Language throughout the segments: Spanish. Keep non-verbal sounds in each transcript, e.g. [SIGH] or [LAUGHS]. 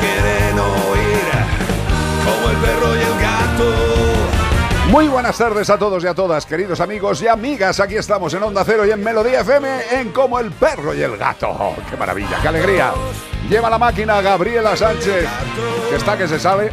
Quieren oír como el perro y el gato. Muy buenas tardes a todos y a todas, queridos amigos y amigas. Aquí estamos en Onda Cero y en Melodía FM en Como el Perro y el Gato. Oh, ¡Qué maravilla, qué alegría! Lleva la máquina Gabriela Sánchez, que está que se sale.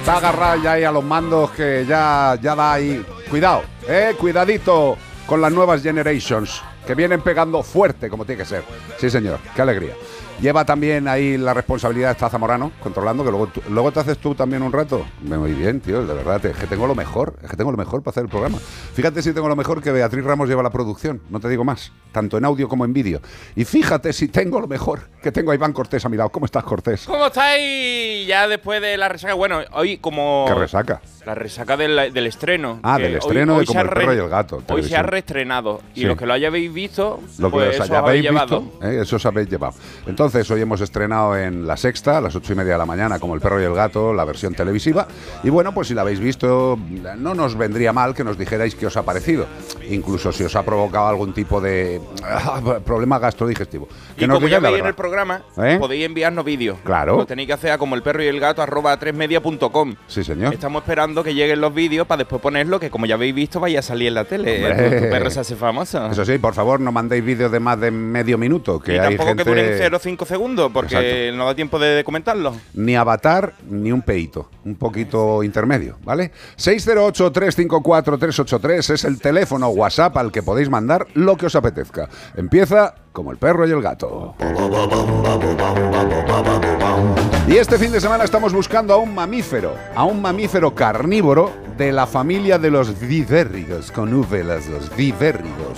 Está agarrada ya ahí a los mandos que ya, ya da ahí. Cuidado, eh, cuidadito con las nuevas generations, que vienen pegando fuerte como tiene que ser. Sí, señor, qué alegría. Lleva también ahí la responsabilidad está Zamorano, controlando, que luego, tú- luego te haces tú también un rato. Muy bien, tío, de verdad, es que tengo lo mejor, es que tengo lo mejor para hacer el programa. Fíjate si tengo lo mejor que Beatriz Ramos lleva la producción, no te digo más, tanto en audio como en vídeo. Y fíjate si tengo lo mejor, que tengo a Iván Cortés a mi lado. ¿Cómo estás, Cortés? ¿Cómo estáis? Ya después de la resaca. Bueno, hoy como. ¿Qué resaca? La resaca del, del estreno. Ah, del estreno de se Como el perro y el gato, Hoy se ha reestrenado. Y Sí. los que lo hayáis visto, Lo que pues os eso hayáis llevado. visto, ¿eh? eso os habéis llevado. Entonces, hoy hemos estrenado en La Sexta, a las ocho y media de la mañana, como El Perro y el Gato, la versión televisiva. Y bueno, pues si la habéis visto, no nos vendría mal que nos dijerais qué os ha parecido. Incluso si os ha provocado algún tipo de ah, problema gastrodigestivo. Que Y nos como ya veis en el programa, ¿Eh? podéis enviarnos vídeos. Claro. Lo tenéis que hacer a como el perro y el gato arroba 3media.com. Sí, señor. Estamos esperando que lleguen los vídeos para después ponerlo, que como ya habéis visto, vaya a salir en la tele. Hombre. Tu, perro se hace famoso. Eso sí, por favor, no mandéis vídeos de más de medio minuto. Que y hay tampoco gente... que duren 0 o 5 segundos, porque Exacto. no da tiempo de, de comentarlo. ni avatar ni un peito, un poquito intermedio, ¿vale? 608-354-383 es el teléfono WhatsApp al que podéis mandar lo que os apetezca. Empieza como el perro y el gato. Y este fin de semana estamos buscando a un mamífero, a un mamífero carnívoro de la familia de los vivérridos, con V las dos.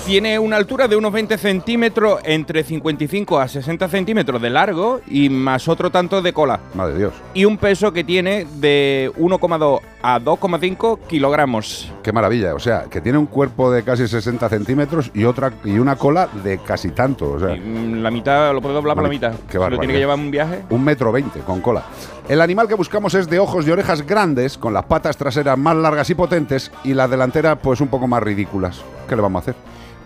Tiene una altura de unos 20 centímetros, entre 55 a 60 centímetros de largo y más otro tanto de cola. Madre Dios, Y un peso que tiene de 1,2 a 2,5 kilogramos. qué maravilla. O sea, que tiene un cuerpo de casi 60 centímetros y, otra, y una cola de casi tanto. O sea, mm, la mitad, lo puedo doblar por la mitad. qué Si lo tiene que llevar un viaje. Un metro veinte con cola. El animal que buscamos es de ojos y orejas grandes, con las patas traseras más largas y potentes y las delanteras pues un poco más ridículas. ¿Qué le vamos a hacer?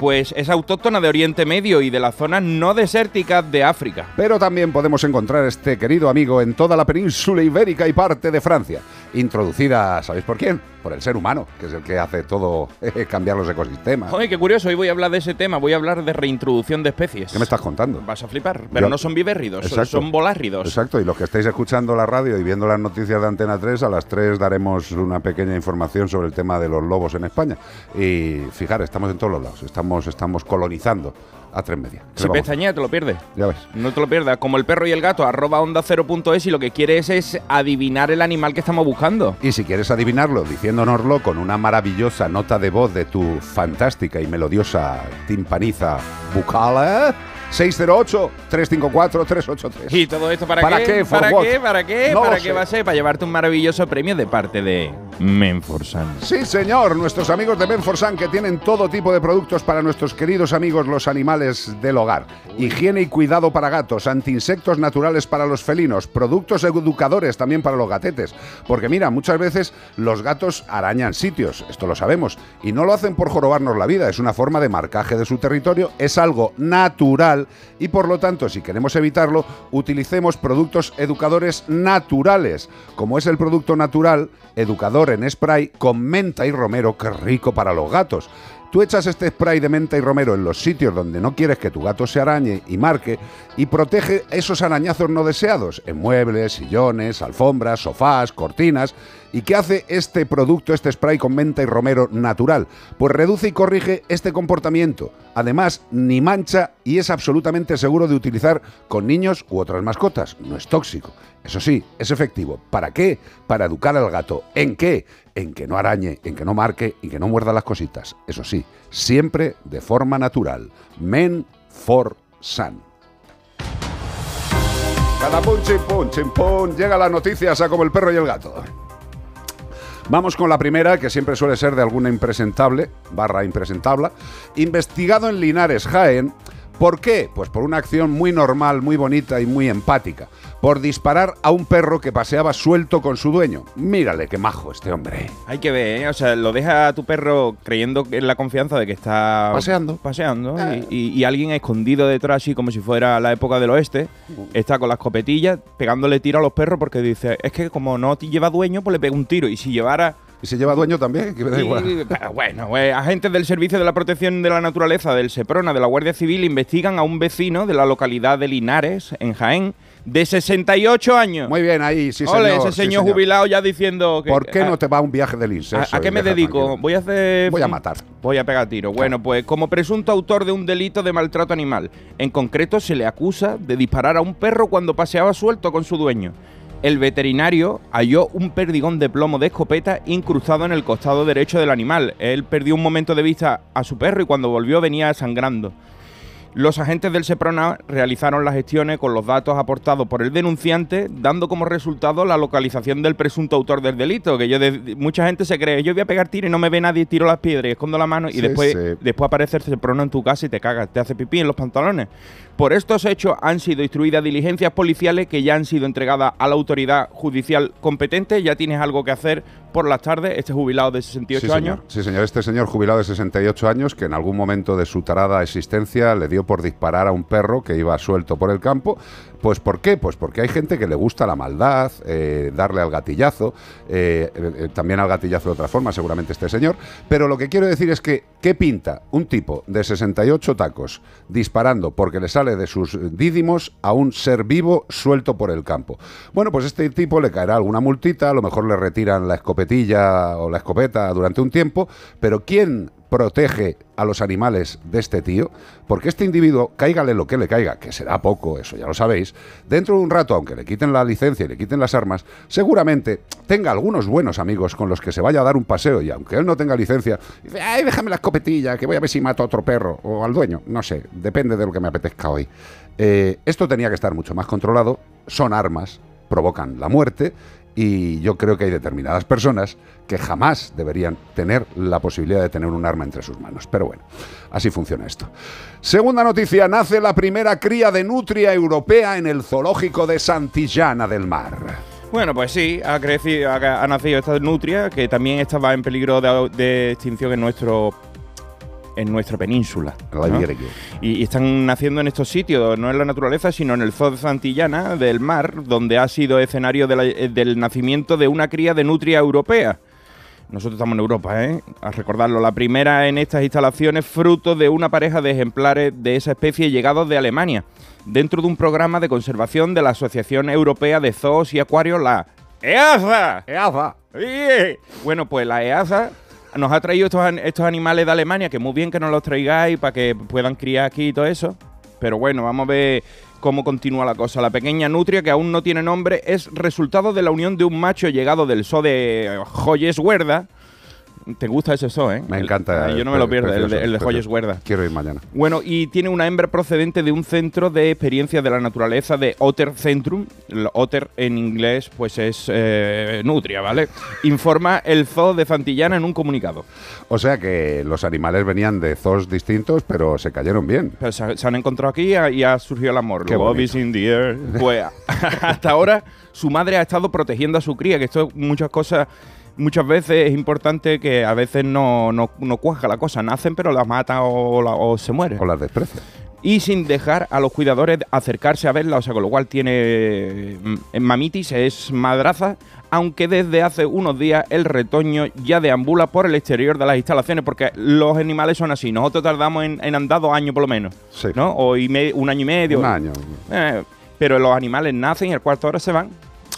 Pues es autóctona de Oriente Medio y de las zonas no desérticas de África. Pero también podemos encontrar este querido amigo en toda la península ibérica y parte de Francia. Introducida, ¿sabéis por quién? Por el ser humano, que es el que hace todo [LAUGHS] cambiar los ecosistemas. Oye, qué curioso, hoy voy a hablar de ese tema, voy a hablar de reintroducción de especies. ¿Qué me estás contando? Vas a flipar, pero Yo- no son vivérridos, son- Exacto. son volárridos. Exacto, y los que estáis escuchando la radio y viendo las noticias de Antena 3, a las 3 daremos una pequeña información sobre el tema de los lobos en España. Y fijar, estamos en todos los lados, estamos, estamos colonizando a tres media. ¿Qué Si le vamos a pestañea, te lo pierdes. Ya ves. No te lo pierdas, como el perro y el gato, arroba onda cero punto es y lo que quieres es adivinar el animal que estamos buscando. Y si quieres adivinarlo diciéndonoslo con una maravillosa nota de voz de tu fantástica y melodiosa timpaniza bucal, 608-354-383. ¿Y todo esto para, ¿Para qué? qué? For ¿Para qué? ¿Para qué? No ¿Para qué va a ser? Para llevarte un maravilloso premio de parte de Menforsan. Sí, señor, nuestros amigos de Menforsan que tienen todo tipo de productos para nuestros queridos amigos los animales del hogar. Higiene y cuidado para gatos, antiinsectos naturales para los felinos, productos educadores también para los gatetes. Porque mira, muchas veces los gatos arañan sitios, esto lo sabemos, y no lo hacen por jorobarnos la vida, es una forma de marcaje de su territorio, es algo natural y por lo tanto, si queremos evitarlo, utilicemos productos educadores naturales, como es el producto natural educador en spray con menta y romero, que rico para los gatos. Tú echas este spray de menta y romero en los sitios donde no quieres que tu gato se arañe y marque y protege esos arañazos no deseados, en muebles, sillones, alfombras, sofás, cortinas. ¿Y qué hace este producto, este spray con menta y romero natural? Pues reduce y corrige este comportamiento. Además, ni mancha y es absolutamente seguro de utilizar con niños u otras mascotas. No es tóxico. Eso sí, es efectivo. ¿Para qué? Para educar al gato. ¿En qué? En que no arañe, en que no marque y que no muerda las cositas. Eso sí, siempre de forma natural. Men for Sun. Cada. Llega las noticias a como el perro y el gato. Vamos con la primera, que siempre suele ser de alguna impresentable, barra impresentable. Investigado en Linares, Jaén. ¿Por qué? Pues por una acción muy normal, muy bonita y muy empática. Por disparar a un perro que paseaba suelto con su dueño. Mírale, qué majo este hombre. Hay que ver, ¿eh? o sea, lo deja a tu perro creyendo en la confianza de que está Paseando. paseando Eh. y, y- y alguien escondido detrás, así como si fuera la época del oeste, está con las copetillas pegándole tiro a los perros porque dice, es que como no te lleva dueño, pues le pega un tiro. Y si llevara Y se lleva dueño también, que me da igual. [LAUGHS] Y, bueno, pues, agentes del Servicio de la Protección de la Naturaleza del SEPRONA de la Guardia Civil investigan a un vecino de la localidad de Linares, en Jaén, de 68 años. Muy bien, ahí, sí, Ole, señor. ese sí, señor, jubilado ya diciendo que... ¿Por qué a- no te va a un viaje del ¿A, incenso? a qué me dedico? tranquilo? Voy a hacer... Voy a matar. Voy a pegar tiro. Bueno, pues como presunto autor de un delito de maltrato animal. En concreto, se le acusa de disparar a un perro cuando paseaba suelto con su dueño. El veterinario halló un perdigón de plomo de escopeta incrustado en el costado derecho del animal. Él perdió un momento de vista a su perro y cuando volvió venía sangrando. Los agentes del SEPRONA realizaron las gestiones con los datos aportados por el denunciante, dando como resultado la localización del presunto autor del delito. Que yo de- mucha gente se cree, yo voy a pegar tiro y no me ve nadie, tiro las piedras y escondo la mano y Sí, después, sí. después aparece el SEPRONA en tu casa y te cagas, te hace pipí en los pantalones. Por estos hechos han sido instruidas diligencias policiales que ya han sido entregadas a la autoridad judicial competente. Ya tienes algo que hacer por las tardes, este jubilado de 68 sí, años. Señor. Sí, señor. Este señor jubilado de 68 años que en algún momento de su tarada existencia le dio por disparar a un perro que iba suelto por el campo. Pues ¿por qué? Pues porque hay gente que le gusta la maldad, eh, darle al gatillazo, eh, eh, también al gatillazo de otra forma, seguramente este señor. Pero lo que quiero decir es que, ¿qué pinta un tipo de 68 tacos disparando porque le sale de sus dídimos a un ser vivo suelto por el campo? Bueno, pues este tipo le caerá alguna multita, a lo mejor le retiran la escopetilla o la escopeta durante un tiempo, pero ¿quién protege a los animales de este tío? Porque este individuo, cáigale lo que le caiga, que será poco, eso ya lo sabéis, dentro de un rato, aunque le quiten la licencia y le quiten las armas, seguramente tenga algunos buenos amigos con los que se vaya a dar un paseo y aunque él no tenga licencia, dice, ay, déjame la escopetilla, que voy a ver si mato a otro perro o al dueño, no sé, depende de lo que me apetezca hoy. Eh, esto tenía que estar mucho más controlado, son armas, provocan la muerte y yo creo que hay determinadas personas que jamás deberían tener la posibilidad de tener un arma entre sus manos. Pero bueno, así funciona esto. Segunda noticia, nace la primera cría de nutria europea en el zoológico de Santillana del Mar. Bueno, pues sí, ha, crecido, ha, nacido esta nutria que también estaba en peligro de, de extinción en nuestro en nuestra península. La ¿no? Ibérica. Y, y están naciendo en estos sitios, no en la naturaleza, sino en el zoo de Santillana del mar, donde ha sido escenario de la- eh, del nacimiento de una cría de nutria europea. Nosotros estamos en Europa, ¿eh? A recordarlo, la primera en estas instalaciones fruto de una pareja de ejemplares de esa especie llegados de Alemania, dentro de un programa de conservación de la Asociación Europea de Zoos y Acuarios, la EASA. ¡Eaza! ¡Sí! Bueno, pues la EASA nos ha traído estos, estos animales de Alemania, que muy bien que nos los traigáis para que puedan criar aquí y todo eso. Pero bueno, vamos a ver cómo continúa la cosa. La pequeña nutria, que aún no tiene nombre, es resultado de la unión de un macho llegado del zoo de Joyes Huerda. Te gusta ese zoo, ¿eh? Me El- encanta. Yo no me lo pierdo, el de, el. Joyes Guerda. Quiero ir mañana. Bueno, y tiene una hembra procedente de un centro de experiencias de la naturaleza de Otter Centrum. El Otter en inglés, pues es eh, nutria, ¿vale? Informa el zoo de Santillana en un comunicado. O sea que los animales venían de zoos distintos, pero se cayeron bien. Pero se, se han encontrado aquí y ha, surgido el amor. Qué Love is in the air. Pues [LAUGHS] hasta ahora su madre ha estado protegiendo a su cría, que esto muchas cosas, muchas veces es importante que a veces no, no, no cuaja la cosa. Nacen pero las mata o, la- o se mueren. O las desprecia. Y sin dejar a los cuidadores acercarse a verla, o sea, con lo cual tiene mm, mamitis, es madraza, aunque desde hace unos días el retoño ya deambula por el exterior de las instalaciones, porque los animales son así. Nosotros tardamos en, en andar dos años por lo menos, Sí. ¿no? O y me- un año y medio. Un año. Eh, pero los animales nacen y al cuarto hora se van,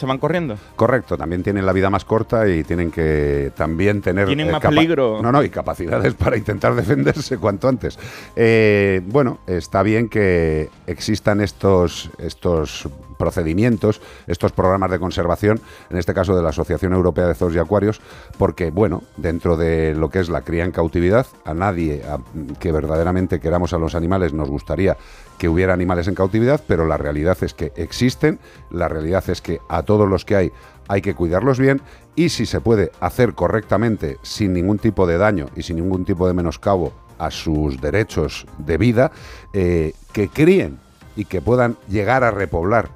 se van corriendo. Correcto, también tienen la vida más corta y tienen que también tener... Tienen más capa- peligro. No, no, y capacidades [LAUGHS] para intentar defenderse cuanto antes. Eh, bueno, está bien que existan estos, estos procedimientos, estos programas de conservación, en este caso de la Asociación Europea de Zoos y Acuarios, porque, bueno, dentro de lo que es la cría en cautividad, a nadie a- que verdaderamente queramos a los animales nos gustaría que hubiera animales en cautividad, pero la realidad es que existen, la realidad es que a todos los que hay hay que cuidarlos bien y si se puede hacer correctamente sin ningún tipo de daño y sin ningún tipo de menoscabo a sus derechos de vida, eh, que críen y que puedan llegar a repoblar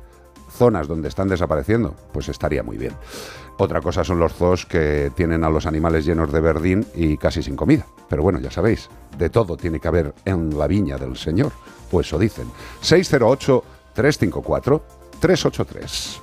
zonas donde están desapareciendo, pues estaría muy bien. Otra cosa son los zoos que tienen a los animales llenos de verdín y casi sin comida. Pero bueno, ya sabéis, de todo tiene que haber en la viña del Señor. O eso dicen. 608-354-383.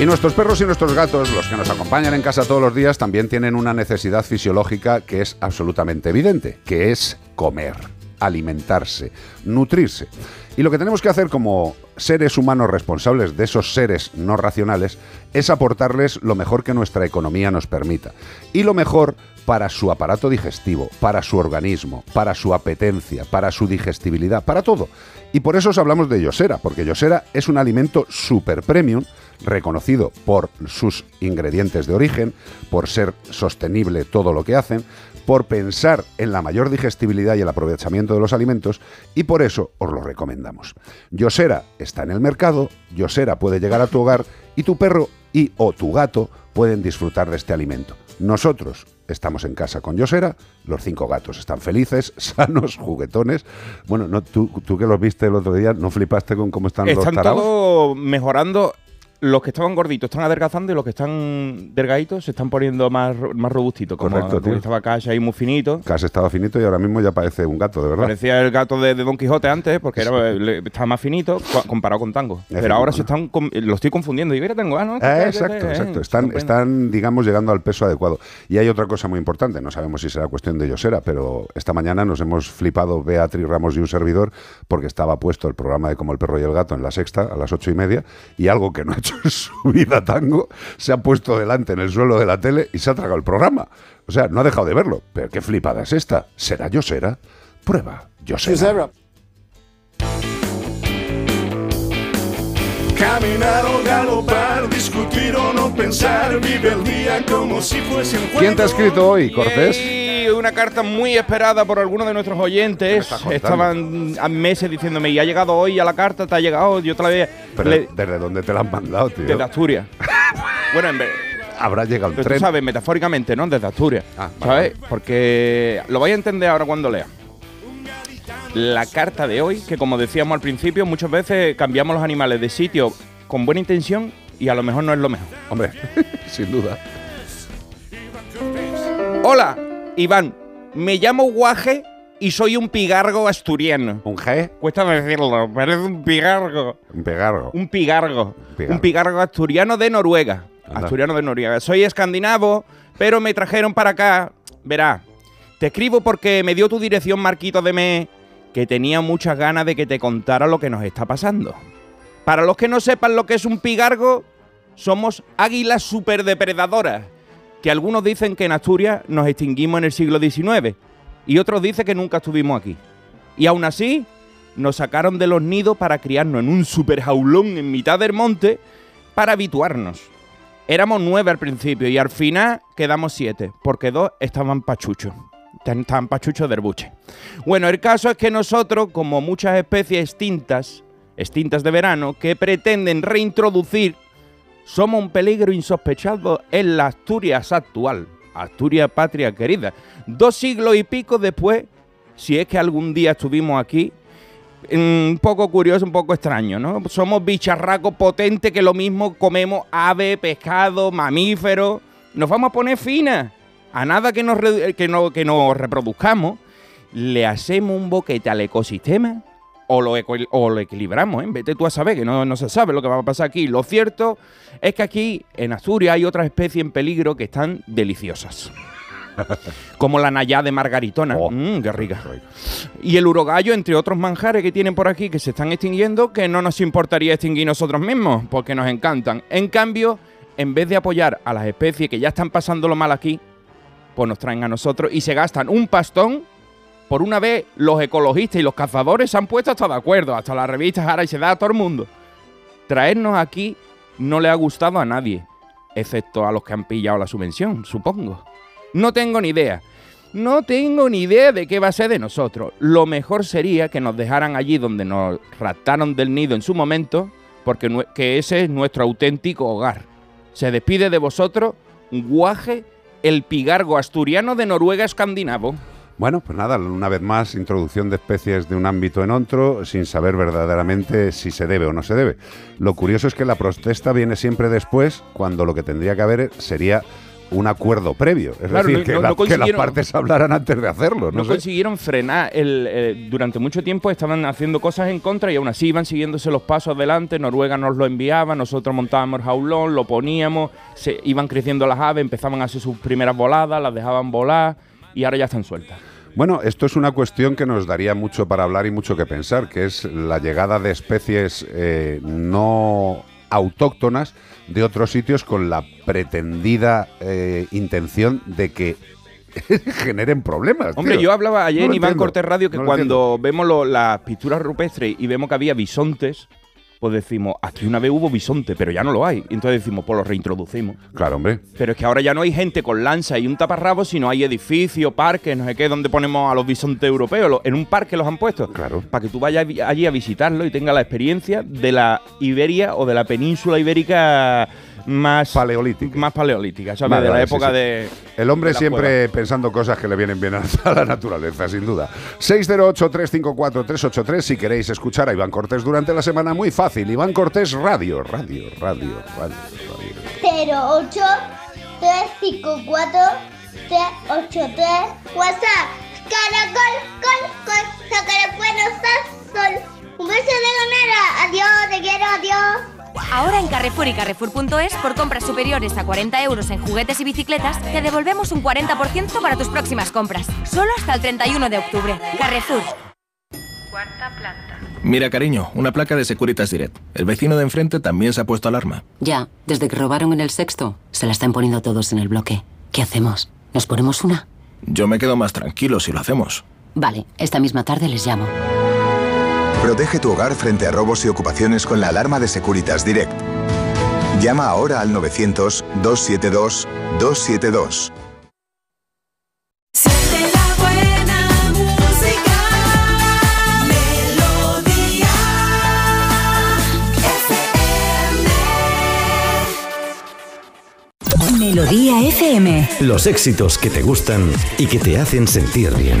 Y nuestros perros y nuestros gatos, los que nos acompañan en casa todos los días, también tienen una necesidad fisiológica que es absolutamente evidente, que es comer, alimentarse, nutrirse. Y lo que tenemos que hacer como seres humanos responsables de esos seres no racionales es aportarles lo mejor que nuestra economía nos permita. Y lo mejor para su aparato digestivo, para su organismo, para su apetencia, para su digestibilidad, para todo. Y por eso os hablamos de Yosera, porque Yosera es un alimento super premium reconocido por sus ingredientes de origen, por ser sostenible todo lo que hacen, por pensar en la mayor digestibilidad y el aprovechamiento de los alimentos y por eso os lo recomendamos. Yosera está en el mercado, Yosera puede llegar a tu hogar y tu perro y o tu gato pueden disfrutar de este alimento. Nosotros estamos en casa con Yosera, los cinco gatos están felices, [LAUGHS] sanos, juguetones. Bueno, no, tú, tú que los viste el otro día, ¿no flipaste con cómo están, Están los taraos? todos mejorando. Los que estaban gorditos están adelgazando y los que están delgaditos se están poniendo más, más robustitos. Como, Correcto, tío. estaba Cash ahí muy finito. Casi estaba finito y ahora mismo ya parece un gato, de verdad. Parecía el gato de, de Don Quijote antes, porque era, le- estaba más finito co- comparado con Tango. Pero ahora ¿no? se están. Lo estoy confundiendo. Y mira, Tango. Ah, no, Eh, exacto, exacto. eh, Están, están, digamos, llegando al peso adecuado. Y hay otra cosa muy importante, no sabemos si será cuestión de Yosera, pero esta mañana nos hemos flipado Beatriz Ramos y un servidor porque estaba puesto el programa de Como el perro y el gato en la sexta a las ocho y media y algo que no ha hecho [LAUGHS] su vida tango se ha puesto delante en el suelo de la tele y se ha tragado el programa. O sea, no ha dejado de verlo. Pero qué flipada es esta. ¿Será Yosera? Prueba Yosera. Caminar o galopar, discutir o no pensar, vive el día como si fuese un juego. ¿Quién te ha escrito hoy, Cortés? Y una carta muy esperada por algunos de nuestros oyentes. Estaban a meses diciéndome, y ha llegado hoy a la carta, te ha llegado, yo te la había... Pero le- ¿desde dónde te la han mandado, tío? desde Asturias. [LAUGHS] bueno, en vez... Habrá llegado el Pero tú tren. sabes, metafóricamente, ¿no? Desde Asturias. Ah, vale, ¿Sabes? Porque lo vais a entender ahora cuando lea. La carta de hoy, que como decíamos al principio, muchas veces cambiamos los animales de sitio con buena intención y a lo mejor no es lo mejor. Hombre, [LAUGHS] sin duda. Hola, Iván. Me llamo Guaje y soy un pigargo asturiano. ¿Un G? Cuesta decirlo, pero es un pigargo. Un pegarro. Un pigargo. Pigargo. Un pigargo asturiano de Noruega. Anda. Asturiano de Noruega. Soy escandinavo, pero me trajeron para acá. Verá, te escribo porque me dio tu dirección Marquito de Me, que tenía muchas ganas de que te contara lo que nos está pasando. Para los que no sepan lo que es un pigargo, somos águilas superdepredadoras, que algunos dicen que en Asturias nos extinguimos en el siglo XIX y otros dicen que nunca estuvimos aquí. Y aún así, nos sacaron de los nidos para criarnos en un super jaulón en mitad del monte para habituarnos. Éramos nueve al principio y al final quedamos siete, porque dos estaban pachuchos. Estaban pachuchos del buche. Bueno, el caso es que nosotros, como muchas especies extintas, extintas de verano, que pretenden reintroducir, somos un peligro insospechado en la Asturias actual. Asturias patria querida. Dos siglos y pico después, si es que algún día estuvimos aquí, un poco curioso, un poco extraño, ¿no? Somos bicharracos potentes que lo mismo comemos ave, pescado, mamíferos. Nos vamos a poner finas. A nada que nos, que no- que nos reproduzcamos, le hacemos un boquete al ecosistema o lo, o lo equilibramos, ¿eh? Vete tú a saber, que no, no se sabe lo que va a pasar aquí. Lo cierto es que aquí, en Asturias, hay otras especies en peligro que están deliciosas. [LAUGHS] Como la nayá de margaritona. Oh. Mmm, qué rica. Y el urogallo, entre otros manjares que tienen por aquí que se están extinguiendo, que no nos importaría extinguir nosotros mismos, porque nos encantan. En cambio, en vez de apoyar a las especies que ya están pasándolo mal aquí, pues nos traen a nosotros y se gastan un pastón. Por una vez, los ecologistas y los cazadores se han puesto hasta de acuerdo, hasta las revistas ahora y se da a todo el mundo. Traernos aquí no le ha gustado a nadie, excepto a los que han pillado la subvención, supongo. No tengo ni idea. No tengo ni idea de qué va a ser de nosotros. Lo mejor sería que nos dejaran allí donde nos raptaron del nido en su momento, porque que ese es nuestro auténtico hogar. Se despide de vosotros Guaje, el pigargo asturiano de Noruega escandinavo. Bueno, pues nada, una vez más, introducción de especies de un ámbito en otro sin saber verdaderamente si se debe o no se debe. Lo curioso es que la protesta viene siempre después, cuando lo que tendría que haber sería un acuerdo previo. Es Claro, decir, no- que, no- la- no que las partes hablaran antes de hacerlo. No, sé. consiguieron frenar. El, eh, durante mucho tiempo estaban haciendo cosas en contra y aún así iban siguiéndose los pasos adelante. Noruega nos lo enviaba, nosotros montábamos el jaulón, lo poníamos, se iban creciendo las aves, empezaban a hacer sus primeras voladas, las dejaban volar y ahora ya están sueltas. Bueno, esto es una cuestión que nos daría mucho para hablar y mucho que pensar, que es la llegada de especies eh, no autóctonas de otros sitios con la pretendida eh, intención de que [LAUGHS] generen problemas. Hombre, tío. yo hablaba ayer No en Iván entiendo, Cortés Radio que no lo cuando vemos lo- las pinturas rupestres y vemos que había bisontes, pues decimos, aquí una vez hubo bisonte, pero ya no lo hay. Entonces decimos, pues lo reintroducimos. Claro, hombre. Pero es que ahora ya no hay gente con lanza y un taparrabos, sino hay edificios, parques, no sé qué, donde ponemos a los bisontes europeos. En un parque los han puesto. Claro. Para que tú vayas allí a visitarlo y tengas la experiencia de la Iberia o de la península ibérica más Paleolítica. Más paleolítica, ¿sabes? Vale, de la vale, sí, época sí. de. El hombre de siempre pensando cosas que le vienen bien a la [LAUGHS] naturaleza, sin duda. 608-354-383 si queréis escuchar a Iván Cortés durante la semana, muy fácil. Iván Cortés Radio, radio, radio, radio, radio. 08 354 383 WhatsApp Caracol, col, col, sacar buenos sol Un beso de ganera, adiós, te quiero, adiós Ahora en Carrefour y Carrefour.es, por compras superiores a 40 euros en juguetes y bicicletas, te devolvemos un 40% para tus próximas compras. Solo hasta el 31 de octubre. Carrefour. Mira, cariño, una placa de Securitas Direct. El vecino de enfrente también se ha puesto alarma. Ya, desde que robaron en el sexto, se la están poniendo todos en el bloque. ¿Qué hacemos? ¿Nos ponemos una? Yo me quedo más tranquilo si lo hacemos. Vale, esta misma tarde les llamo. Protege tu hogar frente a robos y ocupaciones con la alarma de Securitas Direct. Llama ahora al 900-272-272. Siente la buena música, melodía Melodía FM. Los éxitos que te gustan y que te hacen sentir bien.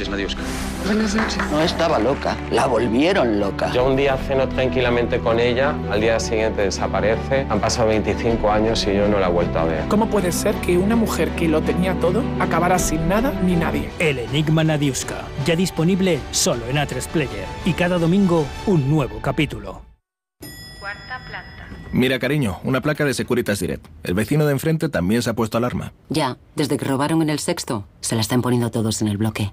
noches, Nadiuska. Buenas noches. No estaba loca, la volvieron loca. Yo un día ceno tranquilamente con ella, al día siguiente desaparece. Han pasado 25 años y yo no la he vuelto a ver. ¿Cómo puede ser que una mujer que lo tenía todo acabara sin nada ni nadie? El Enigma Nadiuska, ya disponible solo en A3 Player. Y cada domingo un nuevo capítulo. Mira, cariño, una placa de Securitas Direct. El vecino de enfrente también se ha puesto alarma. Ya, desde que robaron en el sexto, se la están poniendo todos en el bloque.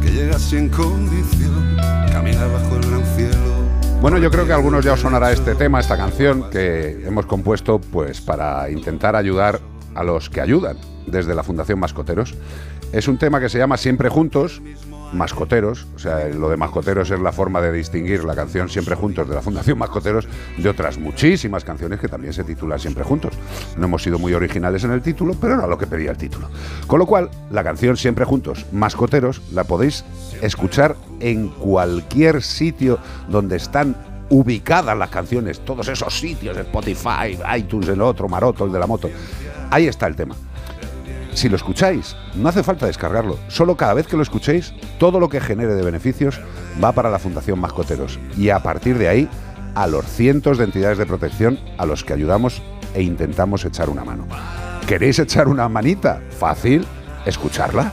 que llega sin condición. Caminar bajo el gran cielo. Bueno, yo creo que a algunos ya os sonará este tema, esta canción que hemos compuesto pues para intentar ayudar a los que ayudan desde la Fundación Mascoteros. Es un tema que se llama Siempre Juntos, Mascoteros, o sea, lo de Mascoteros es la forma de distinguir la canción Siempre Juntos de la Fundación Mascoteros de otras muchísimas canciones que también se titulan Siempre Juntos. No hemos sido muy originales en el título, pero era lo que pedía el título. Con lo cual, la canción Siempre Juntos, Mascoteros, la podéis escuchar en cualquier sitio donde están ubicadas las canciones, todos esos sitios, Spotify, iTunes, el otro, Maroto, el de la moto. Ahí está el tema. Si lo escucháis, no hace falta descargarlo. Solo cada vez que lo escuchéis, todo lo que genere de beneficios va para la Fundación Mascoteros. Y a partir de ahí, a los cientos de entidades de protección a los que ayudamos e intentamos echar una mano. ¿Queréis echar una manita? Fácil, escucharla.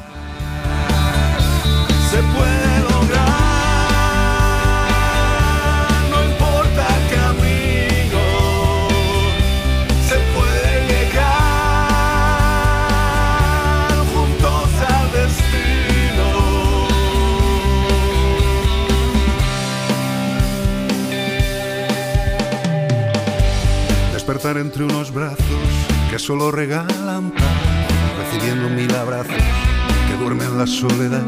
Entre unos brazos que solo regalan paz, recibiendo mil abrazos que duermen en la soledad.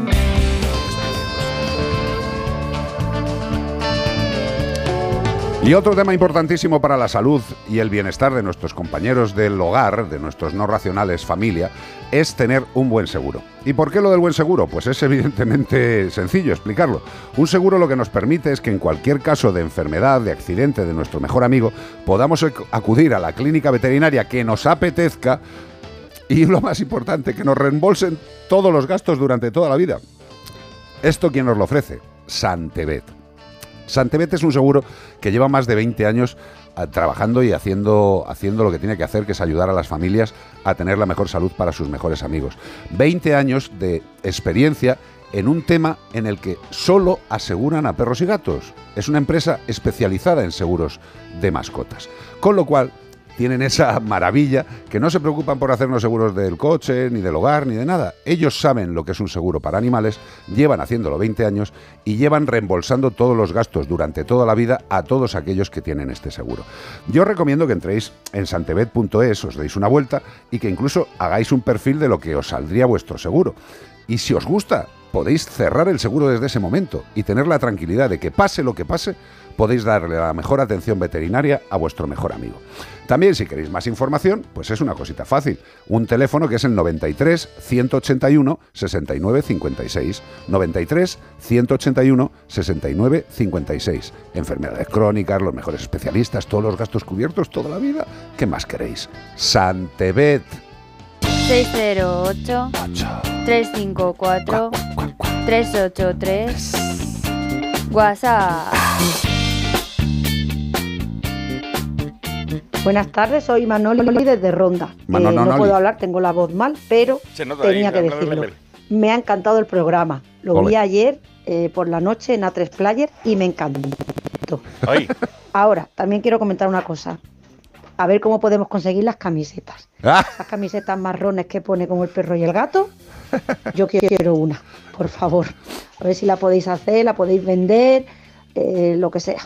Y otro tema importantísimo para la salud y el bienestar de nuestros compañeros del hogar, de nuestros no racionales familia, es tener un buen seguro. ¿Y por qué lo del buen seguro? Pues es evidentemente sencillo explicarlo. Un seguro lo que nos permite es que en cualquier caso de enfermedad, de accidente de nuestro mejor amigo, podamos ac- acudir a la clínica veterinaria que nos apetezca y [LAUGHS] lo más importante, que nos reembolsen todos los gastos durante toda la vida. ¿Esto quién nos lo ofrece? Santebet. Santebet es un seguro que lleva más de 20 años ah, trabajando y haciendo, haciendo lo que tiene que hacer, que es ayudar a las familias a tener la mejor salud para sus mejores amigos. 20 años de experiencia en un tema en el que solo aseguran a perros y gatos. Es una empresa especializada en seguros de mascotas. Con lo cual, tienen esa maravilla que no se preocupan por hacernos seguros del coche, ni del hogar, ni de nada. Ellos saben lo que es un seguro para animales, llevan haciéndolo 20 años y llevan reembolsando todos los gastos durante toda la vida a todos aquellos que tienen este seguro. Yo recomiendo que entréis en santebet.es, os deis una vuelta y que incluso hagáis un perfil de lo que os saldría vuestro seguro. Y si os gusta, podéis cerrar el seguro desde ese momento y tener la tranquilidad de que pase lo que pase, podéis darle la mejor atención veterinaria a vuestro mejor amigo. También si queréis más información, pues es una cosita fácil. Un teléfono que es el 93 181 69 56. 93 181 69 56. Enfermedades crónicas, los mejores especialistas, todos los gastos cubiertos toda la vida. ¿Qué más queréis? Santebet. 608 354 383 WhatsApp. Buenas tardes, soy Manoli desde Ronda. Eh, no puedo hablar, tengo la voz mal, pero tenía ahí, que bla, bla, bla, decirlo. bla. Me ha encantado el programa. Lo Ole. vi ayer eh, por la noche en A3 Player y me encantó. Ay, Ahora, también quiero comentar una cosa. A ver cómo podemos conseguir las camisetas. Ah, Las camisetas marrones que pone como el perro y el gato. Yo quiero una, por favor. A ver si la podéis hacer, la podéis vender, eh, lo que sea.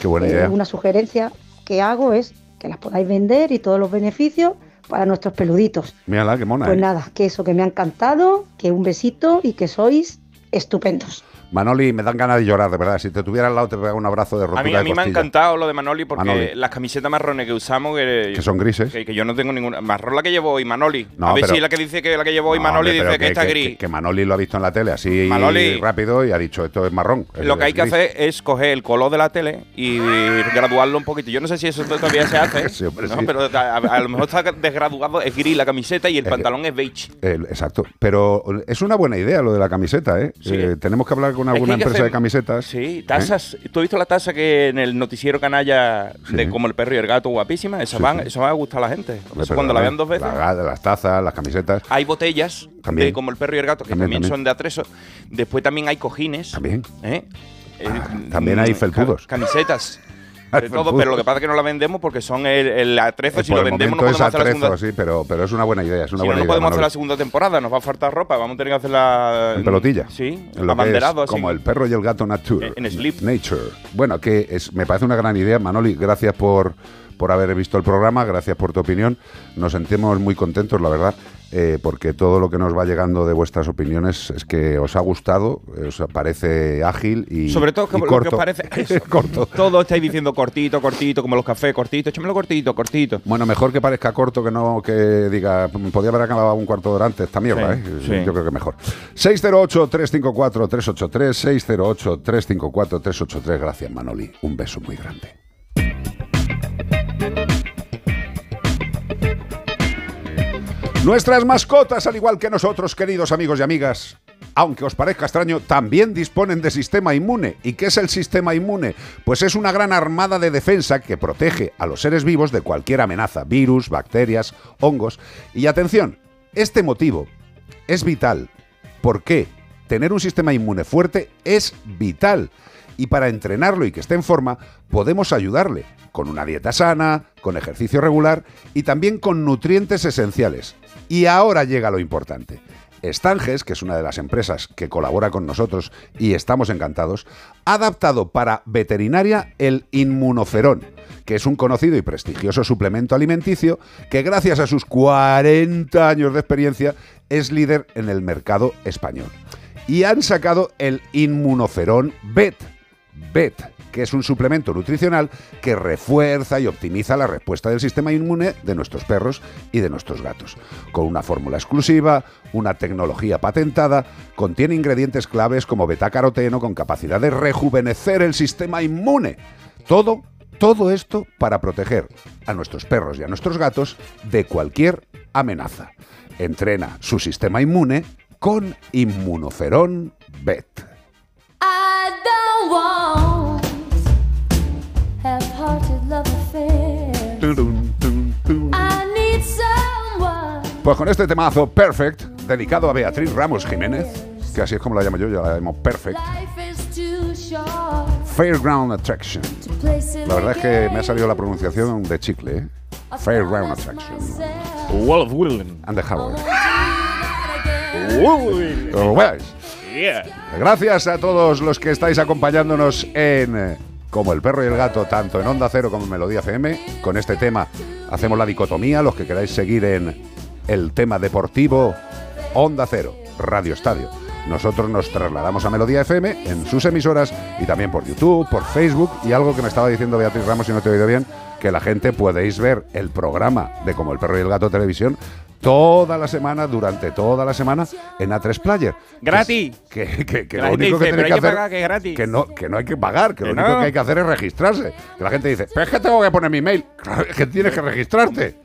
qué buena Eh, idea. una sugerencia que hago es que las podáis vender y todos los beneficios para nuestros peluditos. Mírala, qué mona. Pues ¿eh? nada, que eso que me ha encantado, que un besito y que sois estupendos. Manoli, me dan ganas de llorar, de verdad. Si te tuviera al lado, te pegaba un abrazo de rotura A mí, a de mí me ha encantado lo de Manoli porque Manoli. las camisetas marrones que usamos, que, Que son grises. que, que yo no tengo ninguna. Marrón la que llevo hoy, Manoli. No, a ver pero- si la que dice que la que llevo hoy, No, Manoli, hombre, dice que, está gris. Que, Manoli lo ha visto en la tele así Manoli. rápido y ha dicho esto es marrón. Lo que hay que gris". hacer es coger el color de la tele y graduarlo un poquito. Yo no sé si eso todavía se hace, [LAUGHS] Sí, hombre, ¿no? sí. pero a, a lo mejor está desgraduado, es gris la camiseta y el Eh, pantalón es beige. El- exacto. Pero es una buena idea lo de la camiseta, ¿eh? Sí. Eh, tenemos que hablar con alguna empresa hacer- de camisetas. Sí, tazas. ¿Tú has visto la taza que en el noticiero canalla de Sí. como el perro y el gato guapísima? Esa, Sí, van, sí. eso va a gustar a la gente. Hombre, Eso cuando la perdona, vean dos veces. la- las tazas, las camisetas. Hay botellas También. de como el perro y el gato, que También, también, también. son de atrezo. Después también hay cojines. También. ¿eh? Eh, también hay mm, felpudos. ca- Camisetas. De todo, felpudos. pero lo que pasa es que no la vendemos porque son el, el atrezo. Si Por lo el vendemos, no momento es podemos hacer la atrezo, segunda. sí, pero, pero es una buena idea. Es una Si buena no idea, podemos hacer la segunda temporada, nos va a faltar ropa, vamos a tener que hacerla En pelotilla. Sí, En lo abanderado así. como el perro y el gato nature. En- en sleep. Nature. Bueno, que es, me parece una gran idea, Manoli. Gracias por, por haber visto el programa, gracias por tu opinión. Nos sentimos muy contentos, la verdad, eh, porque todo lo que nos va llegando de vuestras opiniones es que os ha gustado, eh, os parece ágil y Sobre todo y como lo corto. que os parece. [LAUGHS] eso. Todo estáis diciendo cortito, cortito, como los cafés, cortito. Échamelo cortito, cortito. Bueno, mejor que parezca corto que no que diga, podía haber acabado un cuarto de hora antes esta mierda, Sí, ¿eh? sí. Yo creo que mejor. 608-354-383, 608-354-383. Gracias, Manoli. Un beso muy grande. Nuestras mascotas, al igual que nosotros, queridos amigos y amigas, aunque os parezca extraño, también disponen de sistema inmune. ¿Y qué es el sistema inmune? Pues es una gran armada de defensa que protege a los seres vivos de cualquier amenaza, virus, bacterias, hongos. Y atención, este motivo es vital. ¿Por qué? Tener un sistema inmune fuerte es vital. Y para entrenarlo y que esté en forma, podemos ayudarle con una dieta sana, con ejercicio regular y también con nutrientes esenciales. Y ahora llega lo importante. Stanges, que es una de las empresas que colabora con nosotros y estamos encantados, ha adaptado para veterinaria el inmunoferón, que es un conocido y prestigioso suplemento alimenticio que gracias a sus 40 años de experiencia es líder en el mercado español. Y han sacado el inmunoferón BET, BET, que es un suplemento nutricional que refuerza y optimiza la respuesta del sistema inmune de nuestros perros y de nuestros gatos. Con una fórmula exclusiva, una tecnología patentada, contiene ingredientes claves como betacaroteno con capacidad de rejuvenecer el sistema inmune. Todo, todo esto para proteger a nuestros perros y a nuestros gatos de cualquier amenaza. Entrena su sistema inmune con Inmunoferón BET. Pues con este temazo Perfect, dedicado a Beatriz Ramos Jiménez, que así es como la llamo yo, yo la llamo Perfect, Life is too short Fairground Attraction. La verdad es que me ha salido la pronunciación de chicle, ¿eh? Fairground Attraction. Wolf Willen. And the Howard. Pues. Gracias a todos los que estáis acompañándonos en eh, Como el perro y el gato, tanto en Onda Cero como en Melodía FM. Con este tema hacemos la dicotomía, los que queráis seguir en el tema deportivo, Onda Cero, Radio Estadio. Nosotros nos trasladamos a Melodía FM en sus emisoras y también por YouTube, por Facebook y algo que me estaba diciendo Beatriz Ramos, si no te he oído bien, que la gente podéis ver el programa de Como el perro y el gato televisión toda la semana, durante toda la semana, en A3 Player. ¡Gratis! Que, que, que Que lo único que dice, tenéis "Pero que hay que hacer pagar, que es gratis". que no, que no hay que pagar, que, lo único no. que hay que hacer es registrarse. Que la gente dice, pero es que tengo que poner mi mail. [LAUGHS] Claro, es que tienes que registrarte.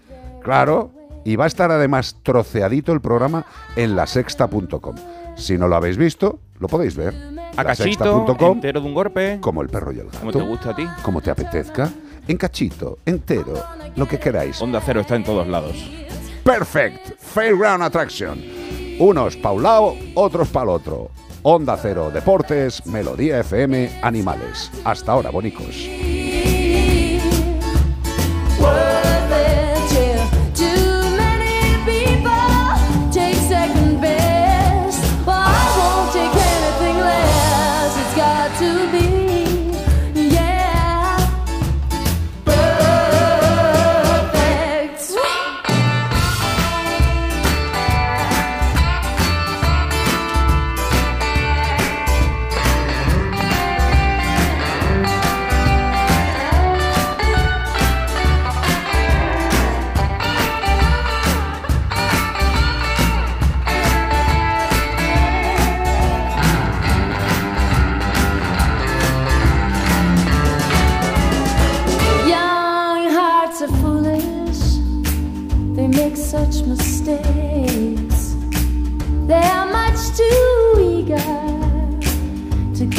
Claro. Y va a estar además troceadito el programa en lasexta.com. Si no lo habéis visto, lo podéis ver. A cachito, entero de un golpe. como el perro y el gato. Como te gusta a ti. Como te apetezca. En cachito, entero, lo que queráis. Onda Cero está en todos lados. Perfect Fairground Attraction. Unos pa' un lado, otros para el otro. Onda Cero Deportes, Melodía FM, Animales. Hasta ahora, bonicos.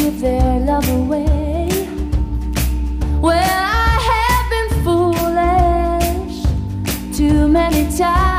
Give their love away. Well, I have been foolish too many times.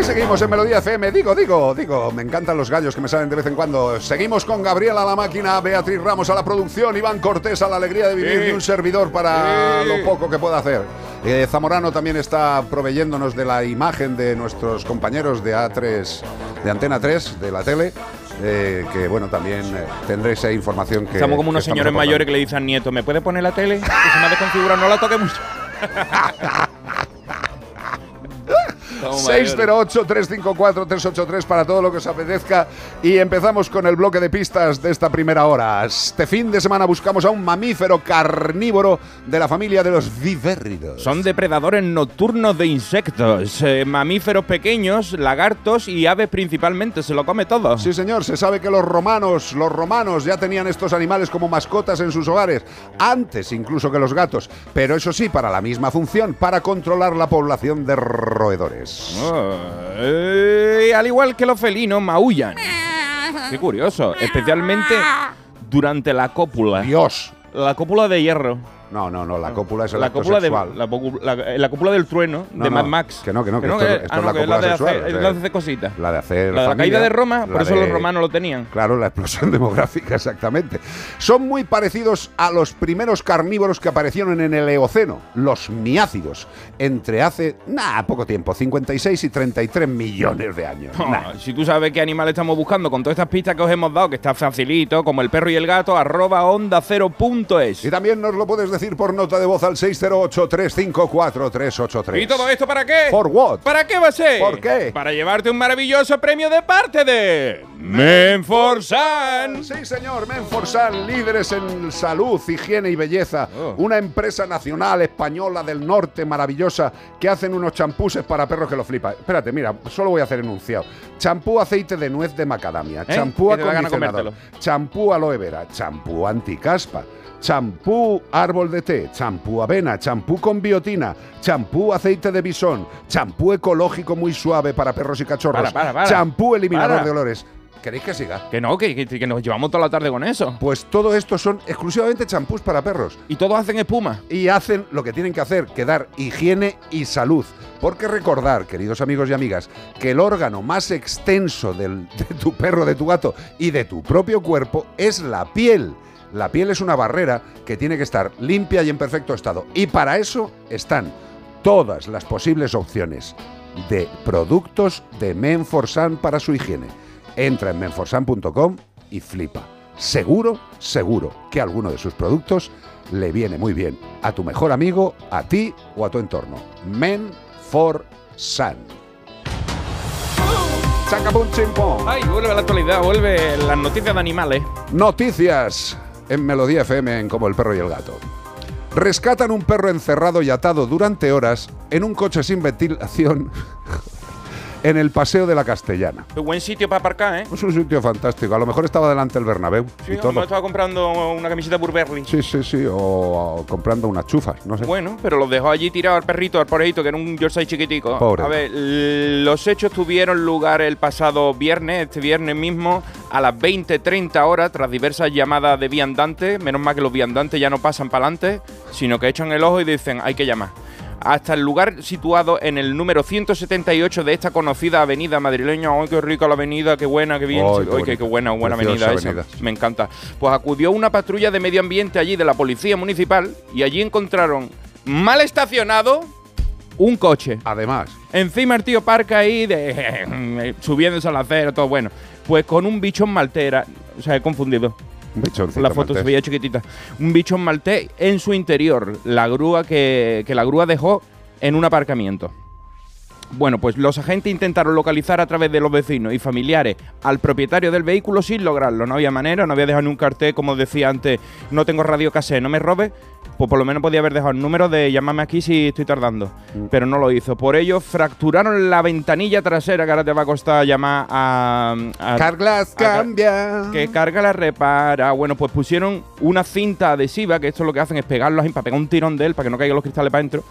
Aquí seguimos en Melodía FM. Digo, digo, digo, me encantan los gallos que me salen de vez en cuando. Seguimos con Gabriela a la máquina, Beatriz Ramos a la producción, Iván Cortés a la alegría de vivir Sí. y un servidor para Sí. lo poco que pueda hacer. Eh, Zamorano también está proveyéndonos de la imagen de nuestros compañeros de A3, de Antena 3, de la tele. eh, que bueno, también eh, tendréis ahí información que. Estamos como unos que señores aportando. mayores que le dicen al nieto, ¿me puede poner la tele? Que se me ha desconfigurado, no la toque mucho. [LAUGHS] Estamos mayores. 608-354-383 para todo lo que os apetezca. Y empezamos con el bloque de pistas de esta primera hora. Este fin de semana buscamos a un mamífero carnívoro de la familia de los vivérridos. Son depredadores nocturnos de insectos, eh, mamíferos pequeños, lagartos y aves principalmente, se lo come todo. Sí, señor, se sabe que los romanos, los romanos ya tenían estos animales como mascotas en sus hogares, antes incluso que los gatos, pero eso sí, para la misma función, para controlar la población de roedores. Oh, eh, al igual que los felinos, maullan. Qué curioso, especialmente durante la cópula. Dios. La cópula de hierro. No, no, no, la cópula es el la acto cópula de la, la- la cópula del trueno No, de Mad Max. que no, que no, que esto- esto ah, es la que cópula sexual, hacer, es la de hacer cositas. La de hacer La de la familia, caída de Roma, por eso de- los romanos lo tenían. Claro, la explosión [LAUGHS] demográfica, exactamente. Son muy parecidos a los primeros carnívoros que aparecieron en el Eoceno, los miácidos, entre hace, nada, poco tiempo, 56 y 33 millones de años. Oh, Nah. Si tú sabes qué animal estamos buscando con todas estas pistas que os hemos dado, que está facilito, como el perro y el gato, arroba onda cero punto es. Y también nos lo puedes decir por nota de voz al 608-354-383. ¿Y todo esto para qué? ¿For what? ¿Para qué va a ser? ¿Por qué? Para llevarte un maravilloso premio de parte de Menforsan. Sí, señor, Menforsan, líderes en salud, higiene y belleza. Oh. Una empresa nacional española del norte maravillosa que hacen unos champuses para perros que lo flipa. Espérate, mira, solo voy a hacer enunciado. Champú aceite de nuez de macadamia, ¿Eh? champú acondicionador, champú aloe vera, champú anticaspa. Champú árbol de té, champú avena, champú con biotina, champú aceite de bisón, champú ecológico muy suave para perros y cachorros, Para, para, para. champú eliminador de olores. ¿Queréis que siga? Que no, que, que- que nos llevamos toda la tarde con eso. Pues todo esto son exclusivamente champús para perros. Y todos hacen espuma. Y hacen lo que tienen que hacer, que dar higiene y salud. Porque recordar, queridos amigos y amigas, que el órgano más extenso del- de tu perro, de tu gato y de tu propio cuerpo es la piel. La piel es una barrera que tiene que estar limpia y en perfecto estado. Y para eso están todas las posibles opciones de productos de Menforsan para su higiene. Entra en menforsan.com y flipa. Seguro, seguro que alguno de sus productos le viene muy bien a tu mejor amigo, a ti o a tu entorno. Menforsan. Chacapum chimpum. Ay, vuelve la actualidad, vuelve las noticias de animales. Noticias en Melodía FM en Como el perro y el gato. Rescatan un perro encerrado y atado durante horas en un coche sin ventilación [LAUGHS] en el Paseo de la Castellana. Qué buen sitio para aparcar, ¿eh? Es un sitio fantástico. A lo mejor estaba delante del Bernabéu Sí, y me todo. estaba comprando una camiseta Burberry. Sí, sí, sí. O, o comprando unas chufas, no sé. Bueno, pero los dejó allí tirado al perrito, al porejito, que era un Yorkshire chiquitico. Pobre. A ver, los hechos tuvieron lugar el pasado viernes, este viernes mismo, a las 20.30 horas, tras diversas llamadas de viandantes. Menos mal que los viandantes ya no pasan para adelante, sino que echan el ojo y dicen, hay que llamar. Hasta el lugar situado en el número 178 de esta conocida avenida madrileña. ¡Ay, qué rica la avenida! ¡Qué buena, qué bien! Ay, ¡Ay, qué qué, qué buena, buena avenida, esa! avenida. Me encanta. Pues acudió una patrulla de medio ambiente allí de la policía municipal y allí encontraron mal estacionado un coche. Además. Encima el tío parca ahí de [LAUGHS] subiéndose al acero, todo bueno. Pues con un bichón maltera, o sea, he confundido. Un La foto se veía chiquitita. Un bichón maltés en su interior, la grúa que, que la grúa dejó en un aparcamiento. Bueno, pues los agentes intentaron localizar a través de los vecinos y familiares al propietario del vehículo sin lograrlo. No había manera, no había dejado ni un cartel, como decía antes, no tengo radio casé, no me robes. Pues por lo menos podía haber dejado el número de llamarme aquí si estoy tardando. Mm. Pero no lo hizo. Por ello, fracturaron la ventanilla trasera, que ahora te va a costar llamar a... cambia. que carga la repara. Bueno, pues pusieron una cinta adhesiva, que esto lo que hacen es pegarlo para pegar un tirón de él, para que no caigan los cristales para adentro.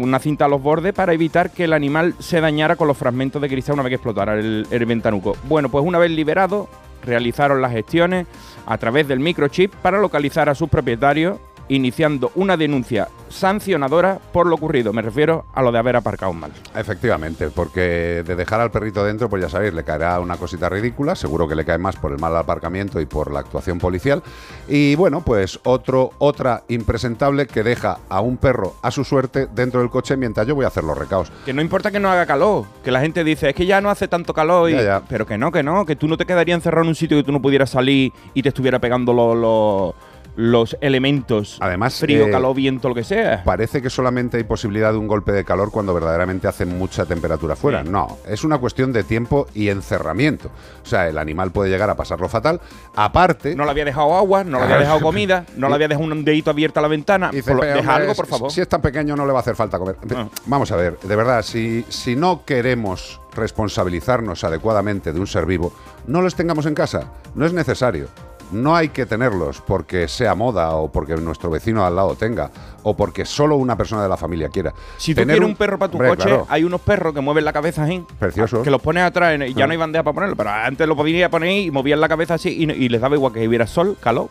Una cinta a los bordes para evitar que el animal se dañara con los fragmentos de cristal una vez que explotara el, el ventanuco. Bueno, pues una vez liberado, realizaron las gestiones a través del microchip para localizar a sus propietarios, iniciando una denuncia sancionadora por lo ocurrido. Me refiero a lo de haber aparcado mal. Efectivamente, porque de dejar al perrito dentro, pues ya sabéis, le caerá una cosita ridícula, seguro que le cae más por el mal aparcamiento y por la actuación policial. Y bueno, pues otro, otra impresentable que deja a un perro a su suerte dentro del coche mientras yo voy a hacer los recaos. Que no importa que no haga calor, que la gente dice, es que ya no hace tanto calor, y- Ya, ya. pero que no, que no, que tú no te quedarías encerrado en un sitio que tú no pudieras salir y te estuviera pegando lo- lo- los elementos, Además, frío, eh, calor, viento, lo que sea. Parece que solamente hay posibilidad de un golpe de calor cuando verdaderamente hace mucha temperatura fuera. Sí. No, es una cuestión de tiempo y encerramiento. O sea, el animal puede llegar a pasarlo fatal. Aparte, No le había dejado agua, no le había dejado comida, no le [LAUGHS] había dejado un dedito abierto a la ventana. Dice, Por lo- "Pero, deja algo, por si- favor. Si es tan pequeño no le va a hacer falta comer. Ah. Vamos a ver, de verdad, si, si no queremos responsabilizarnos adecuadamente de un ser vivo, no los tengamos en casa. No es necesario. No hay que tenerlos porque sea moda o porque nuestro vecino al lado tenga o porque solo una persona de la familia quiera. Si tú Tener quieres un perro para tu Hombre, coche, claro. hay unos perros que mueven la cabeza así. Preciosos. Que los pones atrás y ya Ah. no hay bandeja para ponerlo. Pero antes lo podías poner y movían la cabeza así y les daba igual que hubiera sol, calor,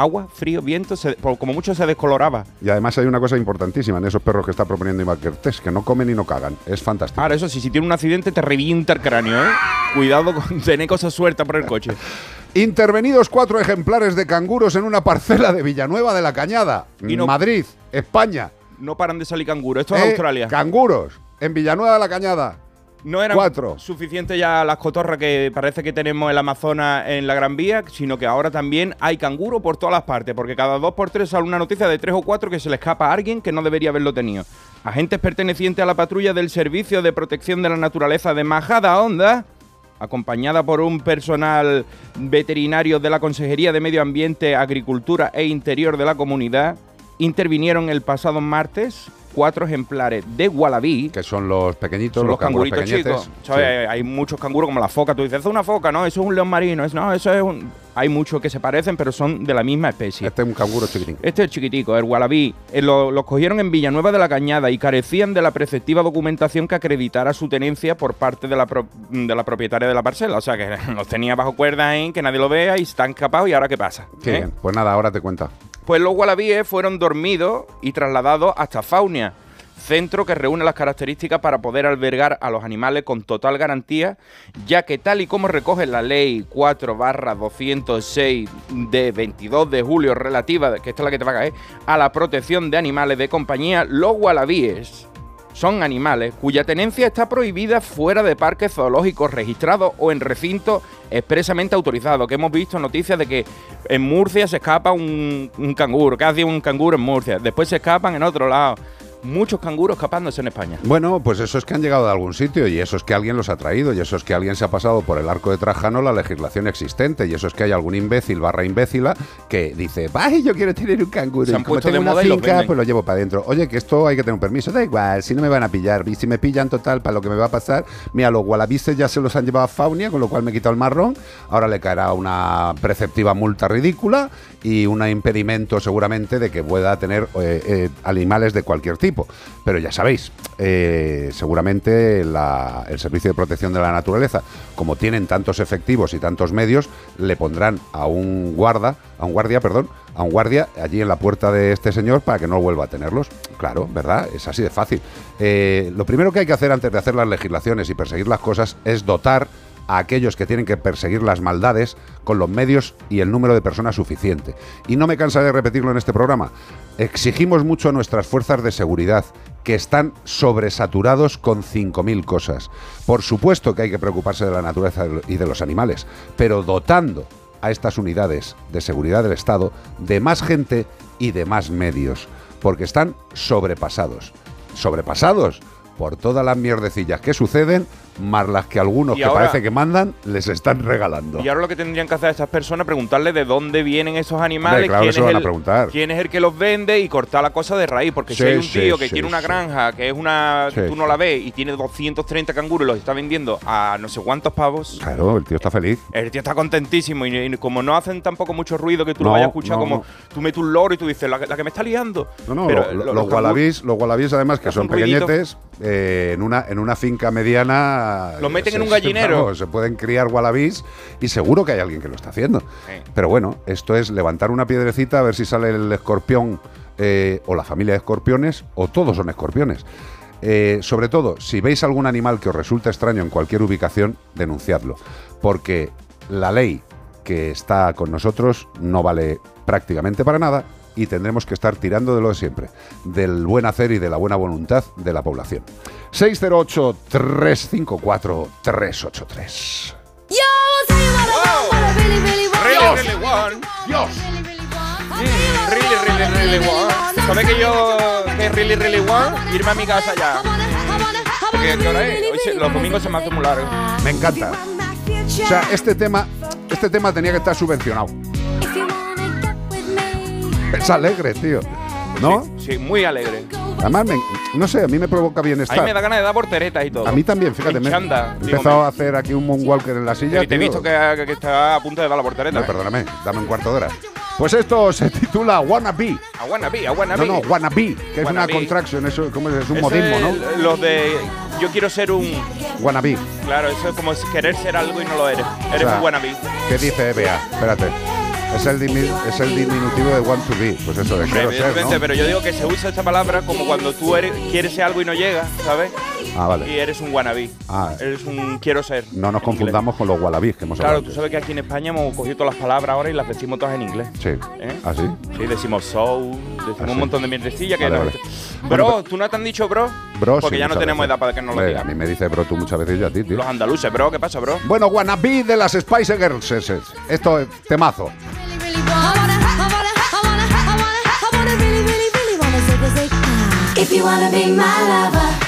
agua, frío, viento. se- como mucho se descoloraba. Y además hay una cosa importantísima en esos perros que está proponiendo Iván Cortés, que no comen y no cagan. Es fantástico. Ahora, eso sí, si tiene un accidente te revienta el cráneo, ¿eh? Cuidado con [LAUGHS] tener cosas sueltas por el coche. Intervenidos cuatro ejemplares de canguros en una parcela de Villanueva de la Cañada, Y no- Madrid, España. No paran de salir canguros. Esto es Eh, Australia. Canguros, en Villanueva de la Cañada. No eran cuatro. suficientes ya las cotorras que parece que tenemos el Amazonas en la Gran Vía, sino que ahora también hay canguro por todas las partes, porque cada dos por tres sale una noticia de tres o cuatro que se le escapa a alguien que no debería haberlo tenido. Agentes pertenecientes a la patrulla del Servicio de Protección de la Naturaleza de Majada Honda, acompañada por un personal veterinario de la Consejería de Medio Ambiente, Agricultura e Interior de la comunidad, intervinieron el pasado martes cuatro ejemplares de wallaby Que son los pequeñitos, son los, canguritos chicos. ¿Sabes? Hay muchos canguros como la foca. Tú dices, es una foca, no, eso es un león marino. Es, no, eso es un... Hay muchos que se parecen, pero son de la misma especie. Este es un canguro chiquitín. Este es chiquitico, el wallaby. Eh, lo- los cogieron en Villanueva de la Cañada y carecían de la preceptiva documentación que acreditara su tenencia por parte de la, pro- de la propietaria de la parcela. O sea, que [LAUGHS] los tenía bajo cuerda ahí, que nadie lo vea y están escapados. ¿Y ahora qué pasa? Qué ¿Eh? bien. Pues nada, ahora te cuenta. Pues los wallabies fueron dormidos y trasladados hasta Faunia, centro que reúne las características para poder albergar a los animales con total garantía, ya que tal y como recoge la ley 4 206 de 22 de julio relativa, que esta es la que te va a a la protección de animales de compañía, los wallabies son animales cuya tenencia está prohibida fuera de parques zoológicos registrados o en recintos expresamente autorizados. Que hemos visto noticias de que en Murcia se escapa un, un canguro, hace un canguro en Murcia, después se escapan en otro lado. Muchos canguros escapándose en España. Bueno, pues eso es que han llegado de algún sitio y eso es que alguien los ha traído y eso es que alguien se ha pasado por el arco de Trajano la legislación existente y eso es que hay algún imbécil barra imbécila que dice, ¡ay, yo quiero tener un canguro! Se y han como puesto tengo de una moda y finca, venden. pues lo llevo para adentro. Oye, que esto hay que tener un permiso. Da igual, si no me van a pillar. Y si me pillan total para lo que me va a pasar, mira, los wallabises ya se los han llevado a Faunia, con lo cual me he quitado el marrón. Ahora le caerá una preceptiva multa ridícula y un impedimento seguramente de que pueda tener eh, eh, animales de cualquier tipo. Pero ya sabéis, eh, seguramente la- el Servicio de Protección de la Naturaleza, como tienen tantos efectivos y tantos medios, le pondrán a un guarda, a un guardia, perdón, a un guardia allí en la puerta de este señor para que no vuelva a tenerlos. Claro, ¿verdad? Es así de fácil. Eh, lo primero que hay que hacer antes de hacer las legislaciones y perseguir las cosas es dotar a aquellos que tienen que perseguir las maldades con los medios y el número de personas suficiente. Y no me cansaré de repetirlo en este programa. Exigimos mucho a nuestras fuerzas de seguridad, que están sobresaturados con 5.000 cosas. Por supuesto que hay que preocuparse de la naturaleza y de los animales, pero dotando a estas unidades de seguridad del Estado de más gente y de más medios, porque están sobrepasados. Sobrepasados por todas las mierdecillas que suceden, más las que algunos que ahora- parece que mandan les están regalando. Y ahora lo que tendrían que hacer estas personas es preguntarle de dónde vienen esos animales, Hombre, claro quién, es van a el, preguntar. quién es el que los vende y cortar la cosa de raíz. Porque Sí, si hay un sí, tío que sí, quiere una granja, que es una que tú no la ves y tiene 230 canguros y los está vendiendo a no sé cuántos pavos, Claro, el tío está feliz. el tío está contentísimo. Y, y como no hacen tampoco mucho ruido que tú No, lo vayas a escuchar, no, como no. tú metes un loro y tú dices, la, la que me está liando. No, no, Pero lo- lo- lo- los wallabies, los además que son pequeñetes, eh, en una en una finca mediana Los meten en un gallinero. [LAUGHS] se pueden criar wallabies y seguro que hay alguien que lo está haciendo. Pero bueno, esto es levantar una piedrecita a ver si sale el escorpión eh, o la familia de escorpiones o todos son escorpiones. Eh, sobre todo, si veis algún animal que os resulta extraño en cualquier ubicación, denunciadlo, porque la ley que está con nosotros no vale prácticamente para nada y tendremos que estar tirando de lo de siempre, del buen hacer y de la buena voluntad de la población. 608-354-383. Really, really. Dios. Mm, really, really, really want. ¿Sabes que yo que really, really want? Irme a mi casa ya. ¿Qué, qué hora es? Hoy se- los domingos se me hace muy largo. Me encanta. O sea, este tema, este tema tenía que estar subvencionado. Es alegre, tío. ¿No? Sí, muy alegre. Además, me- no sé, a mí me provoca A mí me da ganas de dar porteretas y todo. A mí también, fíjate, me chanda, he digo, empezado me- a hacer aquí un moonwalker en la silla. Y te he tío. visto que, que está a punto de dar la portereta. No, perdóname, dame un cuarto de hora. Pues esto se titula Wanna Be. A wannabe, a No, wannabe. no, Wanna Be, que es una Wannabe. contraction, eso ¿cómo es? Es un Eso modismo, es ¿no? Los de yo quiero ser un. Wanna Be. Claro, eso es como querer ser algo y no lo eres. Eres O sea, un wannabe. ¿Qué dice Bea? Espérate. Es el, es el diminutivo de want to be. Pues eso, de quiero ser, ¿no? pero yo digo que se usa esta palabra como cuando tú eres, quieres ser algo y no llegas, ¿sabes? Ah, vale. Y eres un wannabe. Ah. Eres un quiero ser. No nos confundamos con los wallabies que hemos Claro, hablado. tú sabes que aquí en España hemos cogido todas las palabras ahora y las decimos todas en inglés. Sí. ¿Eh? ¿Ah, sí? Sí, decimos soul, decimos Ah, sí. un montón de mierdecillas que Vale, no- vale. Bro, Bueno, ¿tú no te han dicho bro? Bro, Porque sí, ya no tenemos veces. edad para que nos lo digan. A mí me dice bro tú muchas veces y a ti, tío. Los andaluces, bro, ¿qué pasa, bro? Bueno, Wannabe de las Spice Girls. ese. Esto es temazo. If you wanna be my lover,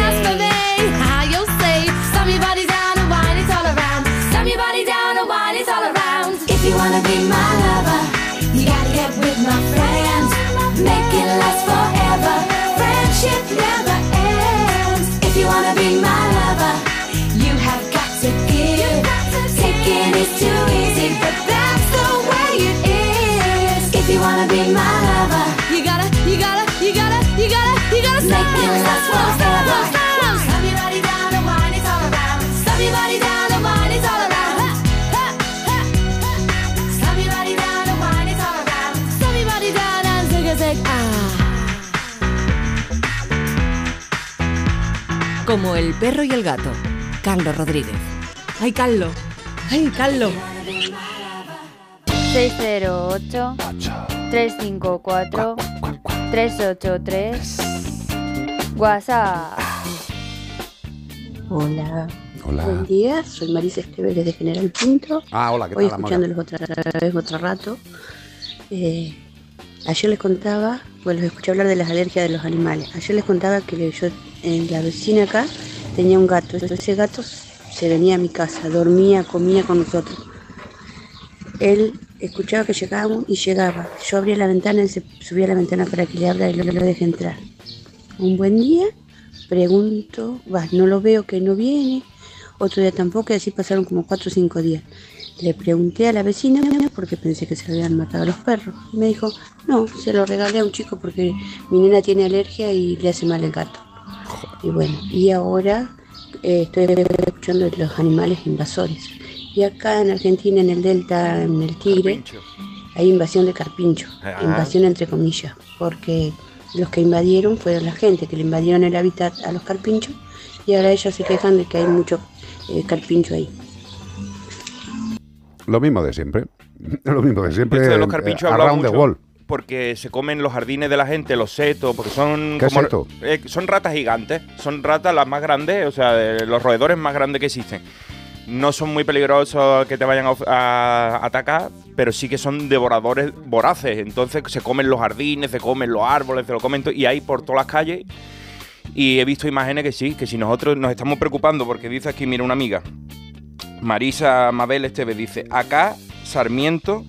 Wanna be my lover, You gotta, you gotta, you gotta, you gotta, you gotta make it last forever. Slam your body down and wine it all around. Slam your body down and wine it all around. Ha, ha, ha. Slam your body down and wine it all around. Slam your body down and take a take. Como el perro y el gato. Carlos Rodríguez. Ay, Carlos. Ay, Carlos. 608 354 383 WhatsApp. Hola. Hola. Buen día, soy Marisa Esteves desde General Pinto. Ah, hola, ¿qué Hoy tal, amor? escuchándolos otra, otra vez otro rato. Eh, ayer les contaba, bueno, los escuché hablar de las alergias de los animales. Ayer les contaba que yo, en la vecina acá tenía un gato. Ese gato se venía a mi casa, dormía, comía con nosotros. Él escuchaba que llegábamos y llegaba. Yo abría la ventana, él se subía a la ventana para que le abra y lo, lo deje entrar. Un buen día, pregunto, va, no lo veo que no viene, otro día tampoco y así pasaron como cuatro o cinco días. Le pregunté a la vecina porque pensé que se habían matado a los perros. Y me dijo, no, se lo regalé a un chico porque mi nena tiene alergia y le hace mal el gato. Y bueno, y ahora eh, estoy escuchando los animales invasores. Y acá en Argentina, en el Delta, en el Tigre, hay invasión de carpincho. Ah. Invasión entre comillas, porque los que invadieron fueron la gente que le invadieron el hábitat a los carpinchos y ahora ellos se quejan de que hay mucho eh, carpincho ahí. Lo mismo de siempre. [LAUGHS] Lo mismo de siempre. Esto de los eh, carpinchos hablado around the mucho wall. Porque se comen los jardines de la gente, los setos, porque son ¿Qué es seto? eh, son ratas gigantes, son ratas las más grandes, o sea, de los roedores más grandes que existen. No son muy peligrosos que te vayan a, atacar, pero sí que son devoradores voraces. Entonces se comen los jardines, se comen los árboles, se lo comen y hay por todas las calles. Y he visto imágenes que sí, que si nosotros nos estamos preocupando, porque dice aquí, mira, una amiga, Marisa Mabel Esteve dice, acá Sarmiento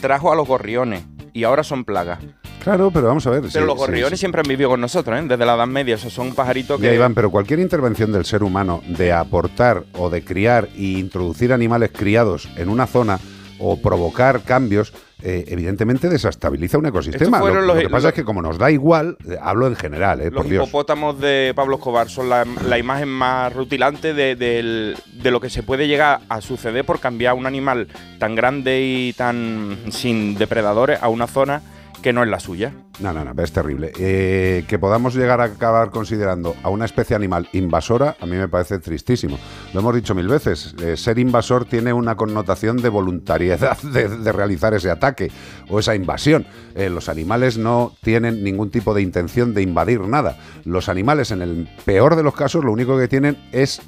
trajo a los gorriones y ahora son plagas. Claro, pero vamos a ver. Pero sí, los gorriones sí. siempre han vivido con nosotros, ¿eh? desde la Edad Media. Esos son pajaritos que... Ya, Iván, pero cualquier intervención del ser humano de aportar o de criar e introducir animales criados en una zona o provocar cambios, eh, evidentemente desestabiliza un ecosistema. Lo, que pasa los- es que como nos da igual, eh, hablo en general, eh, Los por Dios. hipopótamos de Pablo Escobar son la, la imagen más rutilante de lo que se puede llegar a suceder por cambiar un animal tan grande y tan sin depredadores a una zona que no es la suya. No, no, no, es terrible. Eh, que podamos llegar a acabar considerando a una especie animal invasora, a mí me parece tristísimo. Lo hemos dicho mil veces, eh, ser invasor tiene una connotación de voluntariedad [LAUGHS] de, realizar ese ataque o esa invasión. Eh, los animales no tienen ningún tipo de intención de invadir nada. Los animales, en el peor de los casos, lo único que tienen es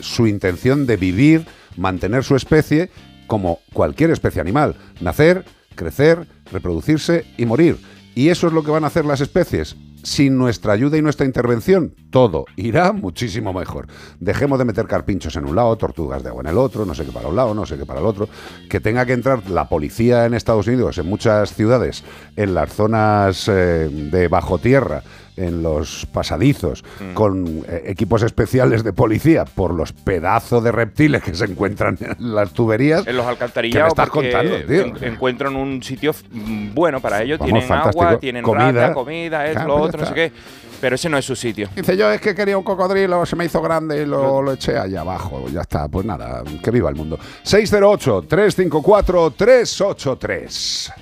su intención de vivir, mantener su especie como cualquier especie animal. Nacer, crecer, reproducirse y morir. Y eso es lo que van a hacer las especies. Sin nuestra ayuda y nuestra intervención, todo irá muchísimo mejor. Dejemos de meter carpinchos en un lado, tortugas de agua en el otro, no sé qué para un lado, no sé qué para el otro. Que tenga que entrar la policía en Estados Unidos, en muchas ciudades, en las zonas eh, de bajo tierra, en los pasadizos, Mm. con eh, equipos especiales de policía por los pedazos de reptiles que se encuentran en las tuberías. En los ¿Qué me alcantarillados estás contando, tío? en- encuentran un sitio mm, bueno para ellos. Vamos, tienen fantástico. agua, tienen Comida. rata, comida, Claro, lo otro, no sé está. qué. Pero ese no es su sitio. Dice yo es que quería un cocodrilo, se me hizo grande y lo, lo eché allá abajo. Ya está, pues nada, que viva el mundo. 608-354-383.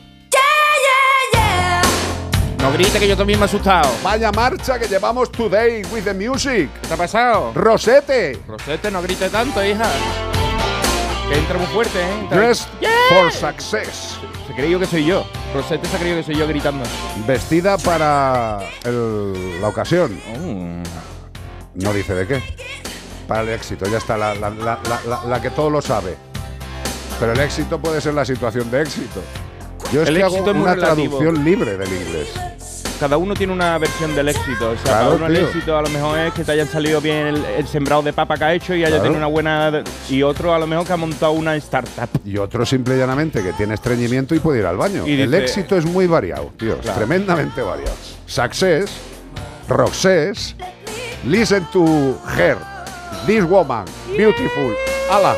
No grite que yo también me he asustado. Vaya marcha que llevamos today with the music. ¿Qué te ha pasado? Rosete. Rosete, no grite tanto, hija. Que entra muy fuerte, ¿eh? Entra- Dressed for success. Se creyó que soy yo. Rosete se ha creído que soy yo gritando. Vestida para el- la ocasión. Oh. No dice de qué. Para el éxito, ya está, la- la- la- la que todo lo sabe. Pero el éxito puede ser la situación de éxito. Yo es El que éxito hago es muy una relativo. traducción libre del inglés. Cada uno tiene una versión del éxito. O sea, Claro, cada uno el tío. éxito a lo mejor es que te hayan salido bien el, el sembrado de papa que ha hecho y haya Claro. tenido una buena. Y otro a lo mejor que ha montado una startup. Y otro simple y llanamente que tiene estreñimiento y puede ir al baño. Y el dice- éxito es muy variado, tío. Claro. Tremendamente variado. Success, Roxess, Listen to Her, This Woman, Beautiful. ¡Hala!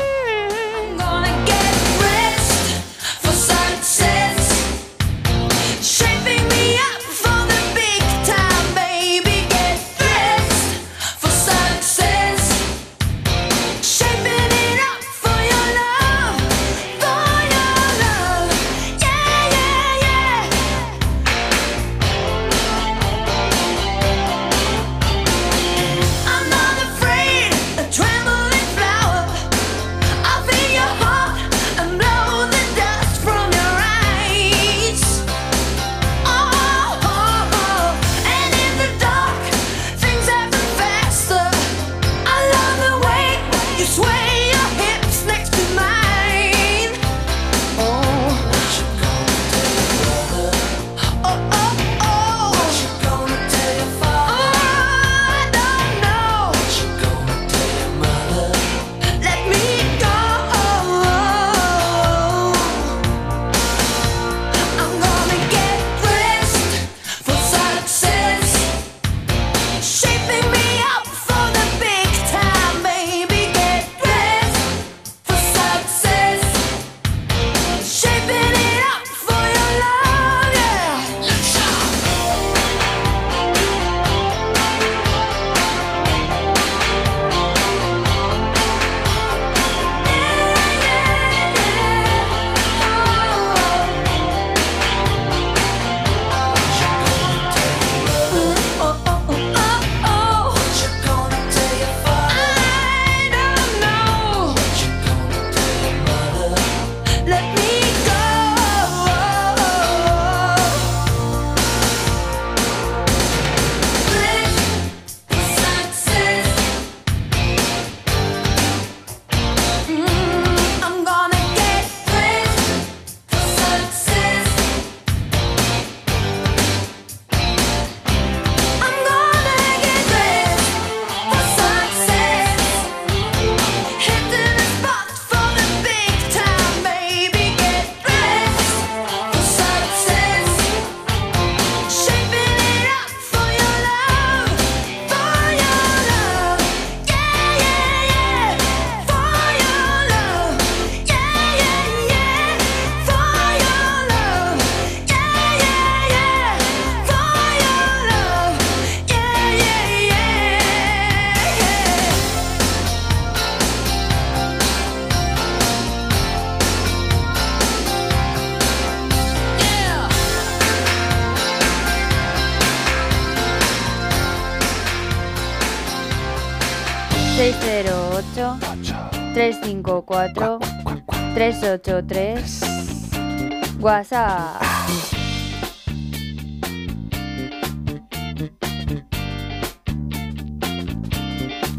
WhatsApp.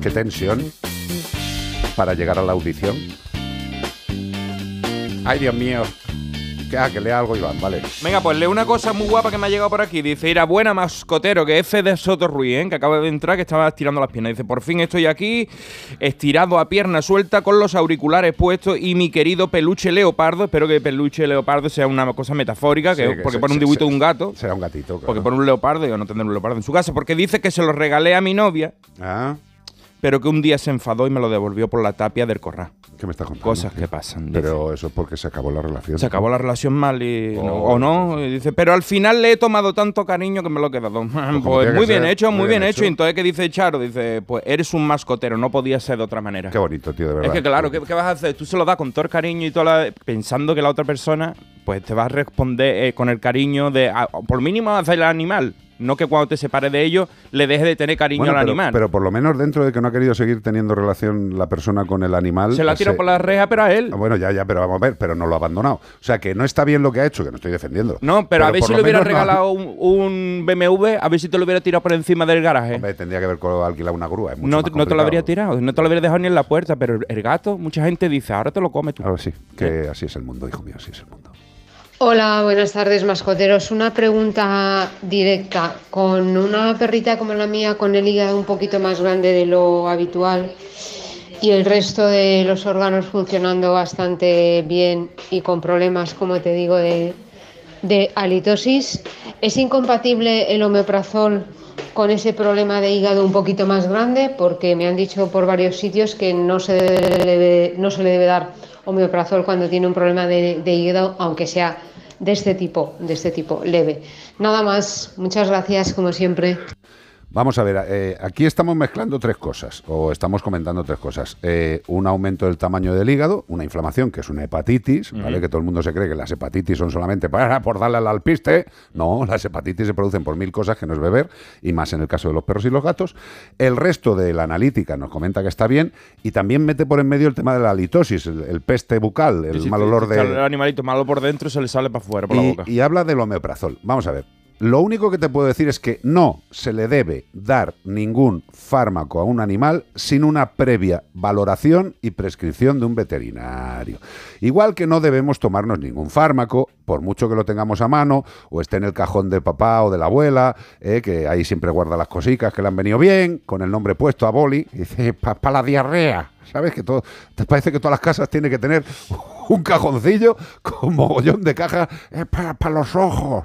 Qué tensión para llegar a la audición. Ay, Dios mío. Que, ah, que lea algo, Iván, vale. Venga, pues lee una cosa muy guapa que me ha llegado por aquí. Dice, ir a buena mascotero, que es de Soto Ruiz, ¿eh? que acaba de entrar, que estaba estirando las piernas. Dice, por fin estoy aquí, estirado a pierna suelta, con los auriculares puestos y mi querido peluche leopardo. Espero que peluche leopardo sea una cosa metafórica, que, Sí, que porque se- pone un dibujito de un gato. Será un gatito, claro. Porque pone un leopardo y yo no tendré un leopardo en su casa. Porque dice que se lo regalé a mi novia, Ah, pero que un día se enfadó y me lo devolvió por la tapia del corral. ¿qué me estás contando? Cosas que pasan. dice. Pero eso es porque se acabó la relación. Se acabó la relación mal y no- Oh. o no. y dice, pero al final le he tomado tanto cariño que me lo he quedado. Pues tiene muy bien hecho, muy, muy bien, bien hecho. hecho. Y entonces, ¿qué dice Charo? Dice, pues eres un mascotero, no podía ser de otra manera. Qué bonito, tío, de verdad. Es que claro, ¿qué, qué vas a hacer? Tú se lo das con todo el cariño y toda la- pensando que la otra persona pues te va a responder eh, con el cariño de, a- por mínimo hacer el animal. No que cuando te separes de ellos le dejes de tener cariño Bueno, al pero, animal. pero por lo menos dentro de que no ha querido seguir teniendo relación la persona con el animal. se la ese- tira por la reja, pero a él. Bueno, ya, ya, pero vamos a ver, pero no lo ha abandonado. O sea, que no está bien lo que ha hecho, que no estoy defendiendo. No, pero, a ver si le hubiera no regalado un, un BMW, a ver si te lo hubiera tirado por encima del garaje. Hombre, tendría que haber alquilado una grúa. es mucho No, más no te lo habría tirado, no te lo habría dejado ni en la puerta, pero el, gato, mucha gente dice, ahora te lo comes tú. Ahora sí, que así es el mundo, hijo mío, así es el mundo. Hola, buenas tardes, mascoteros. Una pregunta directa. Con una perrita como la mía, con el hígado un poquito más grande de lo habitual y el resto de los órganos funcionando bastante bien y con problemas, como te digo, de, de halitosis, ¿es incompatible el omeprazol con ese problema de hígado un poquito más grande? Porque me han dicho por varios sitios que no se debe, no se le debe dar omeprazol cuando tiene un problema de, de hígado, aunque sea de este tipo, de este tipo, leve. Nada más, muchas gracias como siempre. Vamos a ver, eh, aquí estamos mezclando tres cosas, o estamos comentando tres cosas. Eh, un aumento del tamaño del hígado, una inflamación, que es una hepatitis, ¿vale? Que todo el mundo se cree que las hepatitis son solamente para por darle al alpiste. No, las hepatitis se producen por mil cosas que no es beber, y más en el caso de los perros y los gatos. El resto de la analítica nos comenta que está bien, y también mete por en medio el tema de la halitosis, el, el peste bucal, el Sí, sí, mal olor de... El animalito malo por dentro se le sale para afuera, por la boca. y habla del omeprazol. Vamos a ver. Lo único que te puedo decir es que no se le debe dar ningún fármaco a un animal sin una previa valoración y prescripción de un veterinario. Igual que no debemos tomarnos ningún fármaco, por mucho que lo tengamos a mano, o esté en el cajón de papá o de la abuela, eh, que ahí siempre guarda las cositas que le han venido bien, con el nombre puesto a boli, y dice, para la diarrea. ¿Sabes? Que todo, te parece que todas las casas tienen que tener un cajoncillo con mogollón de cajas eh, para, para los ojos,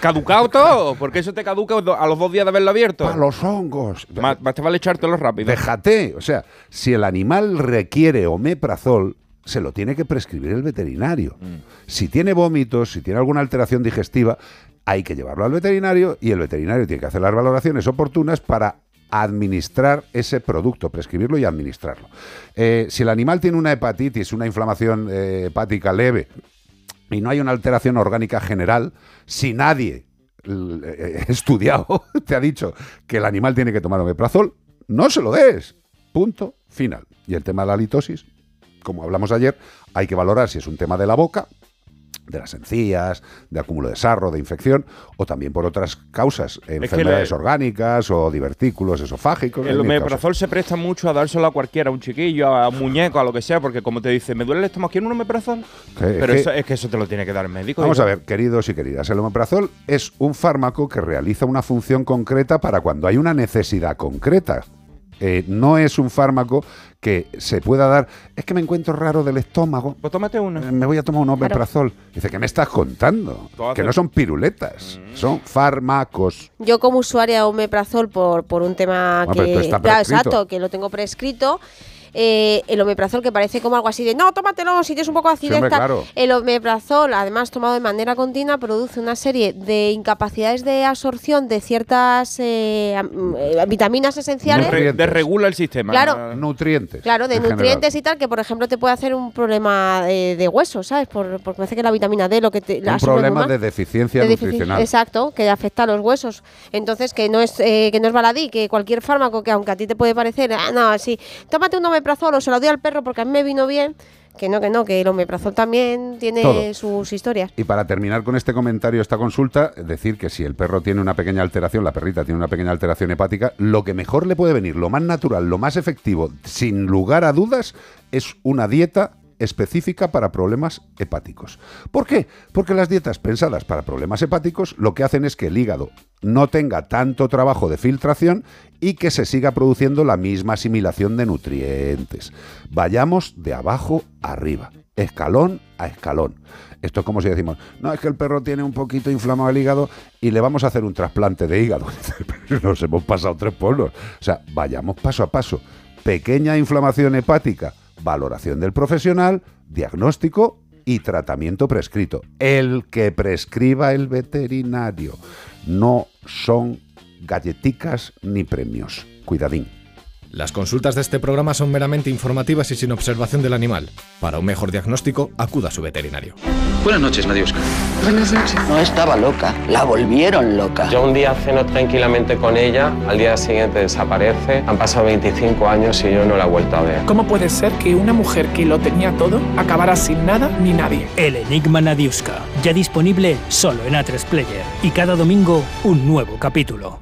¿Caducado todo? Porque eso te caduca a los dos días de haberlo abierto. para los hongos. Más, más te vale echártelo rápido. Déjate. O sea, si el animal requiere omeprazol, se lo tiene que prescribir el veterinario. Mm. Si tiene vómitos, si tiene alguna alteración digestiva, hay que llevarlo al veterinario y el veterinario tiene que hacer las valoraciones oportunas para administrar ese producto, prescribirlo y administrarlo. Eh, si el animal tiene una hepatitis, una inflamación eh, hepática leve, y no hay una alteración orgánica general, si nadie eh, [LAUGHS] estudiado [LAUGHS] te ha dicho que el animal tiene que tomar omeprazol, no se lo des. Punto final. Y el tema de la litosis, como hablamos ayer, hay que valorar si es un tema de la boca, de las encías, de acúmulo de sarro, de infección, o también por otras causas, enfermedades orgánicas o divertículos esofágicos. El omeprazol se presta mucho a dárselo a cualquiera, a un chiquillo, a un muñeco, a lo que sea, porque como te dice, me duele el estómago, ¿quiere un omeprazol? Pero que- eso, es que eso te lo tiene que dar el médico. Vamos digo. a ver, queridos y queridas, el omeprazol es un fármaco que realiza una función concreta para cuando hay una necesidad concreta. Eh, no es un fármaco que se pueda dar. Es que me encuentro raro del estómago. Pues tómate uno. Eh, Me voy a tomar un omeprazol. Dice, ¿qué me estás contando? Que no son piruletas, son fármacos. Yo como usuaria de omeprazol por, por un tema que... pero tú está Claro, prescrito. exacto, que lo tengo prescrito, eh, el omeprazol, que parece como algo así de, no, tómatelo, si tienes un poco de acidez. hombre, tal". claro. El omeprazol, además tomado de manera continua, produce una serie de incapacidades de absorción de ciertas eh, eh, vitaminas esenciales. Desre- desregula el sistema. Claro. Nutrientes. Claro, de en nutrientes y tal, que por ejemplo te puede hacer un problema de, de huesos, ¿sabes? Por, porque parece que la vitamina D lo que te la. Un problema de deficiencia De defici- nutricional. Exacto, que afecta a los huesos. Entonces, que no es eh, que no es baladí, que cualquier fármaco que aunque a ti te puede parecer, ah, no, sí, tómate un omeprazol o se lo doy al perro porque a mí me vino bien, que no, que no, que el omeprazol también tiene Todo. sus historias. Y para terminar con este comentario, esta consulta, decir que si el perro tiene una pequeña alteración, la perrita tiene una pequeña alteración hepática, lo que mejor le puede venir, lo más natural, lo más efectivo, sin lugar a dudas, es una dieta específica para problemas hepáticos. ¿Por qué? Porque las dietas pensadas para problemas hepáticos lo que hacen es que el hígado no tenga tanto trabajo de filtración y que se siga produciendo la misma asimilación de nutrientes. Vayamos de abajo arriba, escalón a escalón. Esto es como si decimos, no, es que el perro tiene un poquito inflamado el hígado y le vamos a hacer un trasplante de hígado. [LAUGHS] Nos hemos pasado tres pueblos. O sea, vayamos paso a paso. Pequeña inflamación hepática, valoración del profesional, diagnóstico y tratamiento prescrito. El que prescriba el veterinario. No son galleticas ni premios. Cuidadín. Las consultas de este programa son meramente informativas y sin observación del animal. Para un mejor diagnóstico, acuda a su veterinario. Buenas noches, Nadiuska. Buenas noches. No estaba loca, la volvieron loca. Yo un día ceno tranquilamente con ella, al día siguiente desaparece. Han pasado 25 años y yo no la he vuelto a ver. ¿Cómo puede ser que una mujer que lo tenía todo acabara sin nada ni nadie? El Enigma Nadiuska, ya disponible solo en A3 Player. Y cada domingo un nuevo capítulo.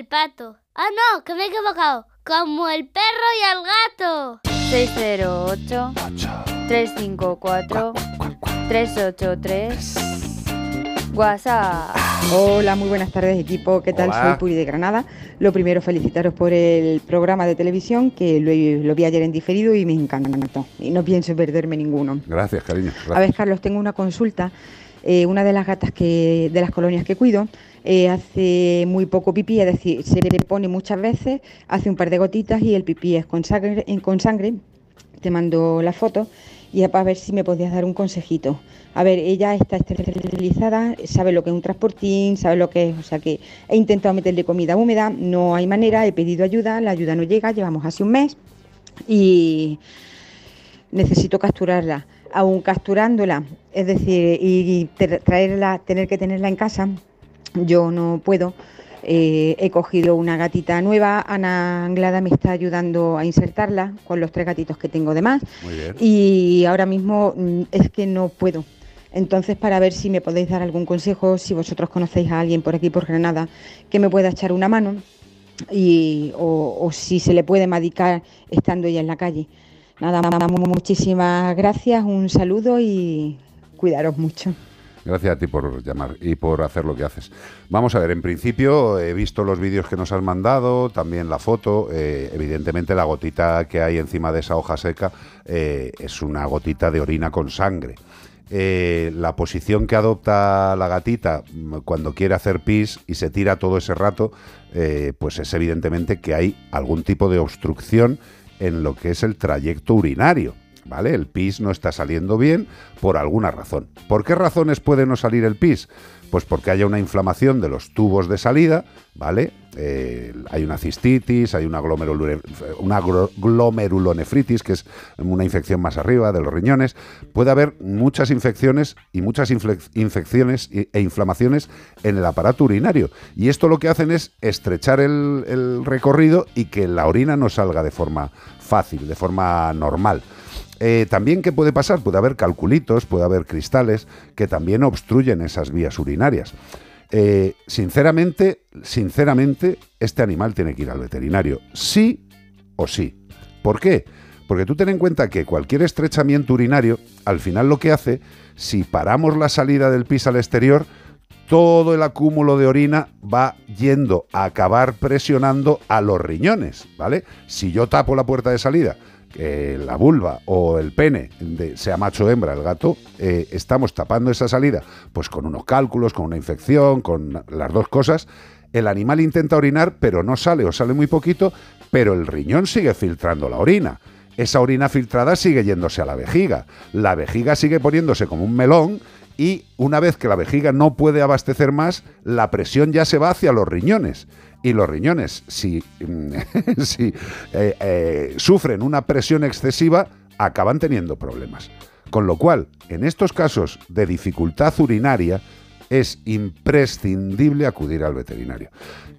el pato. Ah, no, que me he equivocado. Como el perro y el gato. 608 354 383 WhatsApp. Hola, muy buenas tardes equipo. ¿Qué tal? Hola. Soy Puri de Granada. Lo primero, felicitaros por el programa de televisión que lo, lo vi ayer en diferido y me encantó. Y no pienso perderme ninguno. Gracias, cariño. A ver. Carlos, tengo una consulta. Eh, una de las gatas que de las colonias que cuido eh, hace muy poco pipí, es decir, se le pone muchas veces, hace un par de gotitas y el pipí es con sangre. eh, Con sangre. Te mando la foto y para ver si me podías dar un consejito. A ver, ella está esterilizada, sabe lo que es un transportín, sabe lo que es, o sea que he intentado meterle comida húmeda, no hay manera, he pedido ayuda, la ayuda no llega, llevamos así un mes y necesito capturarla. Aún capturándola, es decir, y tra- traerla, tener que tenerla en casa, yo no puedo. Eh, he cogido una gatita nueva, Ana Anglada me está ayudando a insertarla con los tres gatitos que tengo de más. Muy bien. Y ahora mismo mm, es que no puedo. Entonces, para ver si me podéis dar algún consejo, si vosotros conocéis a alguien por aquí, por Granada, que me pueda echar una mano y, o, o si se le puede medicar estando ella en la calle. Nada, nada, mu- muchísimas gracias, un saludo y cuidaros mucho. Gracias a ti por llamar y por hacer lo que haces. Vamos a ver, en principio he visto los vídeos que nos has mandado, también la foto. eh, evidentemente la gotita que hay encima de esa hoja seca eh, es una gotita de orina con sangre. Eh, la posición que adopta la gatita mm, cuando quiere hacer pis y se tira todo ese rato, pues es evidentemente que hay algún tipo de obstrucción en lo que es el trayecto urinario. ¿Vale? El pis no está saliendo bien por alguna razón. ¿Por qué razones puede no salir el pis? Pues porque haya una inflamación de los tubos de salida, ¿vale? Eh, hay una cistitis, hay una, glomerulonefritis, que es una infección más arriba de los riñones. Puede haber muchas infecciones y muchas infecciones e inflamaciones en el aparato urinario. Y esto lo que hacen es estrechar el recorrido y que la orina no salga de forma fácil, de forma normal. Eh, también, ¿qué puede pasar? Puede haber calculitos, puede haber cristales que también obstruyen esas vías urinarias. Eh, sinceramente, sinceramente, este animal tiene que ir al veterinario. Sí o sí. ¿Por qué? Porque tú ten en cuenta que cualquier estrechamiento urinario, al final lo que hace, si paramos la salida del pis al exterior, todo el acúmulo de orina va yendo a acabar presionando a los riñones, ¿vale? Si yo tapo la puerta de salida, eh, la vulva o el pene, de, sea macho o hembra, el gato, eh, estamos tapando esa salida, pues con unos cálculos, con una infección, con las dos cosas. El animal intenta orinar, pero no sale o sale muy poquito, pero el riñón sigue filtrando la orina. Esa orina filtrada sigue yéndose a la vejiga. La vejiga sigue poniéndose como un melón y una vez que la vejiga no puede abastecer más, la presión ya se va hacia los riñones. Y los riñones, si, mm, [LAUGHS] si eh, eh, sufren una presión excesiva, acaban teniendo problemas. Con lo cual, en estos casos de dificultad urinaria, es imprescindible acudir al veterinario.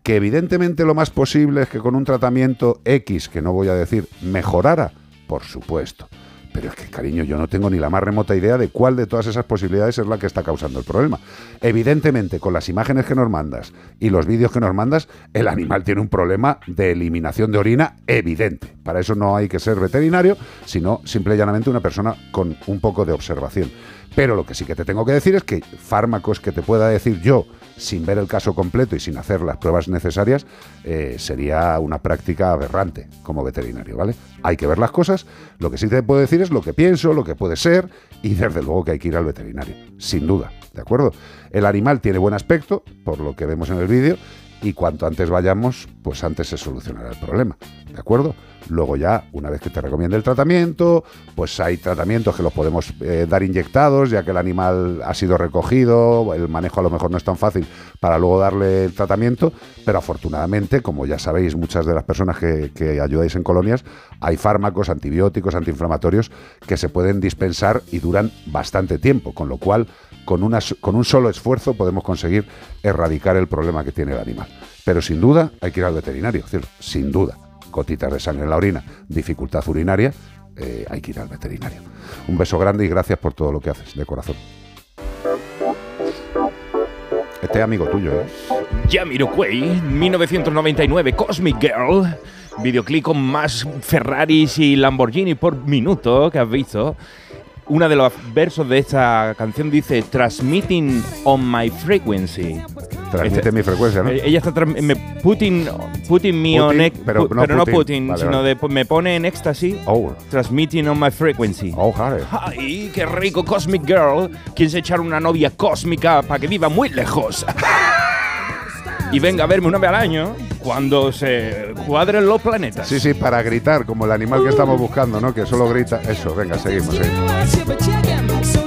Que evidentemente lo más posible es que con un tratamiento X, que no voy a decir, mejorara, por supuesto. Pero es que, cariño, yo no tengo ni la más remota idea de cuál de todas esas posibilidades es la que está causando el problema. Evidentemente, con las imágenes que nos mandas y los vídeos que nos mandas, el animal tiene un problema de eliminación de orina evidente. Para eso no hay que ser veterinario, sino simple y llanamente una persona con un poco de observación. Pero lo que sí que te tengo que decir es que fármacos que te pueda decir yo sin ver el caso completo y sin hacer las pruebas necesarias eh, sería una práctica aberrante como veterinario, ¿vale? Hay que ver las cosas, lo que sí te puedo decir es lo que pienso, lo que puede ser y desde luego que hay que ir al veterinario, sin duda, ¿de acuerdo? El animal tiene buen aspecto, por lo que vemos en el vídeo, y cuanto antes vayamos, pues antes se solucionará el problema, ¿de acuerdo? Luego ya, una vez que te recomiende el tratamiento, pues hay tratamientos que los podemos eh, dar inyectados, ya que el animal ha sido recogido, el manejo a lo mejor no es tan fácil para luego darle el tratamiento, pero afortunadamente, como ya sabéis, muchas de las personas que, que ayudáis en colonias, hay fármacos, antibióticos, antiinflamatorios que se pueden dispensar y duran bastante tiempo, con lo cual con, una, con un solo esfuerzo podemos conseguir erradicar el problema que tiene el animal. Pero sin duda hay que ir al veterinario, ¿cierto? sin duda. Gotitas de sangre en la orina, dificultad urinaria, eh, hay que ir al veterinario. Un beso grande y gracias por todo lo que haces, de corazón. Este es amigo tuyo, ¿eh? Jamiroquai, 1999, Cosmic Girl. Videoclip con más Ferraris y Lamborghini por minuto que has visto. Una de los versos de esta canción dice Transmitting on my frequency. Transmite Este- mi frecuencia, ¿no? Eh, Ella está me putting, putting me on Putin, ex- pero no pero no Putin. Putin, Vale, sino vale. de me pone en éxtasis. Transmitting on my frequency. Oh, Harry. Ay, qué rico Cosmic Girl. Quieres echar una novia cósmica para que viva muy lejos. [LAUGHS] y venga a verme una vez al año cuando se cuadren los planetas. Sí, sí, para gritar, como el animal que estamos buscando, ¿no? Que solo grita. Eso, venga, seguimos, seguimos.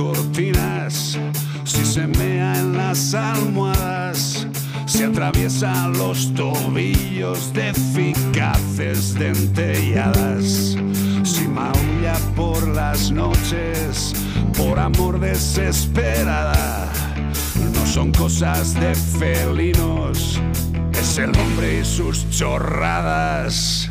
Cortinas, si se mea en las almohadas, si atraviesa los tobillos de eficaces dentelladas, si maulla por las noches, por amor desesperada, no son cosas de felinos, es el hombre y sus chorradas.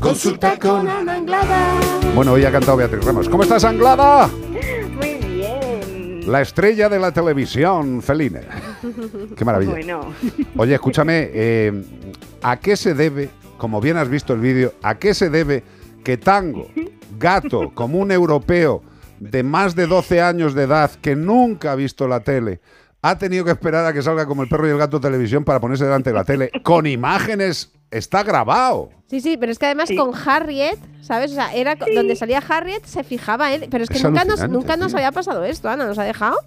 Consulta con Ana Anglada. Bueno, hoy ha cantado Beatriz Ramos. ¿Cómo estás, Anglada? Muy bien. La estrella de la televisión feline. Qué maravilla. Bueno. Oye, escúchame, eh, ¿a qué se debe, como bien has visto el vídeo, a qué se debe que Tango, gato, como un europeo de más de 12 años de edad que nunca ha visto la tele, ha tenido que esperar a que salga como el perro y el gato televisión para ponerse delante de la tele con imágenes? Está grabado. Sí, sí, pero es que además con Harriet, ¿sabes? O sea, era donde salía Harriet, se fijaba él. Pero es que Es nunca, nos, nunca nos había pasado esto, Ana, ¿nos ha dejado?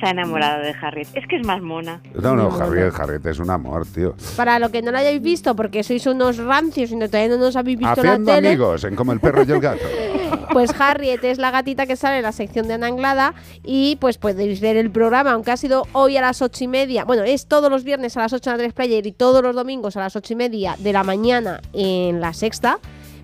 Se ha enamorado de Harriet. Es que es más mona. No, no, Harriet, Harriet es un amor, tío. Para lo que no lo hayáis visto, porque sois unos rancios y no, todavía no nos habéis visto la Haciendo tele, amigos en Como el perro y el gato. [LAUGHS] pues Harriet es la gatita que sale en la sección de Ana Anglada y pues podéis ver el programa, aunque ha sido hoy a las ocho y media, bueno, es todos los viernes a las 8 en la 3 Player y todos los domingos a las ocho y media de la mañana en la sexta,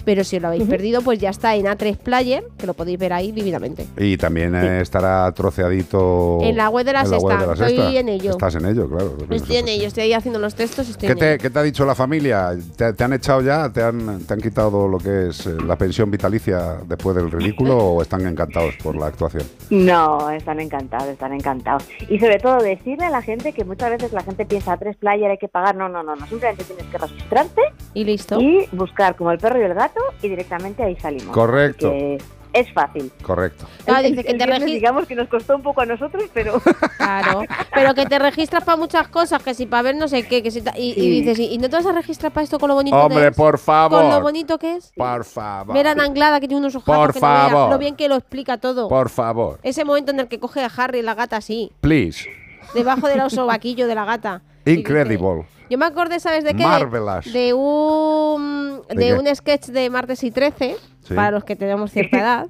pero si os lo habéis perdido, pues ya está en A3 Player, que lo podéis ver ahí vividamente. Y también eh, estará troceadito. En la web de la en la web Sexta. de la Estoy Sexta. en ello. Estás en ello, claro. Estoy en ello, estoy ahí haciendo los textos. Estoy ¿Qué en te, ello. qué te ha dicho la familia? ¿Te, te han echado ya? ¿Te han, ¿Te han quitado lo que es eh, la pensión vitalicia después del ridículo [LAUGHS] o están encantados por la actuación? No, están encantados, están encantados. Y sobre todo decirle a la gente que muchas veces la gente piensa a tres player hay que pagar. No, no, no, no. Simplemente tienes que registrarte y listo. Y buscar como el perro y el gato y directamente ahí salimos. Correcto. Que es fácil. Correcto. El- dice que el te viernes, regis- digamos que nos costó un poco a nosotros, pero [LAUGHS] Claro, pero que te registras para muchas cosas, que si para ver no sé qué, que si ta- y, y dices, ¿y no te vas a registrar para esto con lo bonito que Hombre, es? por favor. Con lo bonito que es. Por favor. Ver a Anglada que tiene unos ojos Por que no favor. lo bien que lo explica todo. Por favor. Ese momento en el que coge a Harry la gata así, Please. debajo del [LAUGHS] osobaquillo de la gata. Incredible. Yo me acordé, ¿sabes de qué? De- Marvelous. De, un ¿De de, qué? un sketch de martes y 13, Sí. para los que tenemos cierta [LAUGHS] edad,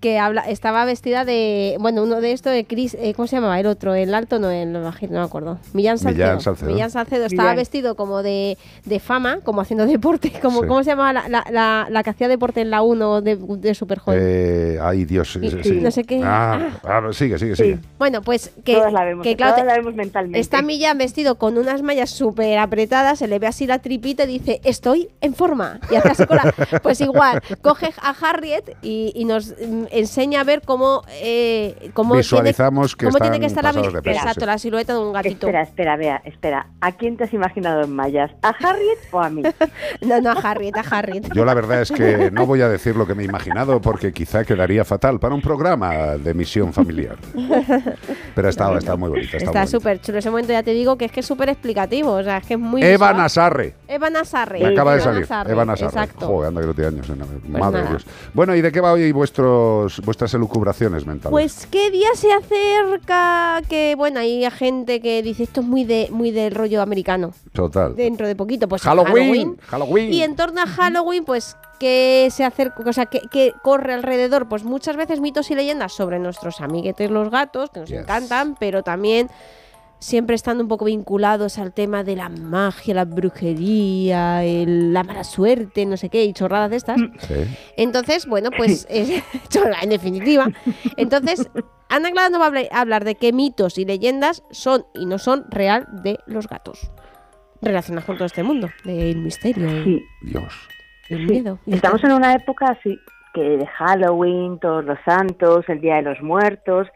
que habla, estaba vestida de, bueno, uno de estos de Chris, eh, ¿cómo se llamaba? El otro, el alto, no, el bajito, no me acuerdo. Millán Salcedo. Millán Salcedo. Millán Salcedo estaba Millán. vestido como de, de fama, como haciendo deporte, [LAUGHS] como, Sí. ¿cómo se llamaba la, la, la, la que hacía deporte en la 1 de, de Super joven? Eh, ay, Dios. sí, no sé qué. Ah, ah, sigue, sigue, sigue. Bueno, pues que, todas la vemos, que claro, todas la vemos mentalmente. Está Millán vestido con unas mallas súper apretadas, se le ve así la tripita y dice, estoy en forma. Y hace así con la... Pues igual, coge a Harriet y, y nos mm, enseña a ver cómo... eh, cómo Visualizamos que tiene, cómo tiene están que estar la, de peso, Exacto, sí. la silueta de un gatito. Espera, espera, vea, espera. ¿A quién te has imaginado en mallas? ¿A Harriet o a mí? [LAUGHS] No, no, a Harriet, a Harriet. Yo la verdad es que no voy a decir lo que me he imaginado porque quizá quedaría fatal para un programa de misión familiar. [LAUGHS] Pero muy. Está, Está muy bonita. súper chulo. Ese momento ya te digo que es que es súper explicativo. O sea, es que es muy. Eva. Nasarre. Eva Nasarre. Me acaba de Eva salir. Eva Nasarre. Exacto. Joder, anda que no tiene años. Madre de. Dios. Bueno, ¿y de qué va hoy vuestros, vuestras elucubraciones mentales? Pues qué día se acerca que bueno, hay gente que dice esto es muy de muy del rollo americano. Total. Dentro de poquito, pues Halloween. Halloween. Y en torno a Halloween, pues ¿qué se acerca, o sea, qué, qué corre alrededor? Pues muchas veces mitos y leyendas sobre nuestros amiguetes los gatos, que nos Yes. encantan, pero también siempre estando un poco vinculados al tema de la magia, la brujería, el- la mala suerte, no sé qué, y chorradas de estas. Sí. Entonces, bueno, pues [LAUGHS] [LAUGHS] en definitiva. Entonces, Ana Anglada nos va a hablar, a hablar de qué mitos y leyendas son y no son real de los gatos. Relacionados con todo este mundo, del misterio, Sí. Dios. El miedo. Estamos en una época así que de Halloween, todos los santos, el Día de los Muertos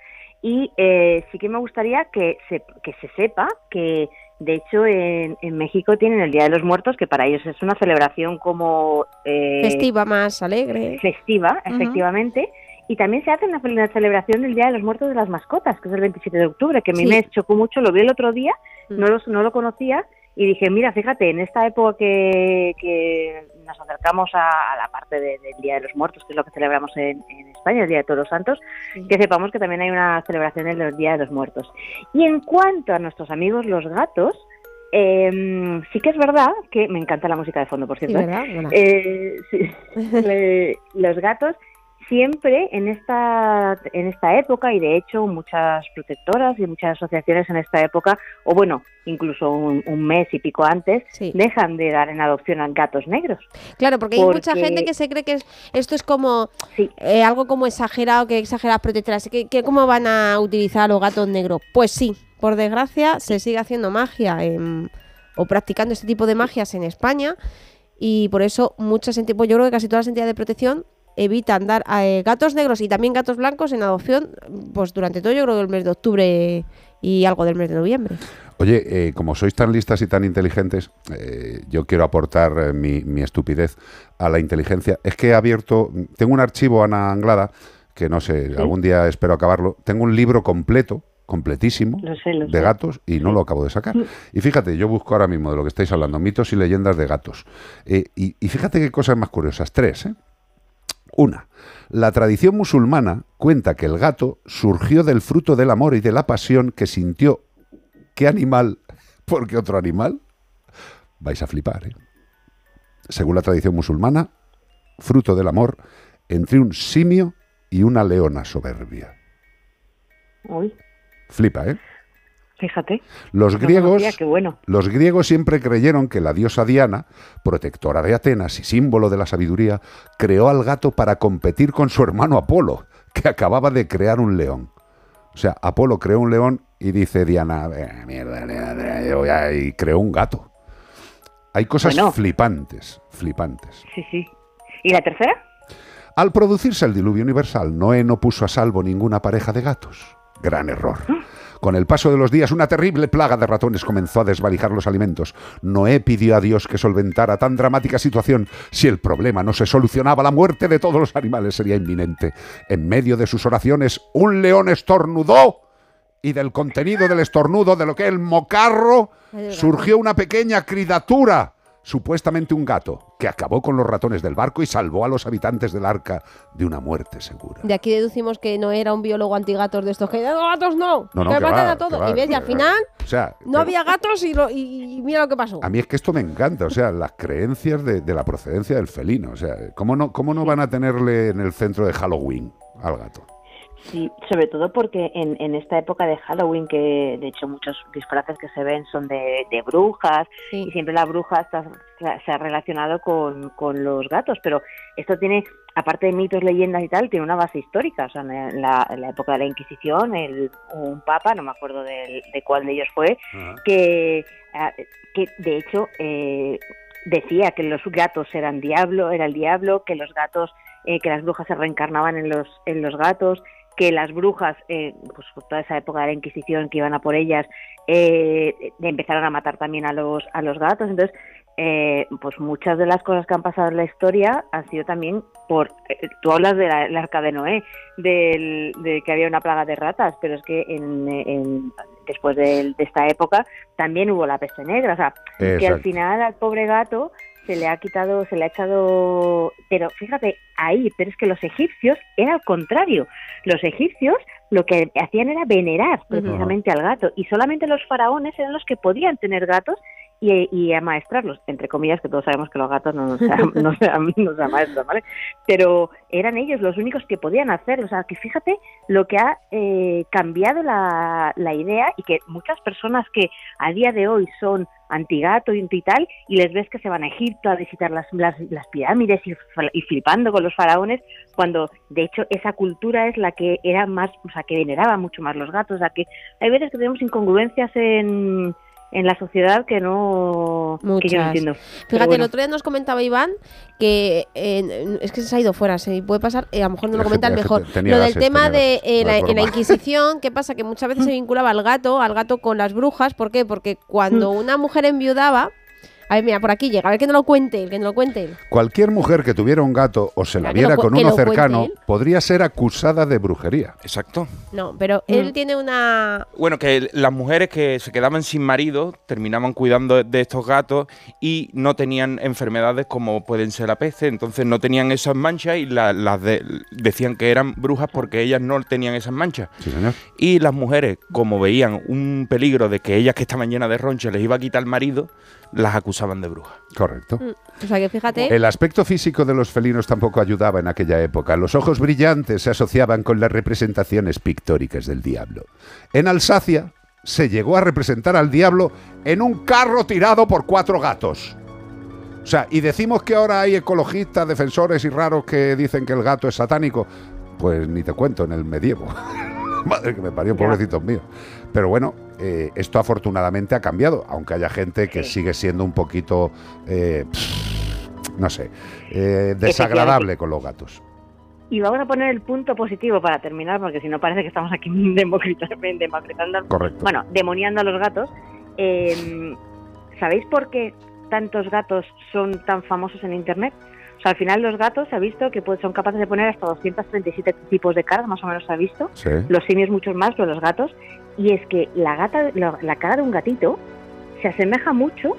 y eh, sí que me gustaría que se, que se sepa que de hecho en, en México tienen el Día de los Muertos que para ellos es una celebración como eh, festiva más alegre. festiva, efectivamente. Y también se hace una, una celebración del Día de los Muertos de las Mascotas, que es el 27 de octubre, que a mí Sí. me chocó mucho, lo vi el otro día, Mm. no, lo, no lo conocía, y dije, mira, fíjate, en esta época que, que nos acercamos a, a la parte de- del Día de los Muertos, que es lo que celebramos en, en España, el Día de Todos los Santos, que sepamos que también hay una celebración del Día de los Muertos. Y en cuanto a nuestros amigos los gatos, eh, sí que es verdad que me encanta la música de fondo, por Sí, cierto. ¿eh? ¿verdad? Eh, sí. Le- [LAUGHS] los gatos siempre en esta en esta época y de hecho muchas protectoras y muchas asociaciones en esta época o bueno incluso un, un mes y pico antes dejan de dar en adopción a gatos negros Claro, porque hay mucha gente que se cree que es- esto es como eh, algo como exagerado, que exageras protectoras. Que, que ¿Cómo van a utilizar a los gatos negros? Pues sí, por desgracia se sigue haciendo magia en- o practicando este tipo de magias en España y por eso muchas pues yo creo que casi todas las entidades de protección evitan dar a eh, gatos negros y también gatos blancos en adopción pues durante todo yo creo el mes de octubre y algo del mes de noviembre. Oye, eh, como sois tan listas y tan inteligentes, eh, yo quiero aportar eh, mi, mi estupidez a la inteligencia. Es que he abierto, tengo un archivo, Ana Anglada, que no sé, algún día espero acabarlo. Tengo un libro completo, completísimo, Lo sé, lo de sé. gatos y no lo acabo de sacar. Y fíjate, yo busco ahora mismo de lo que estáis hablando, mitos y leyendas de gatos. Eh, y, y fíjate qué cosas más curiosas, tres, ¿eh? Una, la tradición musulmana cuenta que el gato surgió del fruto del amor y de la pasión que sintió. ¿Qué animal? [LAUGHS] Porque otro animal. Vais a flipar, ¿eh? Según la tradición musulmana, fruto del amor entre un simio y una leona soberbia. Uy, Flipa, ¿eh? Fíjate. Los No griegos, bueno. los griegos siempre creyeron que la diosa Diana, protectora de Atenas y símbolo de la sabiduría, creó al gato para competir con su hermano Apolo, que acababa de crear un león. O sea, Apolo creó un león y dice Diana, "Eh, mierda, mierda, yo voy a-", y creó un gato. Hay cosas Bueno. flipantes, flipantes. Sí, sí. ¿Y la tercera? Al producirse el diluvio universal, Noé no puso a salvo ninguna pareja de gatos. Gran error. Con el paso de los días, una terrible plaga de ratones comenzó a desvalijar los alimentos. Noé pidió a Dios que solventara tan dramática situación. Si el problema no se solucionaba, la muerte de todos los animales sería inminente. En medio de sus oraciones, un león estornudó y del contenido del estornudo, de lo que es el mocarro, surgió una pequeña criatura, supuestamente un gato, que acabó con los ratones del barco y salvó a los habitantes del arca de una muerte segura. De aquí deducimos que no era un biólogo antigatos de estos que "No, gatos no, No, no, que que matan va, a todo. que va, y ves, y al final O sea, no había gatos y, lo- y- y mira lo que pasó. a mí es que esto me encanta, o sea, las creencias de, de la procedencia del felino. O sea, ¿cómo no, ¿cómo no van a tenerle en el centro de Halloween al gato? Sí, sobre todo porque en, en esta época de Halloween, que de hecho muchos disfraces que se ven son de, de brujas, y siempre la bruja está- se ha relacionado con, con los gatos, pero esto tiene, aparte de mitos, leyendas y tal, tiene una base histórica. O sea, en la, en la época de la Inquisición, el, un papa, no me acuerdo del- de, cuál de ellos fue, que, ah, que de hecho eh, decía que los gatos eran diablo, era el diablo, que los gatos, eh, que las brujas se reencarnaban en los, en los gatos, que las brujas, eh, pues por toda esa época de la Inquisición que iban a por ellas, eh, empezaron a matar también a los, a los gatos. Entonces, eh, pues muchas de las cosas que han pasado en la historia han sido también por, eh, tú hablas del de la arca de Noé, del, de que había una plaga de ratas, pero es que en, en- después de, de esta época también hubo la peste negra, o sea, que al final al pobre gato se le ha quitado, se le ha echado, pero fíjate, ahí, pero es que los egipcios era al contrario, los egipcios lo que hacían era venerar precisamente al gato y solamente los faraones eran los que podían tener gatos y, y amaestrarlos, entre comillas, que todos sabemos que los gatos no nos, [LAUGHS] no se, no se amaestran, ¿vale? Pero eran ellos los únicos que podían hacerlo. O sea, que fíjate lo que ha eh, cambiado la, la idea y que muchas personas que a día de hoy son antigato y tal, y les ves que se van a Egipto a visitar las, las, las pirámides y, y flipando con los faraones, cuando de hecho esa cultura es la que era más, o sea, que veneraba mucho más los gatos. O sea, que hay veces que tenemos incongruencias en, en la sociedad que no, que yo no Muchas. entiendo. Fíjate, bueno. el otro día nos comentaba Iván que eh, es que se ha ido fuera, se puede pasar, eh, a lo mejor no lo comenta el mejor. Lo del tema de eh, no la, en la. Inquisición, ¿qué pasa? Que muchas veces se vinculaba al gato, al gato con las brujas. ¿Por qué? Porque cuando Mm. una mujer enviudaba. A ver, mira, por aquí llega, a ver que no lo cuente él, que no lo cuente él. Cualquier mujer que tuviera un gato o se la Claro, que lo viera cu- con que uno lo cuente cercano él. podría ser acusada de brujería. Exacto. No, pero Mm. él tiene una. Bueno, que las mujeres que se quedaban sin marido terminaban cuidando de estos gatos y no tenían enfermedades como pueden ser la peste, entonces no tenían esas manchas y la- las de- decían que eran brujas porque ellas no tenían esas manchas. Sí, señor. Y las mujeres, como veían un peligro de que ellas que estaban llenas de ronchas les iba a quitar el marido, las acusaban de brujas. Correcto. O sea que fíjate. El aspecto físico de los felinos tampoco ayudaba en aquella época. Los ojos brillantes se asociaban con las representaciones pictóricas del diablo. En Alsacia se llegó a representar al diablo en un carro tirado por cuatro gatos. O sea, y decimos que ahora hay ecologistas, defensores y raros que dicen que el gato es satánico. Pues ni te cuento, en el medievo. [LAUGHS] [LAUGHS] Madre que me parió, pobrecitos míos. Pero bueno, eh, esto afortunadamente ha cambiado, aunque haya gente que sigue siendo un poquito, eh, no sé, eh, desagradable con los gatos. Y vamos a poner el punto positivo para terminar, porque si no parece que estamos aquí [LAUGHS] democratizando, Correcto. bueno, demoniando a los gatos. Eh, ¿Sabéis por qué tantos gatos son tan famosos en Internet? Al final los gatos se ha visto que pues, son capaces de poner hasta 237 tipos de caras, más o menos se ha visto. Sí. Los simios muchos más, pero los gatos. Y es que la, gata, la, la cara de un gatito se asemeja mucho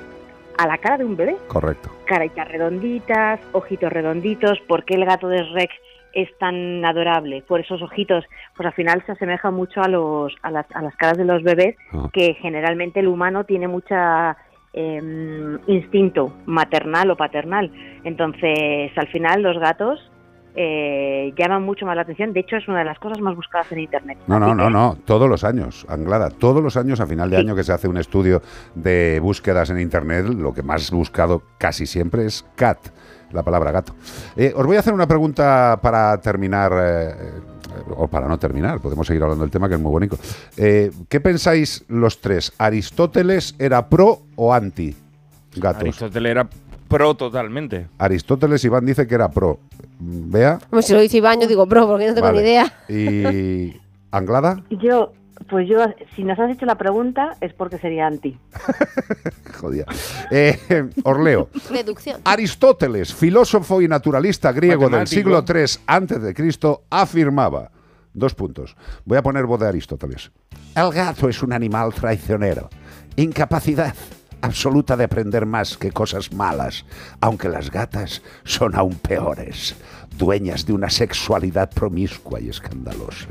a la cara de un bebé. Correcto. Caritas redonditas, ojitos redonditos. ¿Por qué el gato de Rex es tan adorable? Por esos ojitos, pues al final se asemeja mucho a, los, a, las, a las caras de los bebés, Ah. que generalmente el humano tiene mucha em, instinto maternal o paternal. Entonces, al final los gatos eh, llaman mucho más la atención. De hecho, es una de las cosas más buscadas en Internet. No, no, no, no, todos los años, Anglada, todos los años a final de año que se hace un estudio de búsquedas en Internet, lo que más buscado casi siempre es cat, la palabra gato. Eh, os voy a hacer una pregunta para terminar, eh, o para no terminar, podemos seguir hablando del tema que es muy bonito. Eh, ¿Qué pensáis los tres? ¿Aristóteles era pro o anti gatos? Aristóteles era pro totalmente. Aristóteles, Iván dice que era pro. Vea. Como si lo dice Iván, yo digo, bro, porque no tengo Vale. ni idea. ¿Y [LAUGHS] Anglada? Yo, pues yo, si nos has hecho la pregunta, es porque sería anti. [LAUGHS] Jodía. Eh, os leo. Deducción. Aristóteles, filósofo y naturalista griego del siglo III antes de Cristo, afirmaba, dos puntos, voy a poner voz de Aristóteles, el gato es un animal traicionero, incapacidad absoluta de aprender más que cosas malas, aunque las gatas son aún peores, dueñas de una sexualidad promiscua y escandalosa.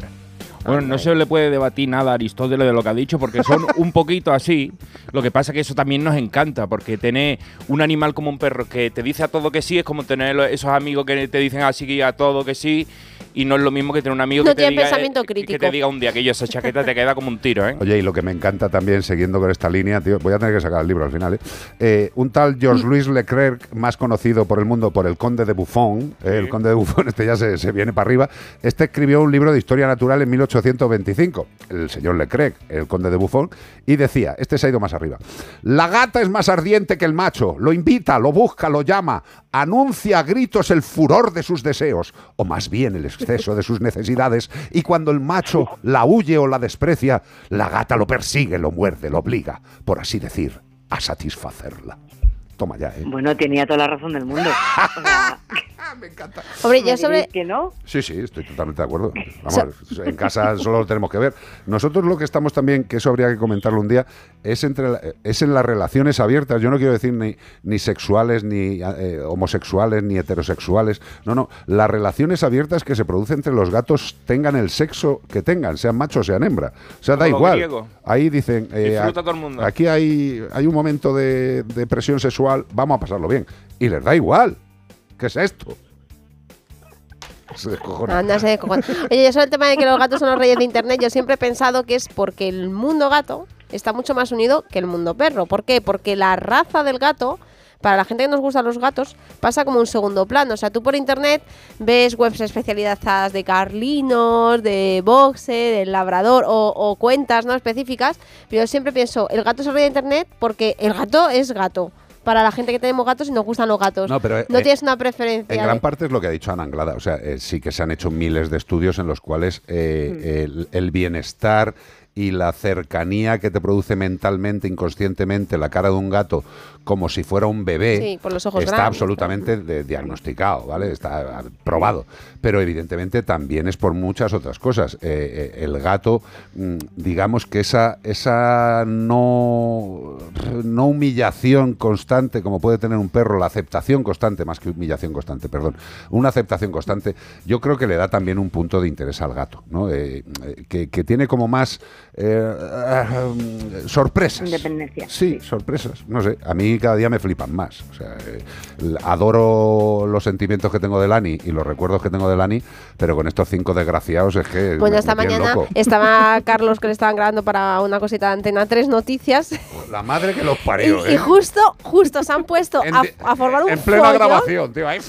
Bueno, no se le puede debatir nada a Aristóteles de lo que ha dicho, porque son un poquito así. Lo que pasa es que eso también nos encanta, porque tener un animal como un perro que te dice a todo que sí es como tener esos amigos que te dicen así a todo que sí, y no es lo mismo que tener un amigo No que, te diga, pensamiento eh, que te diga un día que yo esa chaqueta te queda como un tiro, ¿eh? Oye, y lo que me encanta también, siguiendo con esta línea, tío, voy a tener que sacar el libro al final, ¿eh? Eh, un tal Georges Louis Leclerc, más conocido por el mundo por el Conde de Buffon, ¿eh? el Conde de Buffon, [LAUGHS] este ya se, se viene para arriba, este escribió un libro de historia natural en 1825, el señor Leclerc, el Conde de Buffon, y decía, este se ha ido más arriba, la gata es más ardiente que el macho, lo invita, lo busca, lo llama, anuncia a gritos el furor de sus deseos, o más bien el exceso de sus necesidades, y cuando el macho la huye o la desprecia, la gata lo persigue, lo muerde, lo obliga, por así decir, a satisfacerla. Toma ya, ¿eh? Bueno, tenía toda la razón del mundo. [LAUGHS] O sea, Hombre, ¿me yo sobre. que no? Sí, sí, estoy totalmente de acuerdo. [LAUGHS] Vamos, en casa solo lo tenemos que ver. Nosotros lo que estamos también, que eso habría que comentarlo un día, es, entre, la- es en las relaciones abiertas. Yo no quiero decir ni, ni sexuales, ni eh, homosexuales, ni heterosexuales. No, no. Las relaciones abiertas que se producen entre los gatos tengan el sexo que tengan, sean machos, sean hembra. O sea, da Como igual. griego. Ahí dicen, eh, Disfruta a- todo el mundo. aquí hay, hay un momento de, de presión sexual, vamos a pasarlo bien. Y les da igual. ¿Qué es esto? Se descojona. Anda, se descojona. Oye, yo sobre el tema de que los gatos son los reyes de internet, yo siempre he pensado que es porque el mundo gato está mucho más unido que el mundo perro. ¿Por qué? Porque la raza del gato, para la gente que nos gustan los gatos, pasa como un segundo plano. O sea, tú por internet ves webs especializadas de carlinos, de boxe, del labrador o, cuentas no específicas. Pero yo siempre pienso, el gato el rey de internet porque el gato es gato. Para la gente que tenemos gatos y nos gustan los gatos. No, pero, eh, tienes una preferencia. En gran parte es lo que ha dicho Ana Anglada. O sea, eh, sí que se han hecho miles de estudios en los cuales eh, el, el bienestar y la cercanía que te produce mentalmente, inconscientemente, la cara de un gato como si fuera un bebé, Sí, por los ojos está grandes, absolutamente de- diagnosticado, ¿vale? Está probado. Pero evidentemente también es por muchas otras cosas. Eh, eh, el gato, mm, digamos que esa, esa no, no humillación constante como puede tener un perro, la aceptación constante, más que humillación constante, perdón, una aceptación constante, yo creo que le da también un punto de interés al gato, ¿no? Eh, eh, que, que tiene como más eh, ah, sorpresas. Independencia. Sí, sorpresas. No sé, a mí cada día me flipan más. O sea, eh, adoro los sentimientos que tengo de Lani y los recuerdos que tengo de Lani, pero con estos cinco desgraciados es que. Bueno, me- esta me mañana loco. estaba Carlos que le estaban grabando para una cosita de Antena 3 Noticias La madre que los y, parió, y ¿eh? justo, justo se han puesto a, a formar un En plena follón. grabación, tío. ahí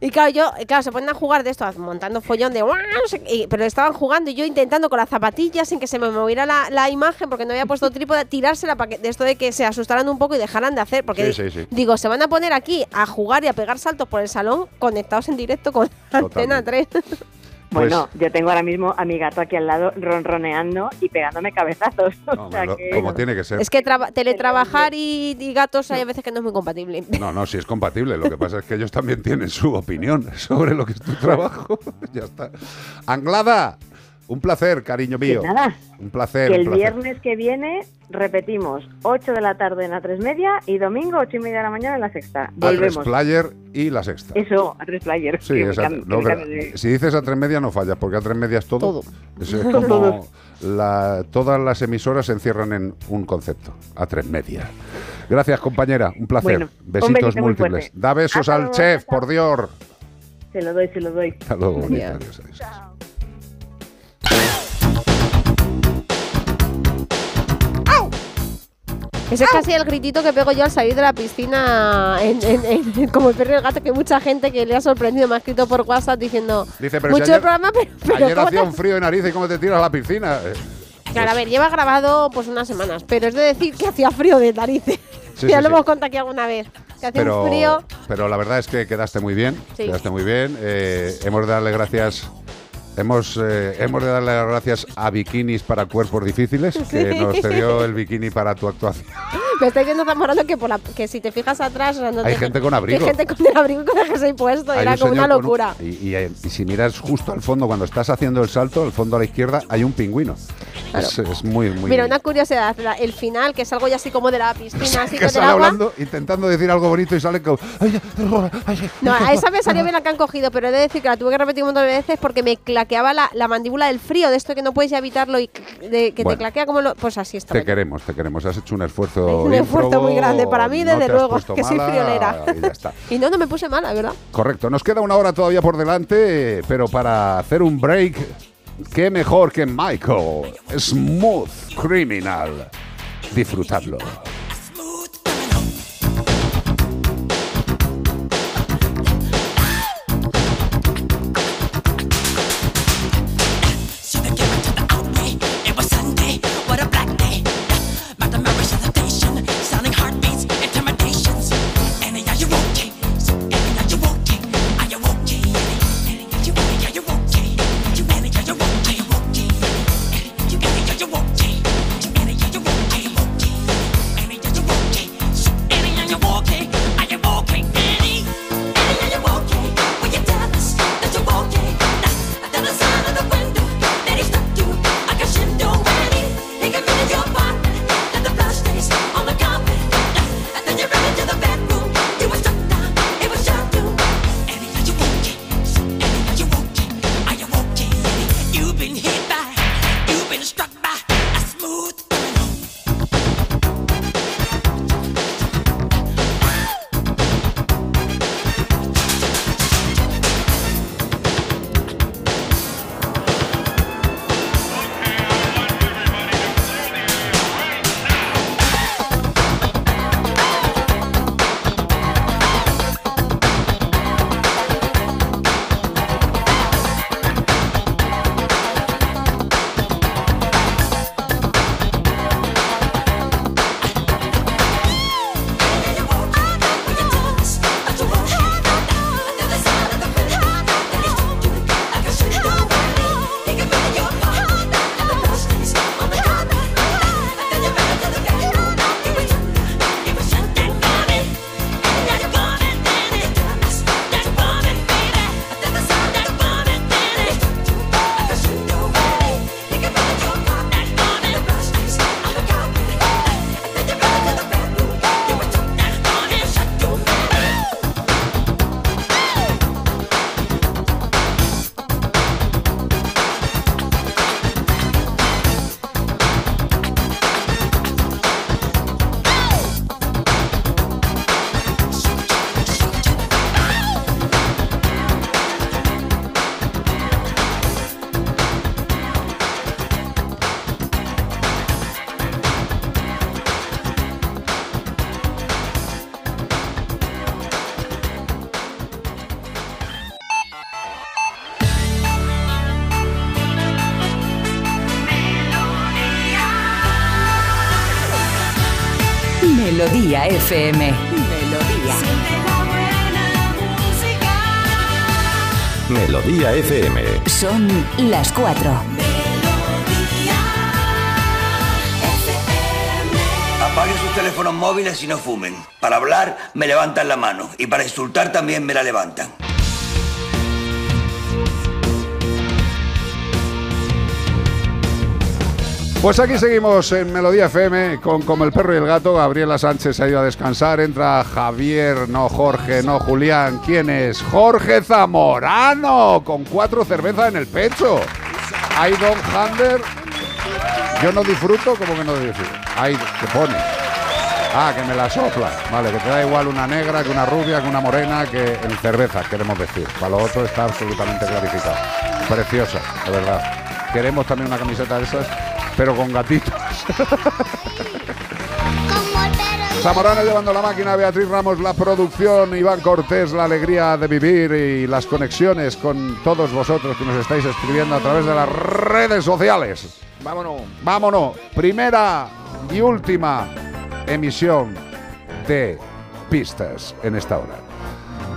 Y claro, yo, claro, se ponen a jugar de esto, montando follón de "Guau", no sé qué", y- pero estaban jugando y yo intentando con las zapatillas sin que se me moviera la, la imagen porque no había puesto trípode, tirársela para que de esto de que se asustaran un poco y dejaran de hacer. Porque Sí, sí, sí. digo, se van a poner aquí a jugar y a pegar saltos por el salón conectados en directo con Antena 3. [LAUGHS] Bueno, yo tengo ahora mismo a mi gato aquí al lado ronroneando y pegándome cabezazos. [LAUGHS] O sea lo- que- como tiene que ser. Es que traba- teletrabajar y, y gatos hay a veces que no es muy compatible. [LAUGHS] No, no, sí es compatible. Lo que pasa es que ellos también tienen su opinión sobre lo que es tu trabajo. ya está. Anglada, Un placer, cariño mío. Que nada, Un placer. que un el placer. viernes que viene repetimos 8 de la tarde en la 3 media y domingo 8 y media de la mañana en la sexta. A tres Volvemos. player y la sexta. Eso, a tres player. Sí, exacto. No, de- si dices a tres media no fallas, porque a tres media es todo. Todo. Es, es Son [LAUGHS] como todos. la- todas las emisoras se encierran en un concepto, a tres media. Gracias, compañera. Un placer. Bueno, Besitos múltiples. Da besos Hasta al luego, chef, por Dios. Se lo doy, se lo doy. Hasta luego, bonita. Adiós. Adiós, Ese es casi el gritito que pego yo al salir de la piscina, en- en- en- como el perro y el gato, que mucha gente que le ha sorprendido me ha escrito por WhatsApp diciendo Dice, pero si mucho ayer- programa, pero, pero Ayer ¿cómo hacía un frío de nariz y cómo te tiras a la piscina. Eh, Claro, a ver, lleva grabado pues unas semanas, pero es de decir que hacía frío de narices. [LAUGHS] Sí, ya sí, lo sí. hemos contado aquí alguna vez. Que hacía pero, un frío. pero la verdad es que quedaste muy bien. Sí. Quedaste muy bien. Eh, hemos de darle gracias. Hemos, eh, hemos de darle las gracias a Bikinis para cuerpos difíciles, que Sí. nos cedió el bikini para tu actuación. [LAUGHS] [LAUGHS] Me estáis viendo Zamorano que, por la, que si te fijas atrás. no Hay te- gente con abrigo. Hay gente con el abrigo con el jersey puesto. Hay era como una un- locura. y, y- y si miras justo al fondo, cuando estás haciendo el salto, al fondo a la izquierda, hay un pingüino. Es, es muy, muy. Mira, una curiosidad, el final, que es algo ya así como de la piscina, [LAUGHS] así que sale hablando, intentando decir algo bonito y sale como. "Ay, ay, ay". No, a esa me salió [LAUGHS] bien la que han cogido, pero he de decir que la tuve que repetir un montón de veces porque me claqueaba la, la mandíbula del frío, de esto que no puedes ya evitarlo y de- que Bueno. te claquea como lo. Pues así está. Te queremos, te queremos. Has hecho un esfuerzo. Un esfuerzo muy grande para mí, desde luego, que soy friolera. y ya está. [LAUGHS] Y no, no me puse mala, ¿verdad? Correcto, nos queda una hora todavía por delante, pero para hacer un break, qué mejor que Michael, Smooth Criminal. Disfrutadlo. Melodía FM. Melodía. Melodía FM. Son las cuatro. Apaguen sus teléfonos móviles y no fumen. Para hablar me levantan la mano y para insultar también me la levantan. Pues aquí seguimos en Melodía FM con Como el perro y el gato. Gabriela Sánchez se ha ido a descansar. Entra Javier, no Jorge, no Julián. ¿Quién es? Jorge Zamorano, con cuatro cervezas en el pecho. Hay Don Hander. Yo no disfruto, como que no disfruto. Ahí, ¿qué pone? Ah, que me la sopla. Vale, que te da igual una negra que una rubia, que una morena, que en cerveza, queremos decir. Para lo otro está absolutamente clarificado. Preciosa, de verdad. Queremos también una camiseta de esas, pero con gatitos. [LAUGHS] Zamorano llevando la máquina, Beatriz Ramos la producción, Iván Cortés la alegría de vivir y las conexiones con todos vosotros que nos estáis escribiendo a través de las redes sociales. Vámonos. Vámonos. Primera y última emisión de pistas en esta hora.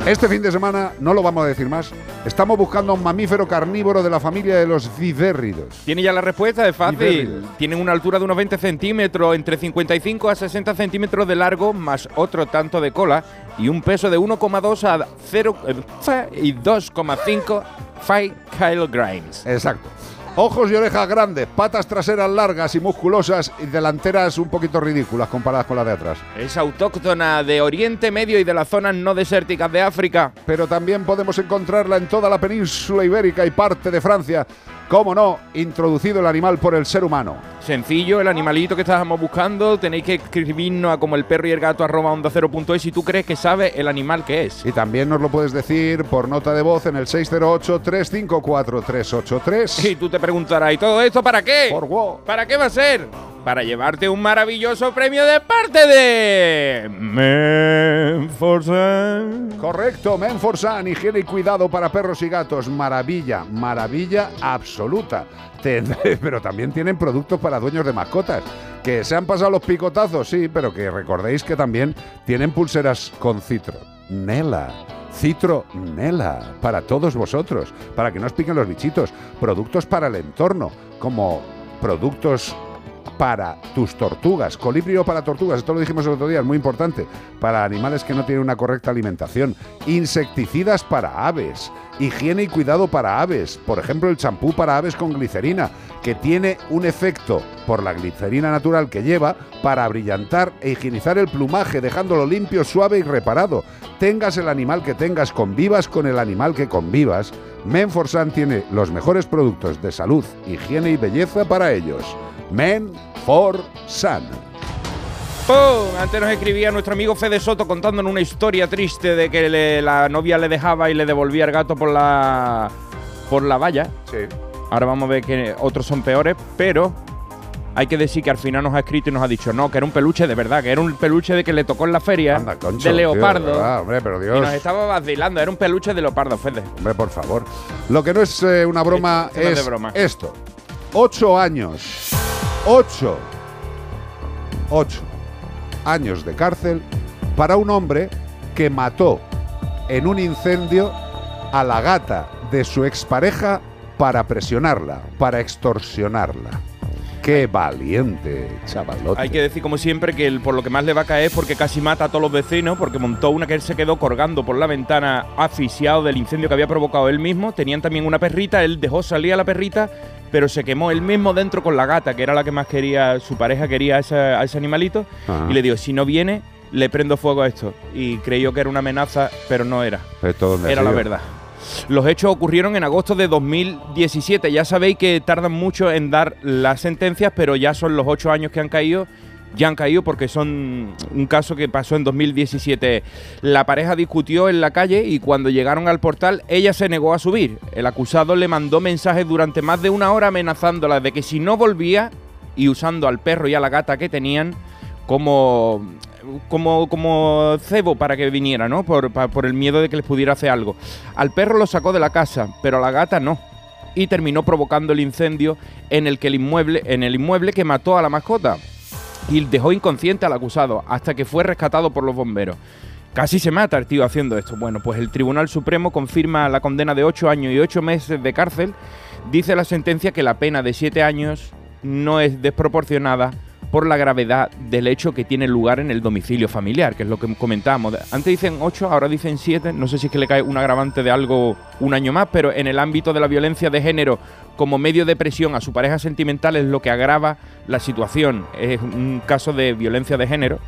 Este fin de semana, no lo vamos a decir más, estamos buscando a un mamífero carnívoro de la familia de los vivérridos. Tiene ya la respuesta, es fácil. Vivérridos. Tienen una altura de unos 20 centímetros, entre 55 a 60 centímetros de largo, más otro tanto de cola, y un peso de 1,2 a 0 eh, y 2,5 5 kilograms. Exacto. Ojos y orejas grandes, patas traseras largas y musculosas y delanteras un poquito ridículas comparadas con las de atrás. Es autóctona de Oriente Medio y de las zonas no desérticas de África. Pero también podemos encontrarla en toda la península ibérica y parte de Francia. Cómo no, introducido el animal por el ser humano. Sencillo, el animalito que estábamos buscando, tenéis que escribirnos a como el perro y el gato arroba onda cero punto es si tú crees que sabe el animal que es. Y también nos lo puedes decir por nota de voz en el 608-354-383. Y tú te preguntarás, ¿y todo esto para qué? Por wow. ¿Para qué va a ser? Para llevarte un maravilloso premio de parte de Menforsan. Correcto, Menforsan, higiene y cuidado para perros y gatos. Maravilla, maravilla absoluta. [LAUGHS] Pero también tienen productos para dueños de mascotas. Que se han pasado los picotazos, sí, pero que recordéis que también tienen pulseras con citronela. Citronela, para todos vosotros, para que no os piquen los bichitos. Productos para el entorno, como productos para tus tortugas. Colibrio para tortugas, esto lo dijimos el otro día, es muy importante. Para animales que no tienen una correcta alimentación. Insecticidas para aves. Higiene y cuidado para aves. Por ejemplo, el champú para aves con glicerina, que tiene un efecto por la glicerina natural que lleva para brillantar e higienizar el plumaje, dejándolo limpio, suave y reparado. Tengas el animal que tengas, convivas con el animal que convivas. Menforsan tiene los mejores productos de salud, higiene y belleza para ellos. Men for Sun. ¡Pum! Antes nos escribía nuestro amigo Fede Soto contándonos una historia triste de que le- la novia le dejaba y le devolvía el gato por la por la valla. Sí. Ahora vamos a ver que otros son peores, pero hay que decir que al final nos ha escrito y nos ha dicho no, que era un peluche de verdad, que era un peluche de que le tocó en la feria Concho, de tío, leopardo. verdad, hombre, pero y Dios. nos estaba vacilando, era un peluche de leopardo, Fede. Hombre, por favor. Lo que no es eh, una broma no es de broma. esto. Ocho años. Ocho. Ocho años de cárcel para un hombre que mató en un incendio a la gata de su expareja para presionarla, para extorsionarla. Qué valiente, chavalote. Hay que decir, como siempre, que el- por lo que más le va a caer porque casi mata a todos los vecinos, porque montó una que él se quedó colgando por la ventana asfixiado del incendio que había provocado él mismo. Tenían también una perrita, él dejó salir a la perrita, pero se quemó él mismo dentro con la gata, que era la que más quería, su pareja quería a ese, a ese animalito. Ajá. Y le dijo, si no viene, le prendo fuego a esto. Y creyó que era una amenaza, pero no era. Esto Era la verdad. Los hechos ocurrieron en agosto de 2017. Ya sabéis que tardan mucho en dar las sentencias, pero ya son los ocho años que han caído. Ya han caído porque son un caso que pasó en 2017. La pareja discutió en la calle y cuando llegaron al portal ella se negó a subir. El acusado le mandó mensajes durante más de una hora amenazándola de que si no volvía y usando al perro y a la gata que tenían como como, como cebo para que viniera, ¿no? Por, por el miedo de que les pudiera hacer algo. Al perro lo sacó de la casa, pero a la gata no. Y terminó provocando el incendio en el que el inmueble, en el inmueble que mató a la mascota. Y dejó inconsciente al acusado hasta que fue rescatado por los bomberos. Casi se mata el tío haciendo esto. Bueno, pues el Tribunal Supremo confirma la condena de 8 años y 8 meses de cárcel. Dice la sentencia que la pena de 7 años no es desproporcionada por la gravedad del hecho que tiene lugar en el domicilio familiar, que es lo que comentábamos. Antes dicen 8, ahora dicen 7, no sé si es que le cae un agravante de algo un año más, pero en el ámbito de la violencia de género como medio de presión a su pareja sentimental es lo que agrava la situación. Es un caso de violencia de género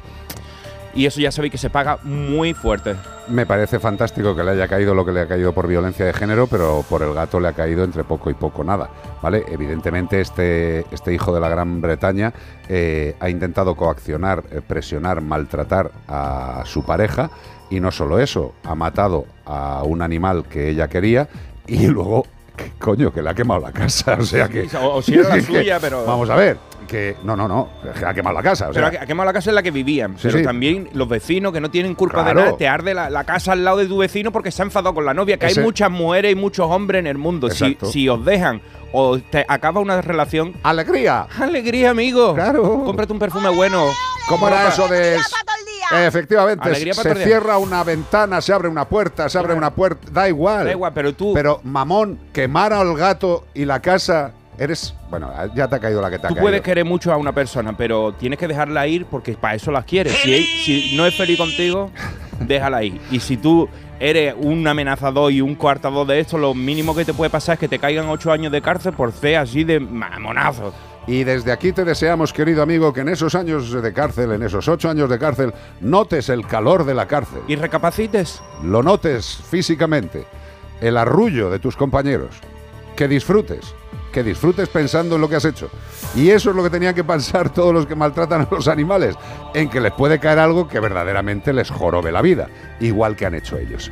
y eso ya sabéis que se paga muy fuerte. Me parece fantástico que le haya caído lo que le ha caído por violencia de género, pero por el gato le ha caído entre poco y poco nada. ¿vale? Evidentemente, este, este hijo de la Gran Bretaña eh, ha intentado coaccionar, eh, presionar, maltratar a su pareja. Y no solo eso, ha matado a un animal que ella quería y [LAUGHS] luego, ¿qué coño, que le ha quemado la casa. O sea que. O, o si era la [LAUGHS] que- suya, pero. Vamos a ver, que. No, no, no, que ha quemado la casa. O Pero sea, ha quemado la casa en la que vivían. Sí, pero sí. también los vecinos que no tienen culpa Claro. de nada. Te arde la, la casa al lado de tu vecino porque se ha enfadado con la novia. Que Ese- hay muchas mujeres y muchos hombres en el mundo. Si, si os dejan o te acaba una relación. ¡Alegría! ¡Alegría, amigo! Claro. Cómprate un perfume bueno. ¿Cómo era eso de.? Efectivamente, Alegría se cierra una ventana, se abre una puerta, se abre una puerta, da igual. Da igual, pero tú. Pero, mamón, quemar al gato y la casa, eres. Bueno, ya te ha caído la que te ha Tú caído. puedes querer mucho a una persona, pero tienes que dejarla ir porque para eso las quieres. Si, si no es feliz contigo, [LAUGHS] déjala ir. Y si tú eres un amenazador y un coartador de esto, lo mínimo que te puede pasar es que te caigan ocho años de cárcel por ser así de mamonazo. Y desde aquí te deseamos, querido amigo, que en esos años de cárcel, en esos ocho años de cárcel, notes el calor de la cárcel. Y recapacites. Lo notes físicamente, el arrullo de tus compañeros. Que disfrutes, que disfrutes pensando en lo que has hecho. Y eso es lo que tenían que pensar [LAUGHS] todos los que maltratan a los animales, en que les puede caer algo que verdaderamente les jorobe la vida, igual que han hecho ellos.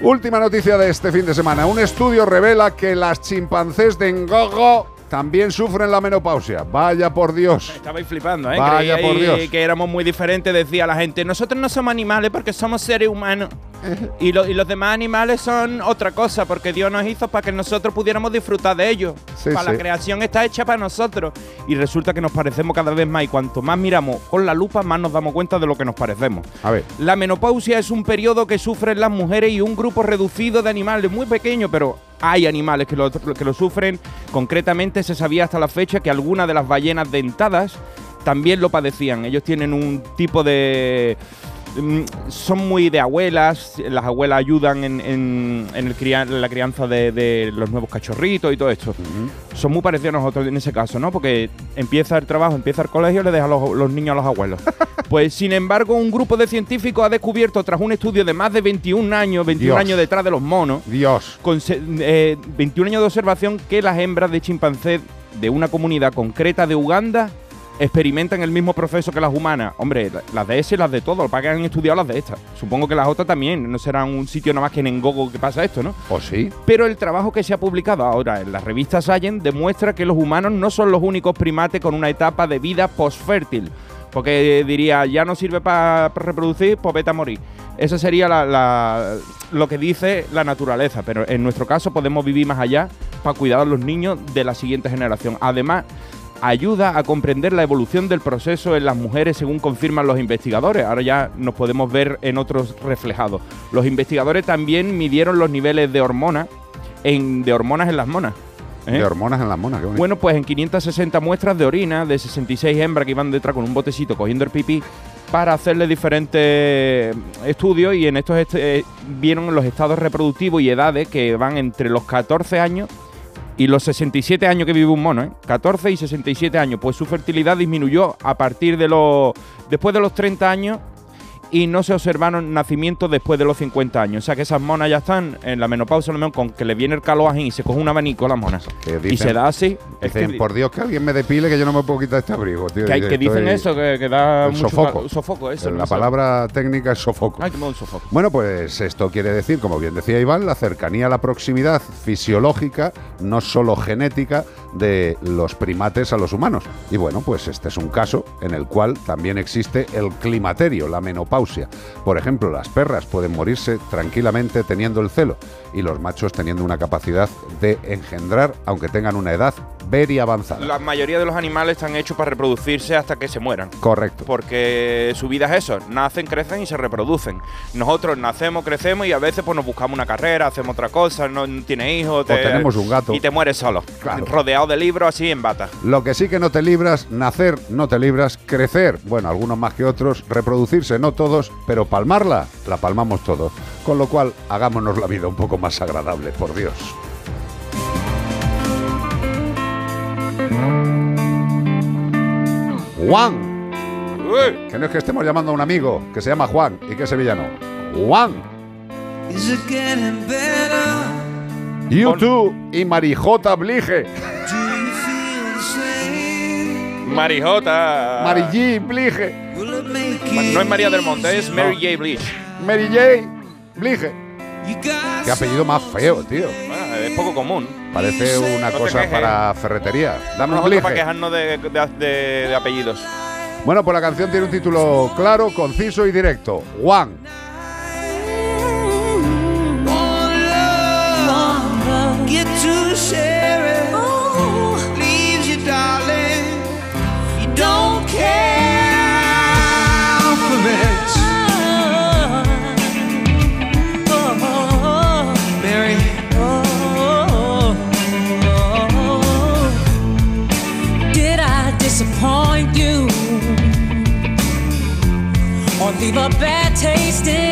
Última noticia de este fin de semana. Un estudio revela que las chimpancés de Ngogo también sufren la menopausia. Vaya por Dios. Estabais flipando, ¿eh? Vaya por Dios. que éramos muy diferentes, decía la gente. Nosotros no somos animales porque somos seres humanos. [LAUGHS] Y, lo- y los demás animales son otra cosa, porque Dios nos hizo para que nosotros pudiéramos disfrutar de ellos. Sí, para sí. la creación está hecha para nosotros. Y resulta que nos parecemos cada vez más. Y cuanto más miramos con la lupa, más nos damos cuenta de lo que nos parecemos. A ver. La menopausia es un periodo que sufren las mujeres y un grupo reducido de animales, muy pequeño, pero hay animales que lo, que sufren. Concretamente se sabía hasta la fecha que algunas de las ballenas dentadas también lo padecían. Ellos tienen un tipo de... mm, Son muy de abuelas, las abuelas ayudan en, en- en el la crianza de, de los nuevos cachorritos y todo esto. Son muy parecidos a nosotros en ese caso, ¿no? Porque empieza el trabajo, empieza el colegio, le dejan los, los niños a los abuelos. [LAUGHS] Pues sin embargo, un grupo de científicos ha descubierto, tras un estudio de más de 21 años, 21 Dios. años detrás de los monos, Dios. con se- eh, 21 años de observación, que las hembras de chimpancé de una comunidad concreta de Uganda experimentan el mismo proceso que las humanas. Hombre, la- las de ese y las de todo, para que han estudiado las de estas. Supongo que las otras también, no serán un sitio nada más que en Gogo que pasa esto, ¿no? ¿O sí? Pero el trabajo que se ha publicado ahora en la revista Science demuestra que los humanos no son los únicos primates con una etapa de vida postfértil. Porque diría, ya no sirve para reproducir, pues vete a morir. Eso sería la- la- lo que dice la naturaleza. Pero en nuestro caso podemos vivir más allá para cuidar a los niños de la siguiente generación. Además, ayuda a comprender la evolución del proceso en las mujeres según confirman los investigadores. Ahora ya nos podemos ver en otros reflejados. Los investigadores también midieron los niveles de hormonas en, de hormonas en las monas. ¿eh? De hormonas en las monas. qué bonito. Bueno, pues en 560 muestras de orina de 66 hembras que iban detrás con un botecito cogiendo el pipí para hacerle diferentes estudios y en estos est- eh, vieron los estados reproductivos y edades que van entre los 14 años y los 67 años que vive un mono, ¿eh? 14 y 67 años, pues su fertilidad disminuyó a partir de los después de los 30 años y no se observaron nacimientos después de los 50 años. O sea que esas monas ya están en la menopausia, a lo mejor con que le viene el calor ají y se coge un abanico las monas. Y se da así. Es que, por Dios, que alguien me depile que yo no me puedo quitar este abrigo, tío. que hay- que dicen Estoy- eso, que, que da El mucho sofoco. sofoco, eso. la no palabra técnica es sofoco. Ay, que me da un sofoco. Bueno, pues esto quiere decir, como bien decía Iván, la cercanía, la proximidad fisiológica, no solo genética, de los primates a los humanos. Y bueno, pues este es un caso en el cual también existe el climaterio, la menopausia. Por ejemplo, las perras pueden morirse tranquilamente teniendo el celo y los machos teniendo una capacidad de engendrar, aunque tengan una edad ver y avanzar. La mayoría de los animales están hechos para reproducirse hasta que se mueran. Correcto. Porque su vida es eso, nacen, crecen y se reproducen. Nosotros nacemos, crecemos y a veces pues nos buscamos una carrera, hacemos otra cosa, no tienes hijos, te- tenemos un gato. y te mueres solo, Claro. rodeado de libros así en bata. Lo que sí que no te libras, nacer no te libras, crecer, bueno, algunos más que otros, reproducirse no todos, pero palmarla, la palmamos todos. Con lo cual, hagámonos la vida un poco más agradable, por Dios. Juan. Que no es que estemos llamando a un amigo que se llama Juan y que es sevillano. Juan. Is it getting better? YouTube y Marijota Blige. Marijota. Mary G. Blige. No es María del Monte, es Mary J. Blige. Mary J. Blige. Qué apellido más feo, tío. Bueno, es poco común. Parece una No cosa para ferretería. Dame un Nosotros para quejarnos de, de- de- de apellidos. Bueno, pues la canción tiene un título claro, conciso y directo. Juan. Leave a bad taste in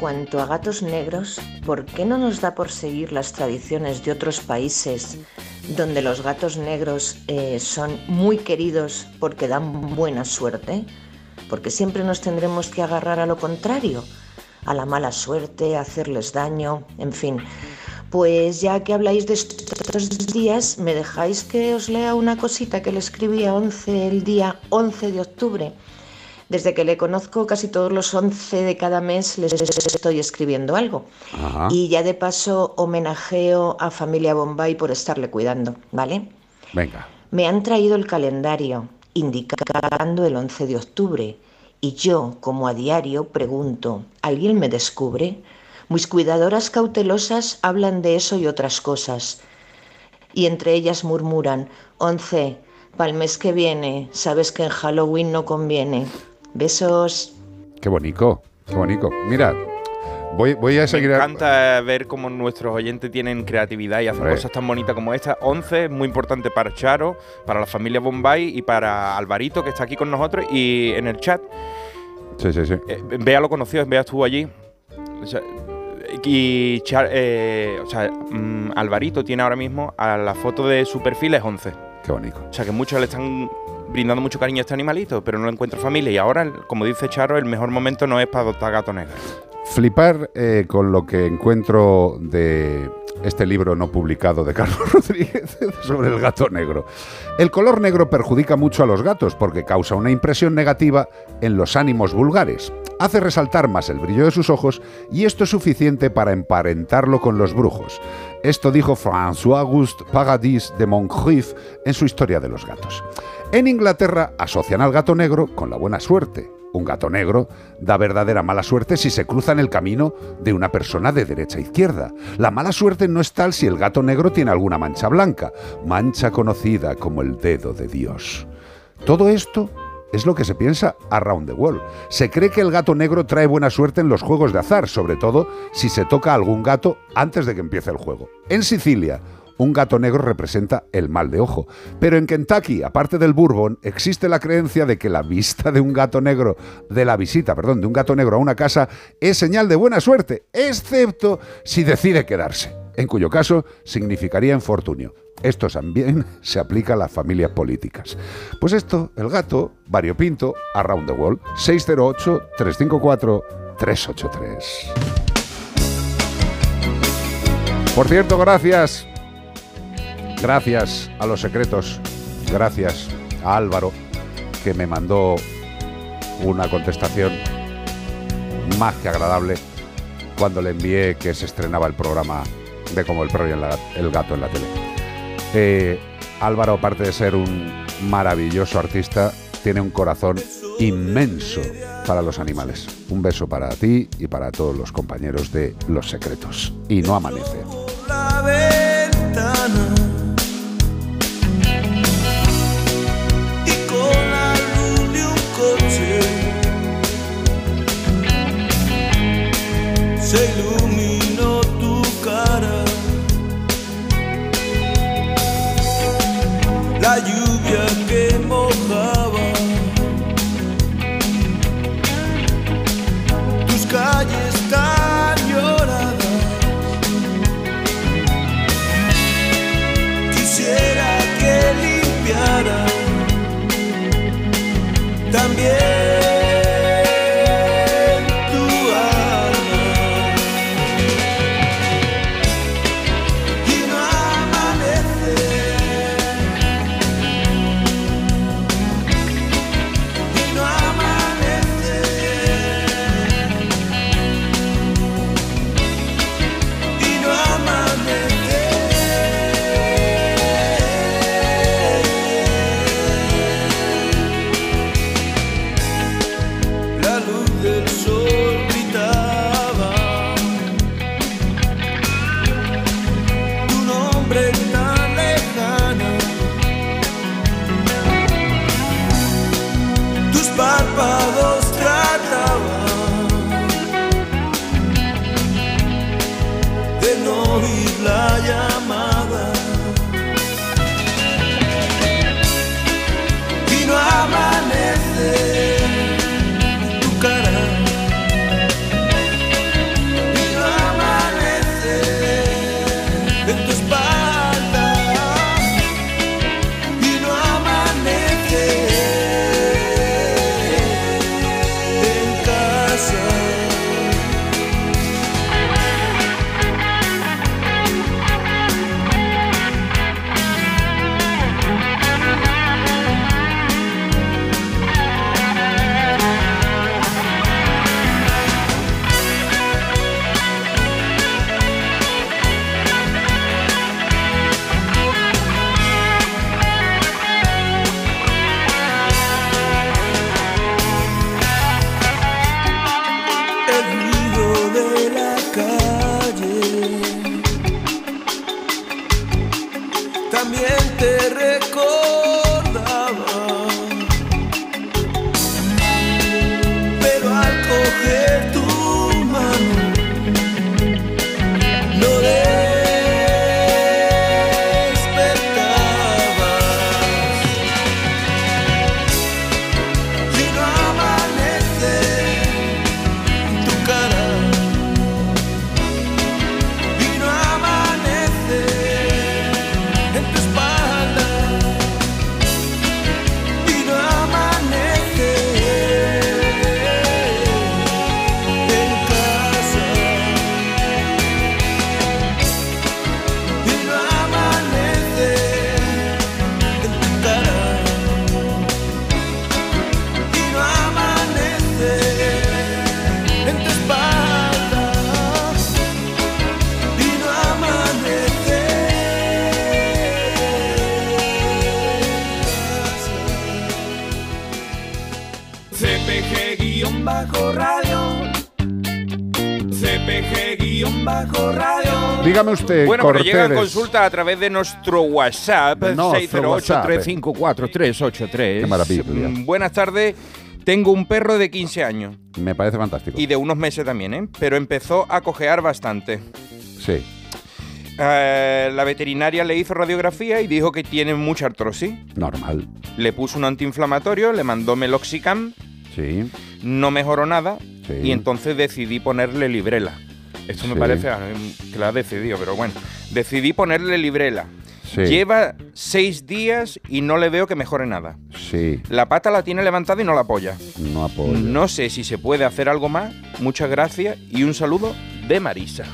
cuanto a gatos negros, ¿por qué no nos da por seguir las tradiciones de otros países donde los gatos negros eh, son muy queridos porque dan buena suerte? Porque siempre nos tendremos que agarrar a lo contrario, a la mala suerte, a hacerles daño, en fin. Pues ya que habláis de estos días, me dejáis que os lea una cosita que le escribí a 11 el día 11 de octubre. Desde que le conozco, casi todos los 11 de cada mes les estoy escribiendo algo. Ajá. Y ya de paso homenajeo a familia Bombay por estarle cuidando, ¿vale? Venga. Me han traído el calendario indicando el 11 de octubre Y yo, como a diario, pregunto, ¿alguien me descubre? Mis cuidadoras cautelosas hablan de eso y otras cosas. Y entre ellas murmuran, once, para el mes que viene, sabes que en Halloween no conviene. Besos. Qué bonito, qué bonito. Mira, voy, voy a seguir... Me encanta ver cómo nuestros oyentes tienen creatividad y hacen cosas tan bonitas como esta. 11 es muy importante para Charo, para la familia Bombay y para Alvarito, que está aquí con nosotros y en el chat. Sí, sí, sí. Eh, Bea lo conoció, Bea estuvo allí. O sea, y Char- eh, o sea, mm, Alvarito tiene ahora mismo a la foto de su perfil es 11. Qué bonito. O sea que muchos le están brindando mucho cariño a este animalito, pero no le encuentra familia. Y ahora, como dice Charo, el mejor momento no es para adoptar gato negro. Flipar eh, con lo que encuentro de este libro no publicado de Carlos [LAUGHS] Rodríguez sobre el gato negro. El color negro perjudica mucho a los gatos porque causa una impresión negativa en los ánimos vulgares. Hace resaltar más el brillo de sus ojos y esto es suficiente para emparentarlo con los brujos. Esto dijo François-Auguste Paradis de Moncrief en su Historia de los gatos. En Inglaterra asocian al gato negro con la buena suerte. Un gato negro da verdadera mala suerte si se cruza en el camino de una persona de derecha a izquierda. La mala suerte no es tal si el gato negro tiene alguna mancha blanca, mancha conocida como el dedo de Dios. Todo esto es lo que se piensa around the world. Se cree que el gato negro trae buena suerte en los juegos de azar, sobre todo si se toca a algún gato antes de que empiece el juego. En Sicilia, un gato negro representa el mal de ojo. Pero en Kentucky, aparte del bourbon, existe la creencia de que la vista de un gato negro, de la visita, perdón, de un gato negro a una casa es señal de buena suerte, excepto si decide quedarse, en cuyo caso significaría infortunio. Esto también [LAUGHS] se aplica a las familias políticas. Pues esto, el gato, variopinto, around the world, 608-354-383. Por cierto, gracias Gracias a los secretos, gracias a Álvaro, que me mandó una contestación más que agradable cuando le envié que se estrenaba el programa de Como el perro y el, gato en la tele. Eh, Álvaro, aparte de ser un maravilloso artista, tiene un corazón inmenso para los animales. Un beso para ti y para todos los compañeros de Los Secretos. Y no amanece. Se iluminó tu cara. La lluvia que mojaba Dígame usted, Bueno, pero llegan Corteres. consultas a través de nuestro WhatsApp, No, nuestro WhatsApp, eh. 608-354-383. Qué maravilla. Mm, Buenas tardes. Tengo un perro de 15 años Me parece fantástico. y de unos meses también, ¿eh? Pero empezó a cojear bastante. Sí. Eh, la veterinaria le hizo radiografía y dijo que tiene mucha artrosis. Normal. Le puso un antiinflamatorio, le mandó meloxicam, Sí. no mejoró nada Sí. y entonces decidí ponerle librela. Esto me Sí. parece que la ha decidido, pero bueno. Decidí ponerle librela. Sí. Lleva seis días y no le veo que mejore nada. Sí. La pata la tiene levantada y no la apoya. No apoyo. No sé si se puede hacer algo más. Muchas gracias y un saludo de Marisa.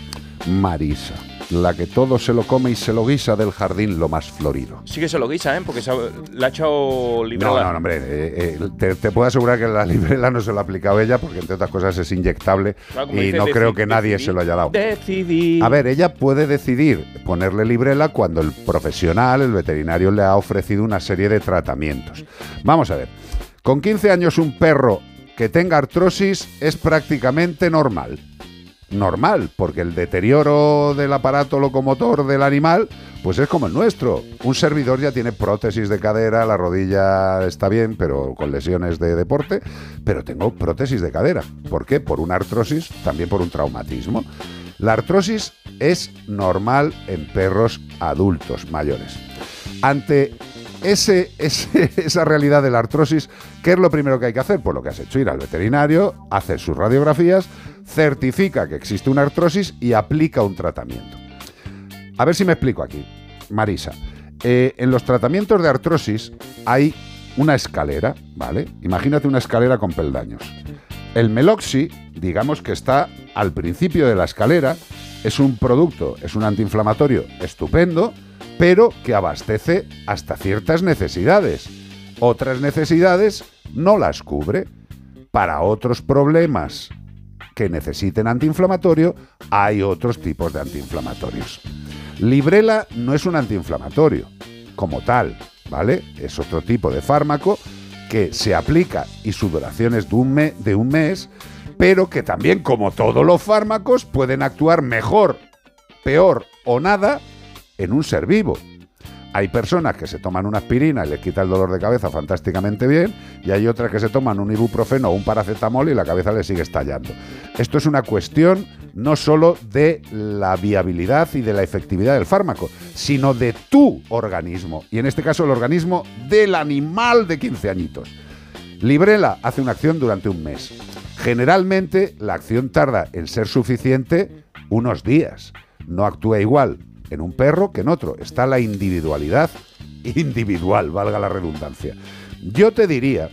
Marisa, la que todo se lo come y se lo guisa del jardín lo más florido. Sí que se lo guisa, ¿eh? Porque ha- le ha echado librela. No, no, no, hombre, eh, eh, te, te puedo asegurar que la [LAUGHS] librela no se lo ha aplicado ella porque entre otras cosas es inyectable Claro, y no creo que nadie se lo haya dado. Decidí. A ver, ella puede decidir ponerle librela cuando el profesional, el veterinario, le ha ofrecido una serie de tratamientos. Vamos a ver, con 15 años un perro que tenga artrosis es prácticamente normal. Normal, porque el deterioro del aparato locomotor del animal, pues es como el nuestro. Un servidor ya tiene prótesis de cadera, la rodilla está bien, pero con lesiones de deporte, pero tengo prótesis de cadera. ¿Por qué? Por una artrosis, también por un traumatismo. La artrosis es normal en perros adultos mayores. Ante [LAUGHS] esa realidad de la artrosis, ¿qué es lo primero que hay que hacer? Pues lo que has hecho, ir al veterinario, hacer sus radiografías, certifica que existe una artrosis y aplica un tratamiento. A ver si me explico aquí, Marisa. Eh, en los tratamientos de artrosis hay una escalera, ¿vale? Imagínate una escalera con peldaños. El Meloxi, digamos que está al principio de la escalera, es un producto, es un antiinflamatorio estupendo, pero que abastece hasta ciertas necesidades. Otras necesidades no las cubre. Para otros problemas que necesiten antiinflamatorio, hay otros tipos de antiinflamatorios. Librela no es un antiinflamatorio como tal, ¿vale? Es otro tipo de fármaco que se aplica y su duración es de un, de un mes, pero que también, como todos los fármacos, pueden actuar mejor, peor o nada en un ser vivo. Hay personas que se toman una aspirina y les quita el dolor de cabeza fantásticamente bien, y hay otras que se toman un ibuprofeno o un paracetamol y la cabeza les sigue estallando. Esto es una cuestión no solo de la viabilidad y de la efectividad del fármaco, sino de tu organismo, y en este caso el organismo del animal de 15 añitos. Librela hace una acción durante un mes. Generalmente la acción tarda en ser suficiente unos días. No actúa igual en un perro que en otro. Está la individualidad individual, valga la redundancia. Yo te diría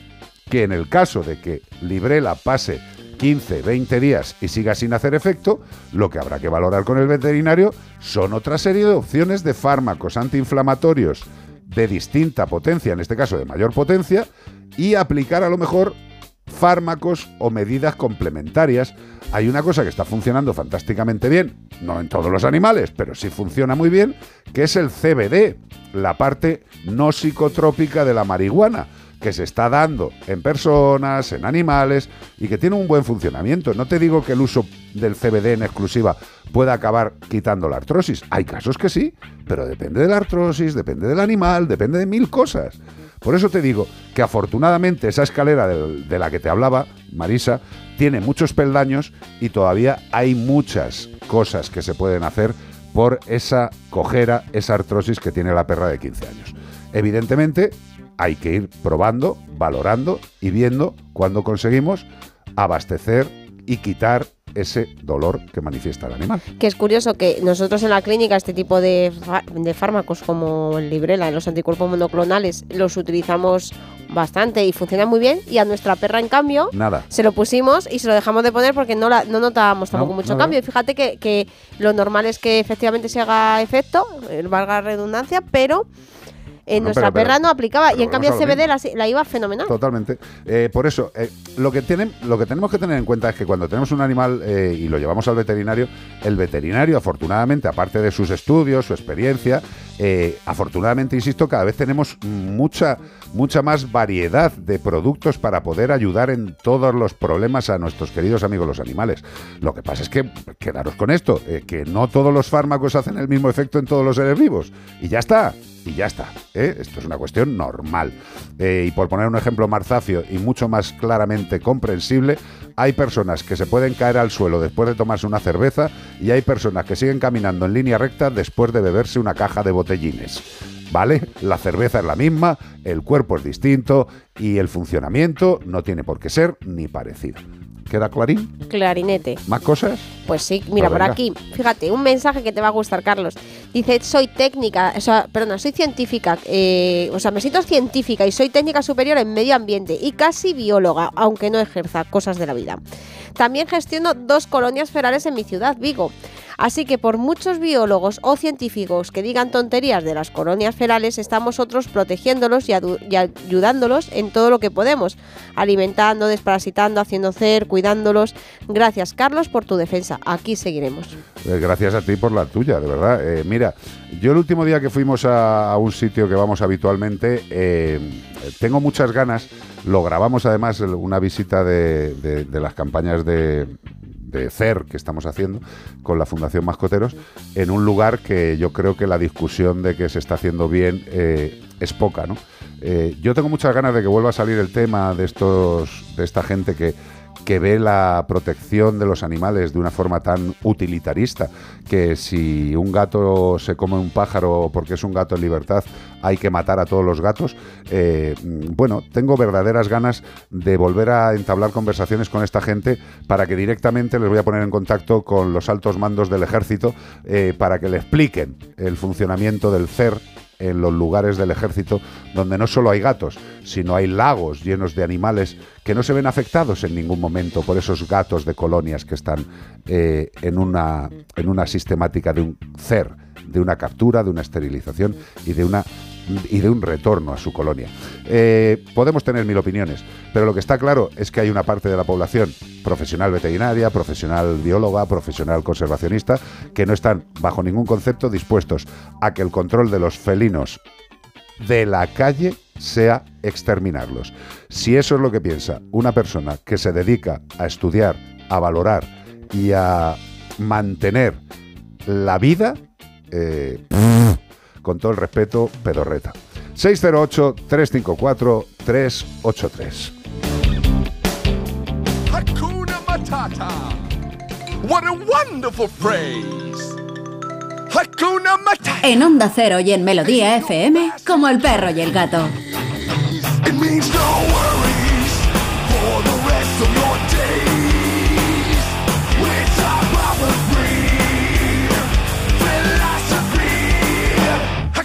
que en el caso de que Librela pase 15, 20 días y siga sin hacer efecto, lo que habrá que valorar con el veterinario son otra serie de opciones de fármacos antiinflamatorios de distinta potencia, en este caso de mayor potencia, y aplicar a lo mejor fármacos o medidas complementarias. Hay una cosa que está funcionando fantásticamente bien, no en todos los animales, pero sí funciona muy bien, que es el CBD, la parte no psicotrópica de la marihuana, que se está dando en personas, en animales, y que tiene un buen funcionamiento. No te digo que el uso del CBD en exclusiva pueda acabar quitando la artrosis. Hay casos que sí, pero depende de la artrosis, depende del animal, depende de mil cosas. Por eso te digo que afortunadamente esa escalera del- de la que te hablaba, Marisa, tiene muchos peldaños y todavía hay muchas cosas que se pueden hacer por esa cojera, esa artrosis que tiene la perra de 15 años. Evidentemente, hay que ir probando, valorando y viendo cuándo conseguimos abastecer y quitar ese dolor que manifiesta el animal. Que es curioso que nosotros en la clínica este tipo de, de fármacos como el Librela, los anticuerpos monoclonales, los utilizamos bastante y funcionan muy bien. Y a nuestra perra, en cambio, Nada. se lo pusimos y se lo dejamos de poner porque no, la, no notábamos tampoco No, mucho cambio. Y fíjate que, que lo normal es que efectivamente se haga efecto, eh, valga la redundancia, pero En No, nuestra pero- pero- perra no aplicaba y en cambio CBD la, la iba fenomenal. Totalmente. Eh, por eso, eh, lo, que tienen, lo que tenemos que tener en cuenta es que cuando tenemos un animal eh, y lo llevamos al veterinario, el veterinario, afortunadamente, aparte de sus estudios, su experiencia, eh, afortunadamente, insisto, cada vez tenemos mucha, mucha más variedad de productos para poder ayudar en todos los problemas a nuestros queridos amigos los animales. Lo que pasa es que, quedaros con esto, eh, que no todos los fármacos hacen el mismo efecto en todos los seres vivos. Y ya está. Y ya está. ¿eh? Esto es una cuestión normal. Eh, y por poner un ejemplo más zafio y mucho más claramente comprensible, hay personas que se pueden caer al suelo después de tomarse una cerveza y hay personas que siguen caminando en línea recta después de beberse una caja de botellines. ¿Vale? La cerveza es la misma, el cuerpo es distinto y el funcionamiento no tiene por qué ser ni parecido. ¿Queda clarín? Clarinete. ¿Más cosas? Pues sí, mira, Pues por venga. aquí, fíjate, un mensaje que te va a gustar, Carlos. Dice, soy técnica, o sea, perdona, soy científica, eh, o sea, me siento científica y soy técnica superior en medio ambiente y casi bióloga, aunque no ejerza cosas de la vida. También gestiono dos colonias ferales en mi ciudad, Vigo. Así que por muchos biólogos o científicos que digan tonterías de las colonias ferales, estamos otros protegiéndolos y, ayudándolos en todo lo que podemos, alimentando, desparasitando, haciendo cer, cuidándolos. Gracias, Carlos, por tu defensa. Aquí seguiremos. Eh, Gracias a ti por la tuya, de verdad. Eh, mira, yo el último día que fuimos a, un sitio que vamos habitualmente, eh, tengo muchas ganas, lo grabamos además, una visita de las campañas de, de CER que estamos haciendo con la Fundación Mascoteros, en un lugar que yo creo que la discusión de que se está haciendo bien eh, es poca, ¿no? Eh, yo tengo muchas ganas de que vuelva a salir el tema de estos, de esta gente que, que ve la protección de los animales de una forma tan utilitarista que si un gato se come un pájaro porque es un gato en libertad hay que matar a todos los gatos. Eh, bueno, tengo verdaderas ganas de volver a entablar conversaciones con esta gente para que directamente les voy a poner en contacto con los altos mandos del ejército eh, para que le expliquen el funcionamiento del CER en los lugares del ejército donde no solo hay gatos, sino hay lagos llenos de animales que no se ven afectados en ningún momento por esos gatos de colonias que están eh, en, una, en una sistemática de un CER, de una captura, de una esterilización y de una y de un retorno a su colonia. Eh, podemos tener mil opiniones, pero lo que está claro es que hay una parte de la población, profesional veterinaria, profesional bióloga, profesional conservacionista, que no están bajo ningún concepto dispuestos a que el control de los felinos de la calle sea exterminarlos. Si eso es lo que piensa una persona que se dedica a estudiar, a valorar y a mantener la vida, eh, con todo el respeto, pedorreta. 608-354-383. Hakuna Matata. What a wonderful phrase. Hakuna Matata. En Onda Cero y en Melodía FM, como el perro y el gato. It means no worries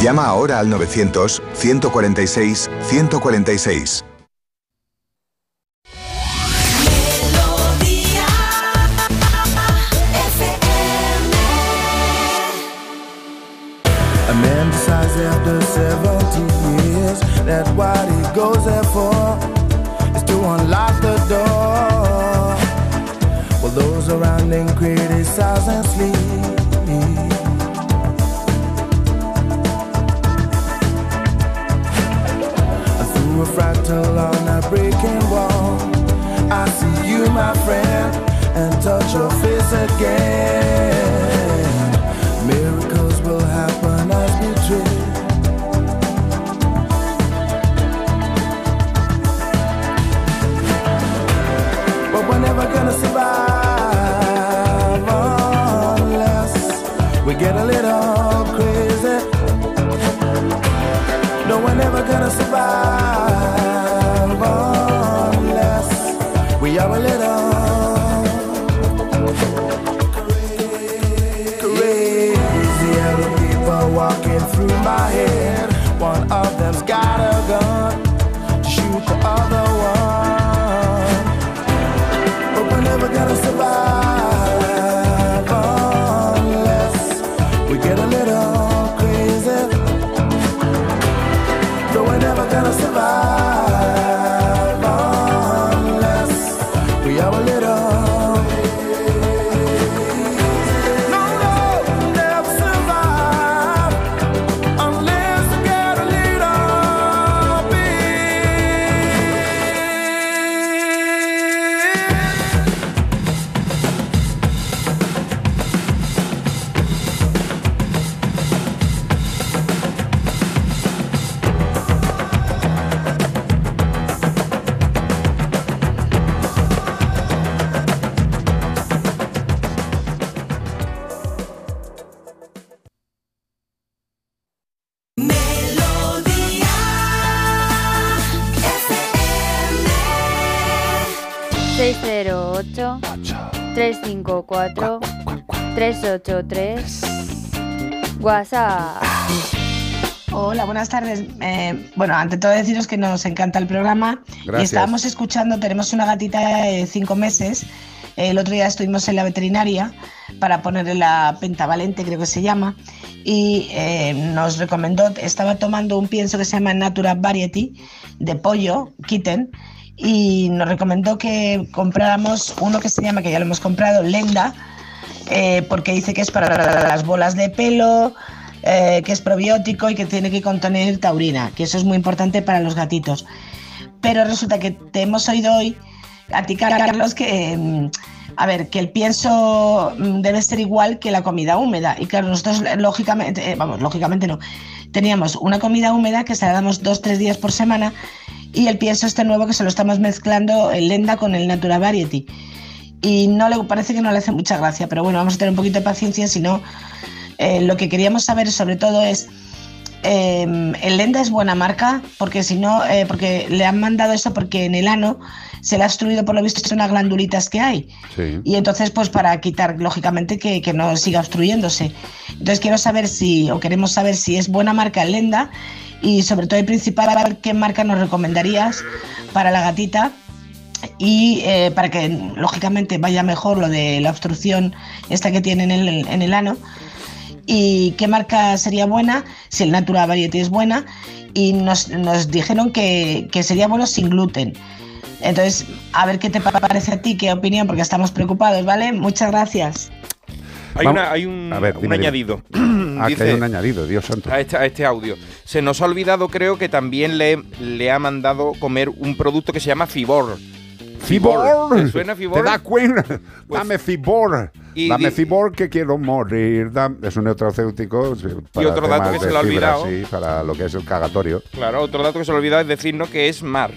Llama ahora al 900-146-146. A man decides after 70 years that what he goes there for is to unlock the door. While those around him criticize and sleep. See you, my friend, and touch your face again. Buenas tardes. Eh, bueno, ante todo deciros que nos encanta el programa. Gracias. Y estábamos escuchando, tenemos una gatita de cinco meses. El otro día estuvimos en la veterinaria para ponerle la pentavalente, creo que se llama, y eh, nos recomendó, estaba tomando un pienso que se llama Natura Variety de pollo, kitten, y nos recomendó que compráramos uno que se llama, que ya lo hemos comprado, Lenda, eh, porque dice que es para las bolas de pelo, eh, que es probiótico y que tiene que contener taurina, que eso es muy importante para los gatitos. Pero resulta que te hemos oído hoy a ti, Carlos, que, mm, a ver, que el pienso mm, debe ser igual que la comida húmeda. Y claro, nosotros, eh, lógicamente, eh, vamos, lógicamente no, teníamos una comida húmeda que se la damos dos, tres días por semana y el pienso este nuevo que se lo estamos mezclando el Lenda con el Natura Variety. Y no le parece que no le hace mucha gracia, pero bueno, vamos a tener un poquito de paciencia, si no, eh, lo que queríamos saber sobre todo es eh, el Lenda es buena marca porque si no, eh, porque le han mandado eso porque en el ano se le ha obstruido por lo visto unas glandulitas que hay. Sí. Y entonces, pues para quitar, lógicamente, que, que no siga obstruyéndose. Entonces quiero saber si, o queremos saber si es buena marca el Lenda y sobre todo y principal, qué marca nos recomendarías para la gatita y eh, para que lógicamente vaya mejor lo de la obstrucción esta que tiene en el, en el ano y qué marca sería buena, si el Natura Variety es buena y nos, nos dijeron que, que sería bueno sin gluten. Entonces, a ver qué te pa- parece a ti, qué opinión, porque estamos preocupados, ¿vale? Muchas gracias. Hay, una- hay un, A ver, un dime, dime. añadido. Ah, que [CLEARS THROAT] hay un añadido, Dios santo. a este, a este audio. Se nos ha olvidado, creo que también le, le ha mandado comer un producto que se llama Fibor. Fibor. ¿Te suena Fibor? ¿Te cuenta? Dame Fibor. y Dame Fibor que quiero morir. Es un neutrocéutico. para otro dato que se le ha olvidado. Sí, para lo que es el cagatorio. Claro, otro dato que se le olvidaba es decirnos que es Mar.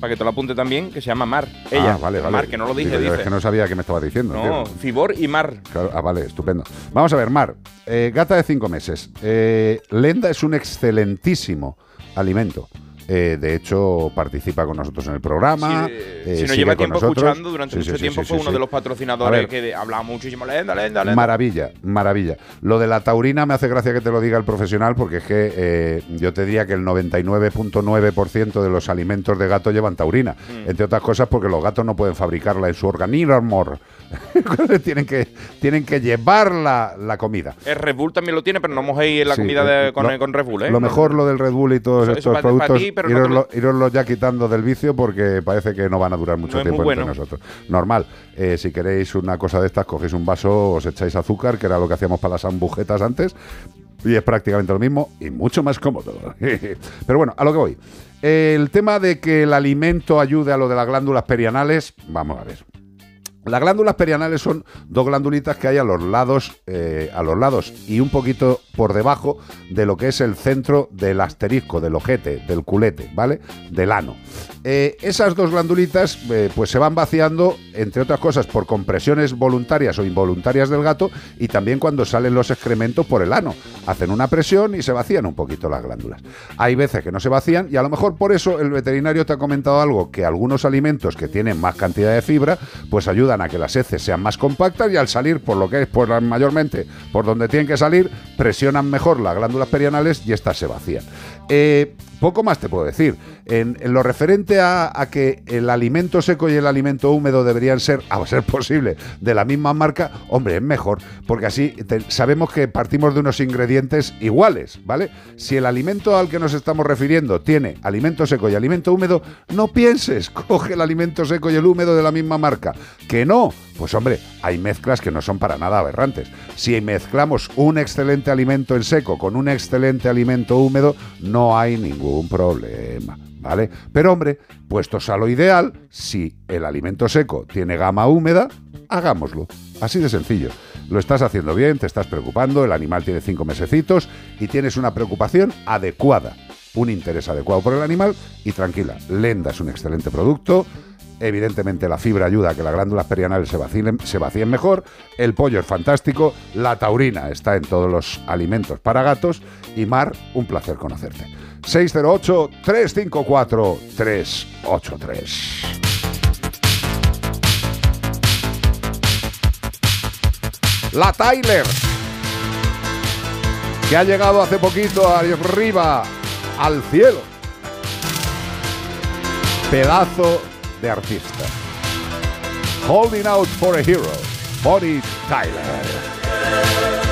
Para que te lo apunte también, que se llama Mar. Ella. Ah, vale, vale. Mar, que no lo dije, Digo yo, dice. Es que no sabía qué me estaba diciendo. No, tío. Fibor y Mar. Claro, ah, vale, estupendo. Vamos a ver, Mar. eh, gata de cinco meses. Eh, Lenda es un excelentísimo alimento. Eh, de hecho, participa con nosotros en el programa. Sí, eh, si nos lleva tiempo nosotros. escuchando, durante Sí, mucho sí, tiempo fue uno de los patrocinadores que hablaba muchísimo lenda, lenda, lenda. Maravilla, maravilla. Lo de la taurina me hace gracia que te lo diga el profesional porque es que eh, yo te diría que el 99.9% de los alimentos de gato llevan taurina. Mm. Entre otras cosas porque los gatos no pueden fabricarla en su organismo. [LAUGHS] tienen, que, tienen que llevar la, comida. El Red Bull también lo tiene, pero no mojéis la comida de- con, con Red Bull, ¿eh? Lo mejor lo del Red Bull y todos Eso- estos productos, ti, pero no iroslo, ya quitando del vicio porque parece que no van a durar mucho No tiempo entre nosotros. Normal, eh, si queréis una cosa de estas, cogéis un vaso, os echáis azúcar, que era lo que hacíamos para las ambujetas antes, y es prácticamente lo mismo y mucho más cómodo. [LAUGHS] Pero bueno, a lo que voy. El tema de que el alimento ayude a lo de las glándulas perianales, vamos a ver. Las glándulas perianales son dos glandulitas que hay a los lados, eh, a los lados y un poquito por debajo de lo que es el centro del asterisco, del ojete, del culete, ¿vale? Del ano. Eh, esas dos glandulitas, eh, pues se van vaciando entre otras cosas, por compresiones voluntarias o involuntarias del gato y también cuando salen los excrementos por el ano. Hacen una presión y se vacían un poquito las glándulas. Hay veces que no se vacían y a lo mejor por eso el veterinario te ha comentado algo, que algunos alimentos que tienen más cantidad de fibra, pues ayudan a que las heces sean más compactas y al salir por lo que es por la- mayormente por donde tienen que salir, presionan mejor las glándulas perianales y estas se vacían. Eh, poco más te puedo decir. En, lo referente a, que el alimento seco y el alimento húmedo deberían ser, a ser posible, de la misma marca, hombre, es mejor, porque así sabemos que partimos de unos ingredientes iguales, ¿vale? Si el alimento al que nos estamos refiriendo tiene alimento seco y alimento húmedo, no pienses, [LAUGHS] coge el alimento seco y el húmedo de la misma marca. Que no, pues hombre, hay mezclas que no son para nada aberrantes. Si mezclamos un excelente alimento en seco con un excelente alimento húmedo, no hay ningún problema, ¿vale? Pero hombre, puestos a lo ideal, si el alimento seco tiene gama húmeda, hagámoslo. Así de sencillo. Lo estás haciendo bien, te estás preocupando, el animal tiene cinco mesecitos y tienes una preocupación adecuada, un interés adecuado por el animal y tranquila, Lenda es un excelente producto. Evidentemente la fibra ayuda a que las glándulas perianales se vacíen, se vacíen mejor. El pollo es fantástico. La taurina está en todos los alimentos para gatos. Y Mar, un placer conocerte. 608-354-383. La Tyler, que ha llegado hace poquito arriba, al cielo. Pedazo de artista. Holding out for a hero, Bonnie Tyler.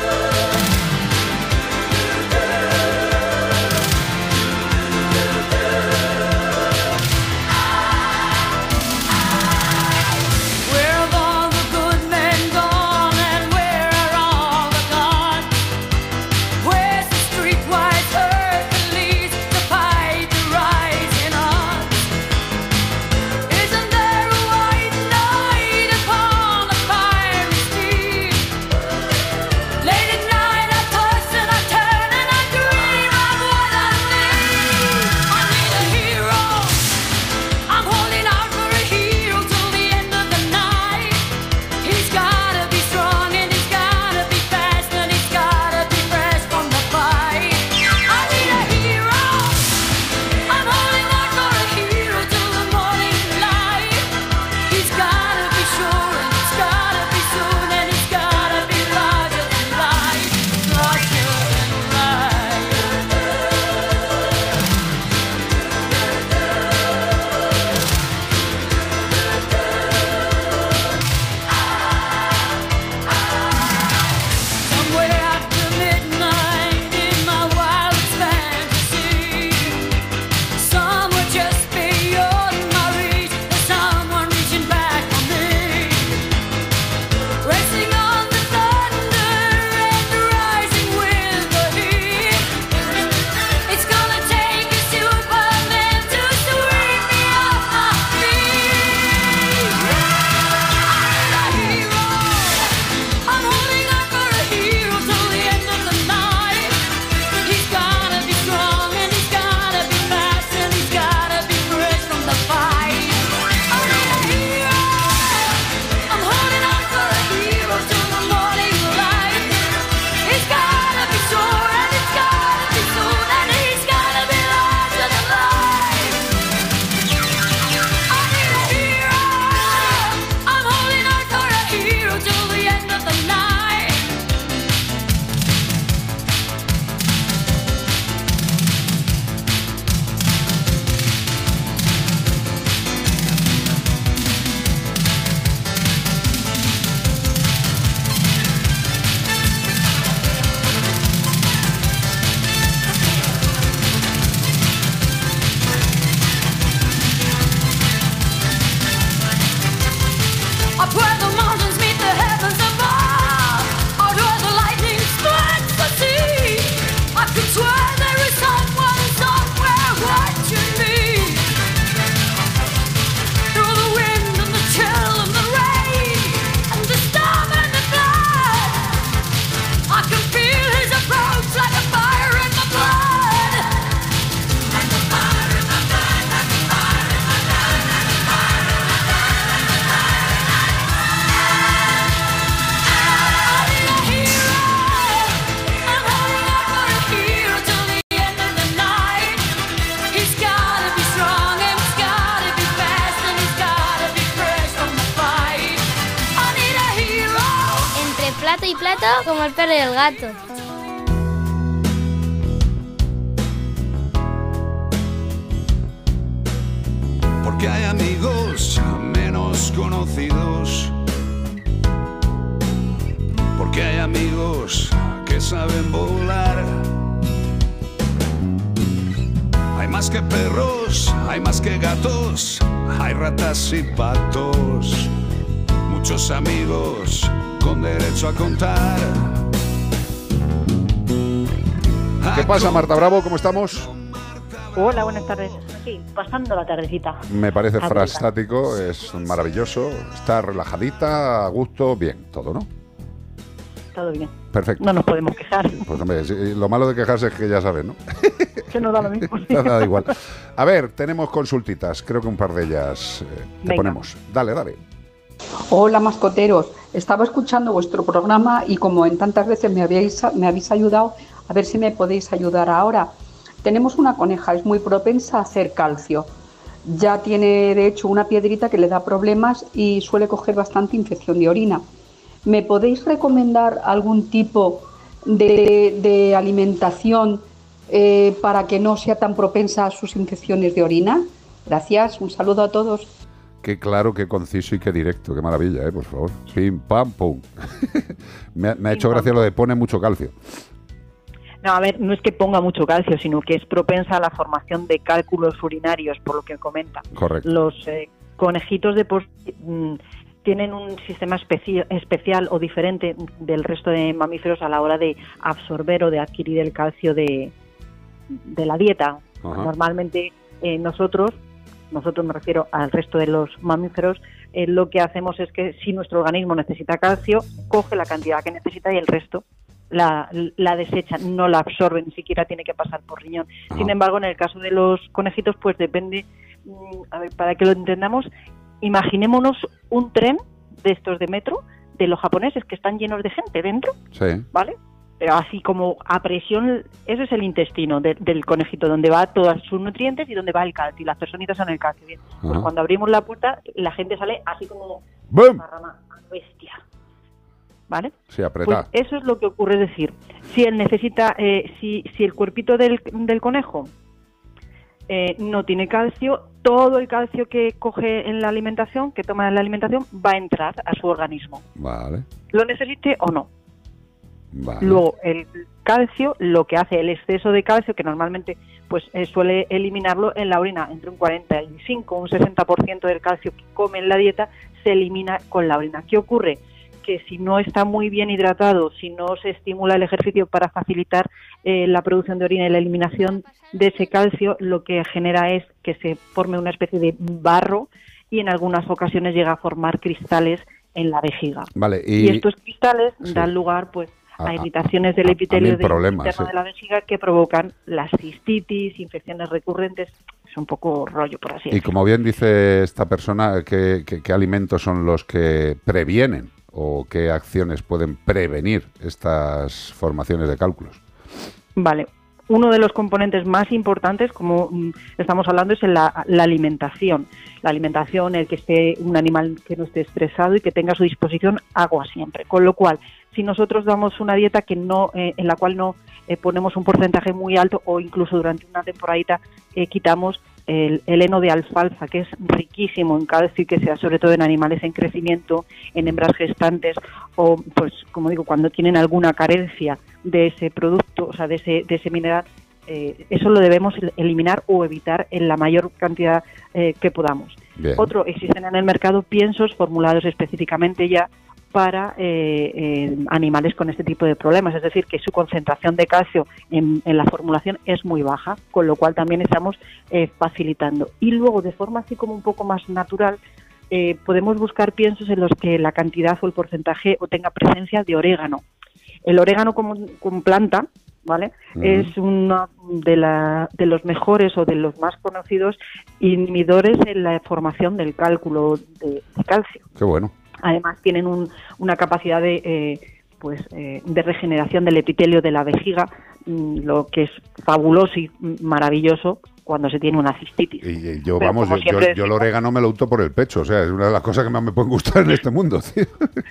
Gato. ¿Qué pasa, Marta Bravo? ¿Cómo estamos? Hola, buenas tardes. Sí, pasando la tardecita. Me parece frastático, es maravilloso, está relajadita, a gusto, bien, todo, ¿no? Todo bien. Perfecto. No nos podemos quejar. Pues hombre, sí, lo malo de quejarse es que ya sabes, ¿no? [LAUGHS] Que nos da lo mismo. [LAUGHS] Nada igual. A ver, tenemos consultitas, creo que un par de ellas eh, te Venga. ponemos. Dale, dale. Hola mascoteros, estaba escuchando vuestro programa y como en tantas veces me habéis, me habéis ayudado, a ver si me podéis ayudar ahora. Tenemos una coneja, es muy propensa a hacer calcio. Ya tiene de hecho una piedrita que le da problemas y suele coger bastante infección de orina. ¿Me podéis recomendar algún tipo de, de alimentación eh, para que no sea tan propensa a sus infecciones de orina? Gracias, un saludo a todos. Qué claro, qué conciso y qué directo, qué maravilla, ¿eh? por favor. Pim, pam, pum. [LAUGHS] me, ha- me ha hecho gracia lo de pone mucho calcio. No, a ver, no es que ponga mucho calcio, sino que es propensa a la formación de cálculos urinarios, por lo que comenta. Correcto. Los eh, conejitos de por mm, tienen un sistema especi- especial o diferente del resto de mamíferos a la hora de absorber o de adquirir el calcio de, de la dieta. Ajá. Normalmente eh, nosotros, nosotros me refiero al resto de los mamíferos, eh, lo que hacemos es que si nuestro organismo necesita calcio, coge la cantidad que necesita y el resto la, la desecha, no la absorbe, ni siquiera tiene que pasar por riñón. Sin embargo, en el caso de los conejitos, pues depende, mm, a ver, para que lo entendamos, imaginémonos un tren de estos de metro, de los japoneses que están llenos de gente dentro, Sí. ¿vale? Pero así como a presión, ese es el intestino de- del conejito, donde va todos sus nutrientes y donde va el calcio, y las personitas son el calcio. Bien, pues cuando abrimos la puerta, la gente sale así como ¡Bum! bestia, ¿vale? Sí. Pues eso es lo que ocurre, es decir, si él necesita, eh, si, si el cuerpito del, del conejo eh, no tiene calcio, todo el calcio que coge en la alimentación, que toma en la alimentación, va a entrar a su organismo, Vale, lo necesite o no. vale. Luego, el calcio, lo que hace el exceso de calcio, que normalmente pues eh, suele eliminarlo en la orina, entre un 45 un 60% del calcio que come en la dieta se elimina con la orina. ¿Qué ocurre? Que si no está muy bien hidratado, si no se estimula el ejercicio para facilitar eh, la producción de orina y la eliminación de ese calcio, lo que genera es que se forme una especie de barro y en algunas ocasiones llega a formar cristales en la vejiga. Vale, Y, y, estos cristales Sí. dan lugar pues A- a, a- irritaciones del epitelio mil del sí. de la vejiga que provocan la cistitis, infecciones recurrentes. Es un poco rollo, por así y decirlo. como bien dice esta persona, ¿qué, qué, qué alimentos son los que previenen o qué acciones pueden prevenir estas formaciones de cálculos? Vale. Uno de los componentes más importantes, como mm, estamos hablando, es la, la alimentación. La alimentación, el que esté un animal que no esté estresado y que tenga a su disposición agua siempre. Con lo cual, si nosotros damos una dieta que no, eh, en la cual no eh, ponemos un porcentaje muy alto o incluso durante una temporadita eh, quitamos el, el heno de alfalfa, que es riquísimo en calcio y que sea sobre todo en animales en crecimiento, en hembras gestantes o, pues, como digo, cuando tienen alguna carencia de ese producto, o sea, de ese, de ese mineral, eh, eso lo debemos el- eliminar o evitar en la mayor cantidad eh, que podamos. Bien. Otro, existen en el mercado piensos formulados específicamente ya para eh, eh, animales con este tipo de problemas, es decir, que su concentración de calcio en, en la formulación es muy baja, con lo cual también estamos eh, facilitando. Y luego, de forma así como un poco más natural, eh, podemos buscar piensos en los que la cantidad o el porcentaje o tenga presencia de orégano. El orégano como, como planta, ¿vale? Es uno de, la- de los mejores o de los más conocidos inhibidores en la formación del cálculo de, de calcio. Qué bueno. Además tienen un- una capacidad de, eh, pues, eh, de regeneración del epitelio de la vejiga, mm, lo que es fabuloso y maravilloso cuando se tiene una cistitis. Y, yo, Pero vamos, yo, yo- yo el orégano me lo unto por el pecho. O sea, es una de las cosas que más me pueden gustar en este mundo, [LAUGHS] tío.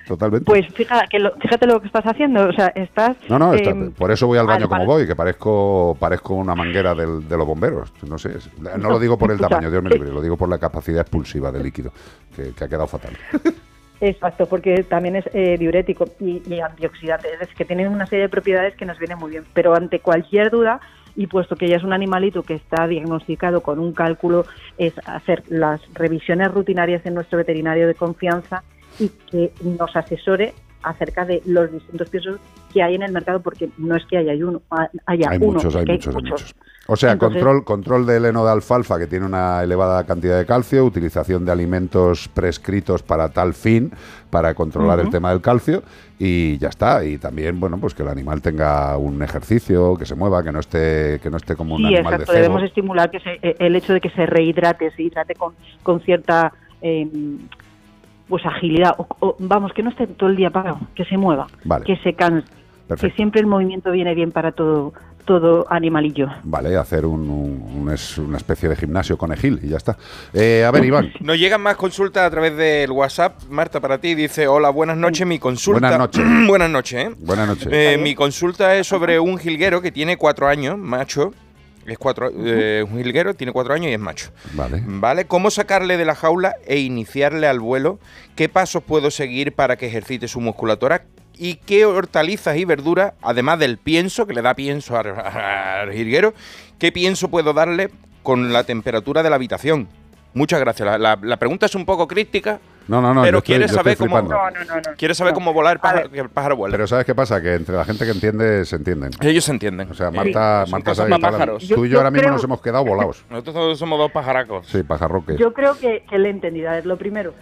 Totalmente. Pues fíjate, que lo, fíjate lo que estás haciendo, o sea, estás... no, no, está- em, por eso voy al baño al- como voy, que parezco parezco una manguera del- de los bomberos. No sé, no lo digo por el Escucha, tamaño, Dios me libre, lo digo por la capacidad expulsiva de líquido, que, que ha quedado fatal. [LAUGHS] Exacto, porque también es eh, diurético y, antioxidante, es decir, que tienen una serie de propiedades que nos vienen muy bien. Pero ante cualquier duda, y puesto que ya es un animalito que está diagnosticado con un cálculo, es hacer las revisiones rutinarias en nuestro veterinario de confianza y que nos asesore acerca de los distintos piensos que hay en el mercado, porque no es que haya uno, haya Hay uno, muchos, hay muchos, hay muchos. O sea, Entonces- control, control del heno de alfalfa que tiene una elevada cantidad de calcio, utilización de alimentos prescritos para tal fin, para controlar el tema del calcio y ya está. Y también, bueno, pues que el animal tenga un ejercicio, que se mueva, que no esté, que no esté como un Sí, animal exacto. de cebo. Debemos estimular que se- eh, el hecho de que se rehidrate, se hidrate con, con cierta eh, pues agilidad. O, o, vamos, que no esté todo el día parado, que se mueva, Vale. que se canse. Perfecto. Que siempre el movimiento viene bien para todo, todo animalillo. Vale, hacer un, un- un- es una especie de gimnasio conejil y ya está. Eh, a ver, Iván. [LAUGHS] Nos llegan más consultas a través del WhatsApp. Marta, para ti, dice: Hola, buenas noches. Mi consulta. Buenas noches. [CLEARS THROAT] buenas noches, ¿eh? Buenas noches. Eh, mi consulta es sobre un jilguero que tiene cuatro años, macho. Es cuatro, eh, un jilguero, tiene cuatro años y es macho. Vale. ¿Vale? ¿Cómo sacarle de la jaula e iniciarle al vuelo? ¿Qué pasos puedo seguir para que ejercite su musculatura? ¿Y qué hortalizas y verduras, además del pienso, que le da pienso al, al jilguero, qué pienso puedo darle con la temperatura de la habitación? Muchas gracias. La, la- la pregunta es un poco crítica, No, no, no. pero yo estoy- quieres yo saber estoy cómo, flipando. quieres saber cómo volar el pájaro, que el pájaro vuela. Pero ¿sabes qué pasa? Que entre la gente que entiende, se entienden. Ellos se entienden. O sea, Marta, Son Marta sabe pájaros. Tú y yo Yo ahora mismo nos hemos quedado volados. Nosotros somos dos pajaracos. Sí, pajarroques. Yo creo que, que le he entendido. A ver, lo primero,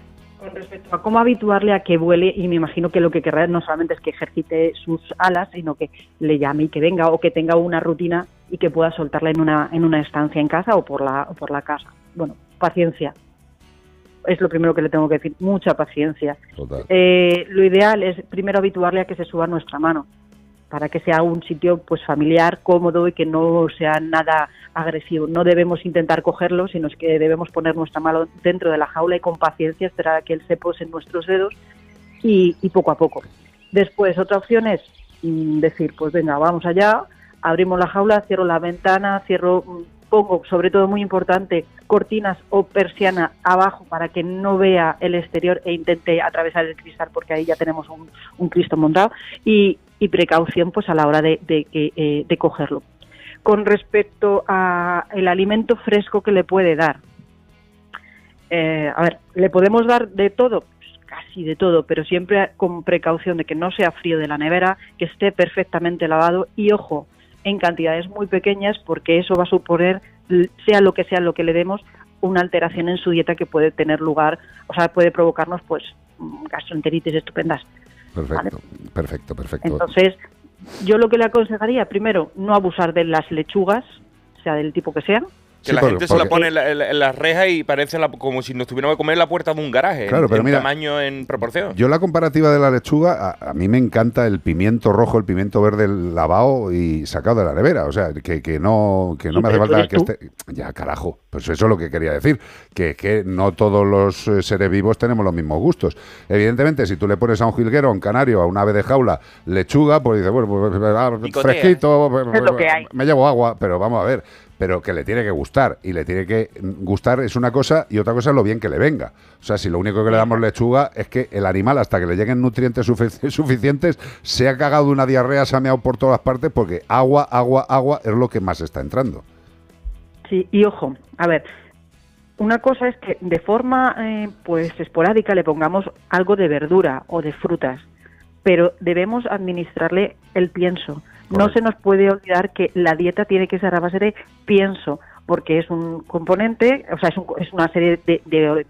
con respecto a cómo habituarle a que vuele, y me imagino que lo que querrá no solamente es que ejercite sus alas, sino que le llame y que venga, o que tenga una rutina y que pueda soltarla en una, en una estancia en casa o por la, o por la casa. Bueno, paciencia. Es lo primero que le tengo que decir, mucha paciencia. Total. Eh, lo ideal es primero habituarle a que se suba nuestra mano, para que sea un sitio pues familiar, cómodo y que no sea nada agresivo. No debemos intentar cogerlo, sino es que debemos poner nuestra mano dentro de la jaula y con paciencia esperar a que él se pose en nuestros dedos y, poco a poco. Después, otra opción es mm, decir, pues venga, vamos allá, abrimos la jaula, cierro la ventana, cierro, mm, pongo, sobre todo muy importante, cortinas o persiana abajo para que no vea el exterior e intente atravesar el cristal porque ahí ya tenemos un, un Cristo montado y, y precaución pues a la hora de, de, que, eh, de cogerlo. Con respecto a el alimento fresco que le puede dar, eh, a ver, ¿le podemos dar de todo? Pues casi de todo, pero siempre con precaución de que no sea frío de la nevera, que esté perfectamente lavado y ojo, en cantidades muy pequeñas porque eso va a suponer, sea lo que sea lo que le demos, una alteración en su dieta que puede tener lugar, o sea, puede provocarnos pues mm, gastroenteritis estupendas. Perfecto, perfecto, perfecto. Entonces, yo lo que le aconsejaría, primero, no abusar de las lechugas, sea del tipo que sean, Que Sí, la porque- gente se la pone en la, en la- reja y parece la- como si nos tuviéramos que comer la puerta de un garaje. Claro, en, pero en mira, tamaño, en proporción. Yo la comparativa de la lechuga, a, a mí me encanta el pimiento rojo, el pimiento verde lavado y sacado de la nevera. O sea, que, que no, que no me hace falta que esté... Ya, carajo. Pues eso es lo que quería decir. Que, que no todos los eh, seres vivos tenemos los mismos gustos. Evidentemente, si tú le pones a un jilguero, a un canario, a un ave de jaula, lechuga, pues dice, bueno, pues, ah, fresquito, pues, Es lo que hay. me llevo agua, pero vamos a ver. Pero que le tiene que gustar. Y le tiene que gustar es una cosa y otra cosa es lo bien que le venga. O sea, si lo único que le damos lechuga es que el animal, hasta que le lleguen nutrientes sufic- [LAUGHS] suficientes, se ha cagado una diarrea, se ha por todas partes, porque agua, agua, agua es lo que más está entrando. Sí, y ojo, a ver, una cosa es que de forma eh, pues esporádica le pongamos algo de verdura o de frutas, pero debemos administrarle el pienso. No se nos puede olvidar que la dieta tiene que ser a base de pienso, porque es un componente, o sea, es, un- es una serie de, de-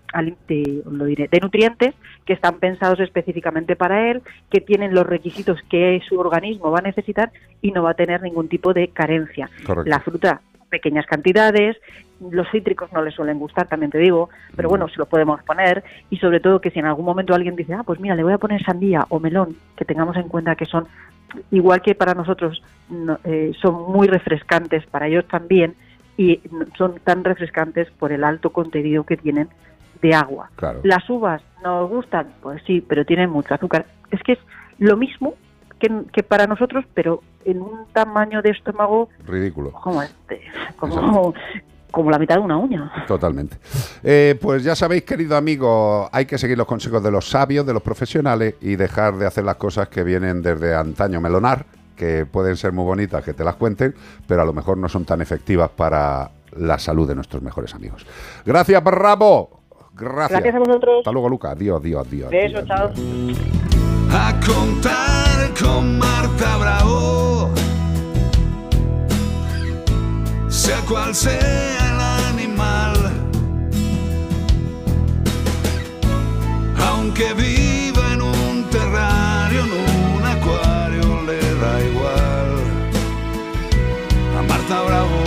de- lo diré, de nutrientes que están pensados específicamente para él, que tienen los requisitos que su organismo va a necesitar y no va a tener ningún tipo de carencia. Correcto. La fruta, pequeñas cantidades, los cítricos no le suelen gustar, también te digo, pero bueno, se lo podemos poner y sobre todo que si en algún momento alguien dice, ah, pues mira, le voy a poner sandía o melón, que tengamos en cuenta que son, igual que para nosotros, no- eh, son muy refrescantes, para ellos también, y son tan refrescantes por el alto contenido que tienen de agua. Claro. Las uvas nos gustan, pues sí, pero tienen mucho azúcar. Es que es lo mismo que, que para nosotros, pero en un tamaño de estómago Ridículo. como este, como, como la mitad de una uña. Totalmente. Eh, pues ya sabéis, querido amigo, hay que seguir los consejos de los sabios, de los profesionales y dejar de hacer las cosas que vienen desde antaño melonar, que pueden ser muy bonitas, que te las cuenten, pero a lo mejor no son tan efectivas para la salud de nuestros mejores amigos. Gracias, Bravo. Gracias. Gracias a vosotros. Hasta luego, Luca. Adiós, adiós, adiós. Besos, chao. A contar con Marta Bravo, sea cual sea el animal, aunque viva en un terrario, en un acuario, le da igual. A Marta Bravo.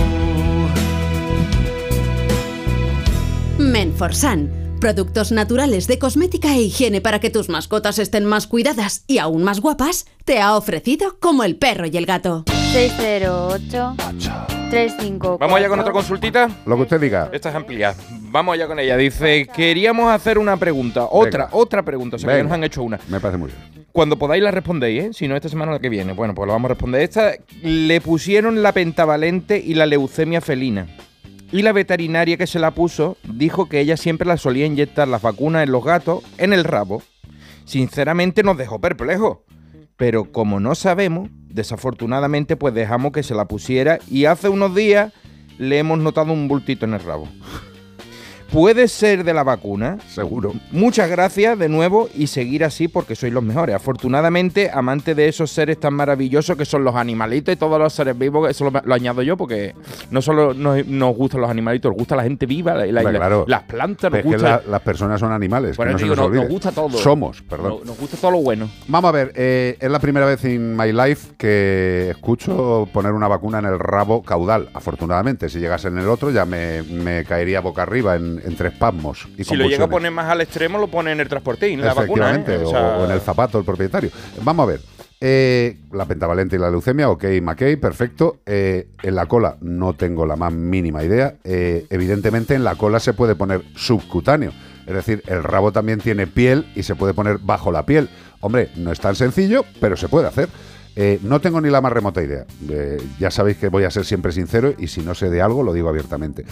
Menforsan. Productos naturales de cosmética e higiene para que tus mascotas estén más cuidadas y aún más guapas, te ha ofrecido como el perro y el gato. 608 354 Vamos allá con otra consultita. Lo que usted diga. Esta es amplia. Vamos allá con ella. Dice, queríamos hacer una pregunta. Otra, otra pregunta. O sea, que Venga. nos han hecho una. Me parece muy bien. Cuando podáis la respondéis, ¿eh? Si no, esta semana la que viene. Bueno, pues la vamos a responder. Esta le pusieron la pentavalente y la leucemia felina. Y la veterinaria que se la puso dijo que ella siempre la solía inyectar las vacunas en los gatos en el rabo. Sinceramente nos dejó perplejos. Pero como no sabemos, desafortunadamente pues dejamos que se la pusiera y hace unos días le hemos notado un bultito en el rabo. ¿Puede ser de la vacuna? Seguro. Muchas gracias de nuevo y seguir así porque sois los mejores. Afortunadamente, amante de esos seres tan maravillosos que son los animalitos y todos los seres vivos, eso lo, lo añado yo porque no solo nos, nos gustan los animalitos, nos gusta la gente viva, la- la- Hombre, la- claro. las plantas, nos Es que las personas son animales. Bueno, que no se nos nos, olvide. nos gusta todo. Somos, perdón. Nos, nos gusta todo lo bueno. Vamos a ver, eh, es la primera vez en my life que escucho poner una vacuna en el rabo caudal. Afortunadamente, si llegase en el otro ya me, me caería boca arriba en, entre espasmos y Si lo llega a poner más al extremo, lo pone en el transportín, la vacuna. ¿eh? O o, sea, o en el zapato el propietario. Vamos a ver. eh, la pentavalente y la leucemia, ok, McKay, perfecto. Eh, en la cola no tengo la más mínima idea. Eh, evidentemente en la cola se puede poner subcutáneo. Es decir, el rabo también tiene piel y se puede poner bajo la piel. Hombre, no es tan sencillo, pero se puede hacer. Eh, no tengo ni la más remota idea. Eh, ya sabéis que voy a ser siempre sincero y si no sé de algo lo digo abiertamente.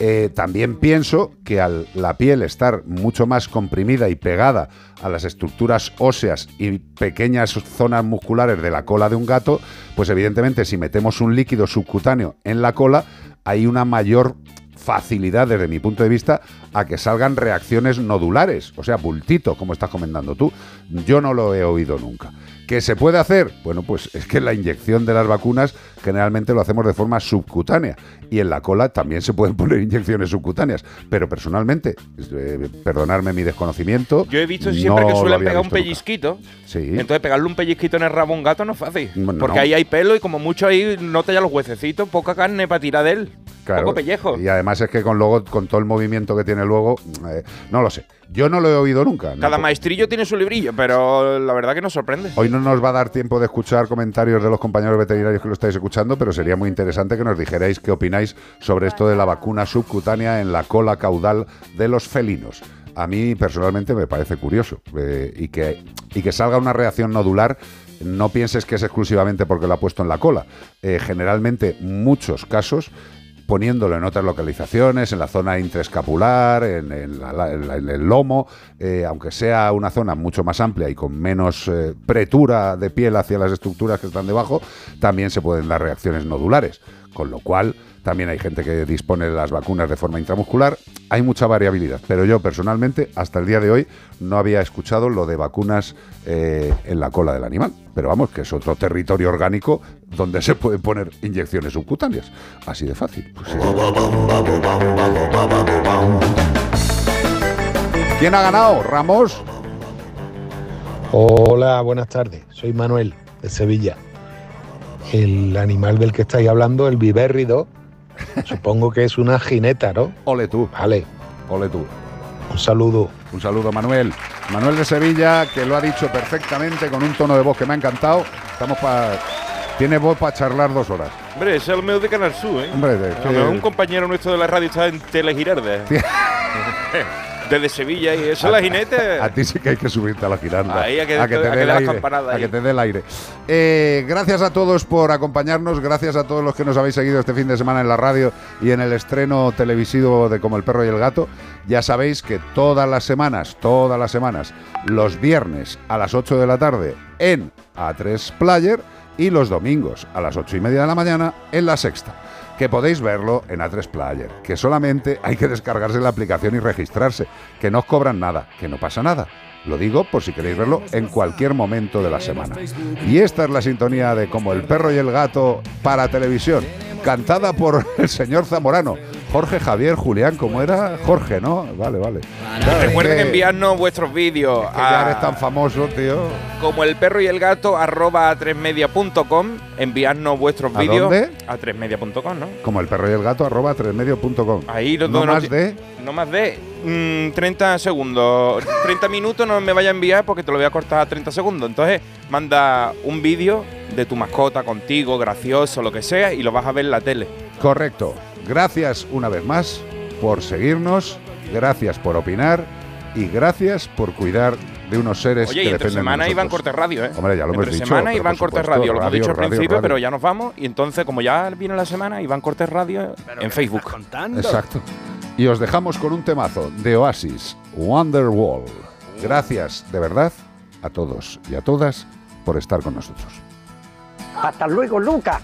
Eh, también pienso que al la piel estar mucho más comprimida y pegada a las estructuras óseas y pequeñas zonas musculares de la cola de un gato, pues evidentemente si metemos un líquido subcutáneo en la cola hay una mayor facilidad desde mi punto de vista a que salgan reacciones nodulares, o sea, bultito, como estás comentando tú. Yo no lo he oído nunca. ¿Qué se puede hacer? Bueno, pues es que la inyección de las vacunas generalmente lo hacemos de forma subcutánea y en la cola también se pueden poner inyecciones subcutáneas, pero personalmente, eh, perdonarme mi desconocimiento. Yo he visto siempre no que suelen pegar un pellizquito. Sí. Entonces pegarle un pellizquito en el rabo a un gato no es fácil. Porque ahí hay pelo y como mucho ahí nota ya los huesecitos, poca carne para tirar de él. Claro. Poco pellejo. Y además es que con luego, con todo el movimiento que tiene luego, eh, no lo sé. Yo no lo he oído nunca. Cada No- maestrillo tiene su librillo, pero la verdad que nos sorprende. Hoy no nos va a dar tiempo de escuchar comentarios de los compañeros veterinarios que lo estáis escuchando, pero sería muy interesante que nos dijerais qué opináis sobre esto de la vacuna subcutánea en la cola caudal de los felinos. A mí personalmente me parece curioso eh, y, que, y que salga una reacción nodular. No pienses que es exclusivamente porque lo ha puesto en la cola. Eh, generalmente, muchos casos poniéndolo en otras localizaciones, en la zona intraescapular, en, la- en el lomo, eh, aunque sea una zona mucho más amplia y con menos eh, pretura de piel hacia las estructuras que están debajo, también se pueden dar reacciones nodulares. Con lo cual, también hay gente que dispone de las vacunas de forma intramuscular. Hay mucha variabilidad, pero yo personalmente, hasta el día de hoy, no había escuchado lo de vacunas eh, en la cola del animal. Pero vamos, que es otro territorio orgánico donde se pueden poner inyecciones subcutáneas. Así de fácil. Pues. ¿Quién ha ganado? ¿Ramos? Hola, buenas tardes. Soy Manuel, de Sevilla. El animal del que estáis hablando, el vivérrido, [LAUGHS] supongo que es una jineta, ¿no? Ole tú. Vale. Ole tú. Un saludo. Un saludo, Manuel. Manuel de Sevilla, que lo ha dicho perfectamente con un tono de voz que me ha encantado. Estamos para Tiene voz para charlar dos horas. Hombre, ese es el medio de Canal Sur, ¿eh? Hombre, de- mejor un compañero nuestro de la radio está en Telegirarde. [LAUGHS] [LAUGHS] Desde Sevilla y eso es la jinete. A ti sí que hay que subirte a la giranda. Ahí, a que- te a que dé dé el aire, A que te dé el aire. Eh, gracias a todos por acompañarnos. Gracias a todos los que nos habéis seguido este fin de semana en la radio y en el estreno televisivo de Como el perro y el gato. Ya sabéis que todas las semanas, todas las semanas, los viernes a las 8 de la tarde en A3 Player y los domingos a las 8 y media de la mañana en la sexta que podéis verlo en A3 Player, que solamente hay que descargarse la aplicación y registrarse, que no os cobran nada, que no pasa nada. Lo digo por si queréis verlo en cualquier momento de la semana. Y esta es la sintonía de Como el perro y el gato para televisión, cantada por el señor Zamorano. Jorge Javier Julián, ¿cómo era? Jorge, ¿no? Vale, vale. Claro, es Recuerden que- enviarnos vuestros vídeos que ya eres a tan famoso, tío. como el perro y el gato arroba a tresmedia.com. Enviarnos vuestros ¿A vídeos dónde? a tresmedia.com, ¿no? Como el perro y el gato, arroba tresmedio.com. Ahí no donde más ti- de... No más de mm, 30 segundos. 30 minutos no me vaya a enviar porque te lo voy a cortar a 30 segundos. Entonces, manda un vídeo de tu mascota contigo, gracioso, lo que sea, y lo vas a ver en la tele. Correcto. Gracias una vez más por seguirnos, gracias por opinar y gracias por cuidar de unos seres Oye, que y entre dependen semana de Iván nosotros. Corte Radio, ¿eh? Hombre, ya lo hemos entre dicho. semana pero Iván por Corte supuesto, Radio, lo hemos dicho al radio, principio, radio. pero ya nos vamos. Y entonces, como ya viene la semana, Iván Corte Radio en Facebook. Exacto. Y os dejamos con un temazo de Oasis, Wonderwall. Gracias, de verdad, a todos y a todas por estar con nosotros. Hasta luego, Luca.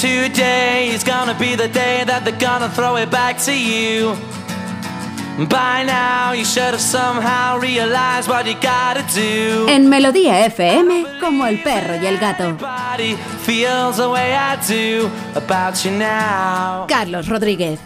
Today is gonna be the day that they're gonna throw it back to you. By now, you should have somehow realized what you gotta do. En Melodía FM, como el perro y el gato. Feels the way I do about you now. Carlos Rodríguez.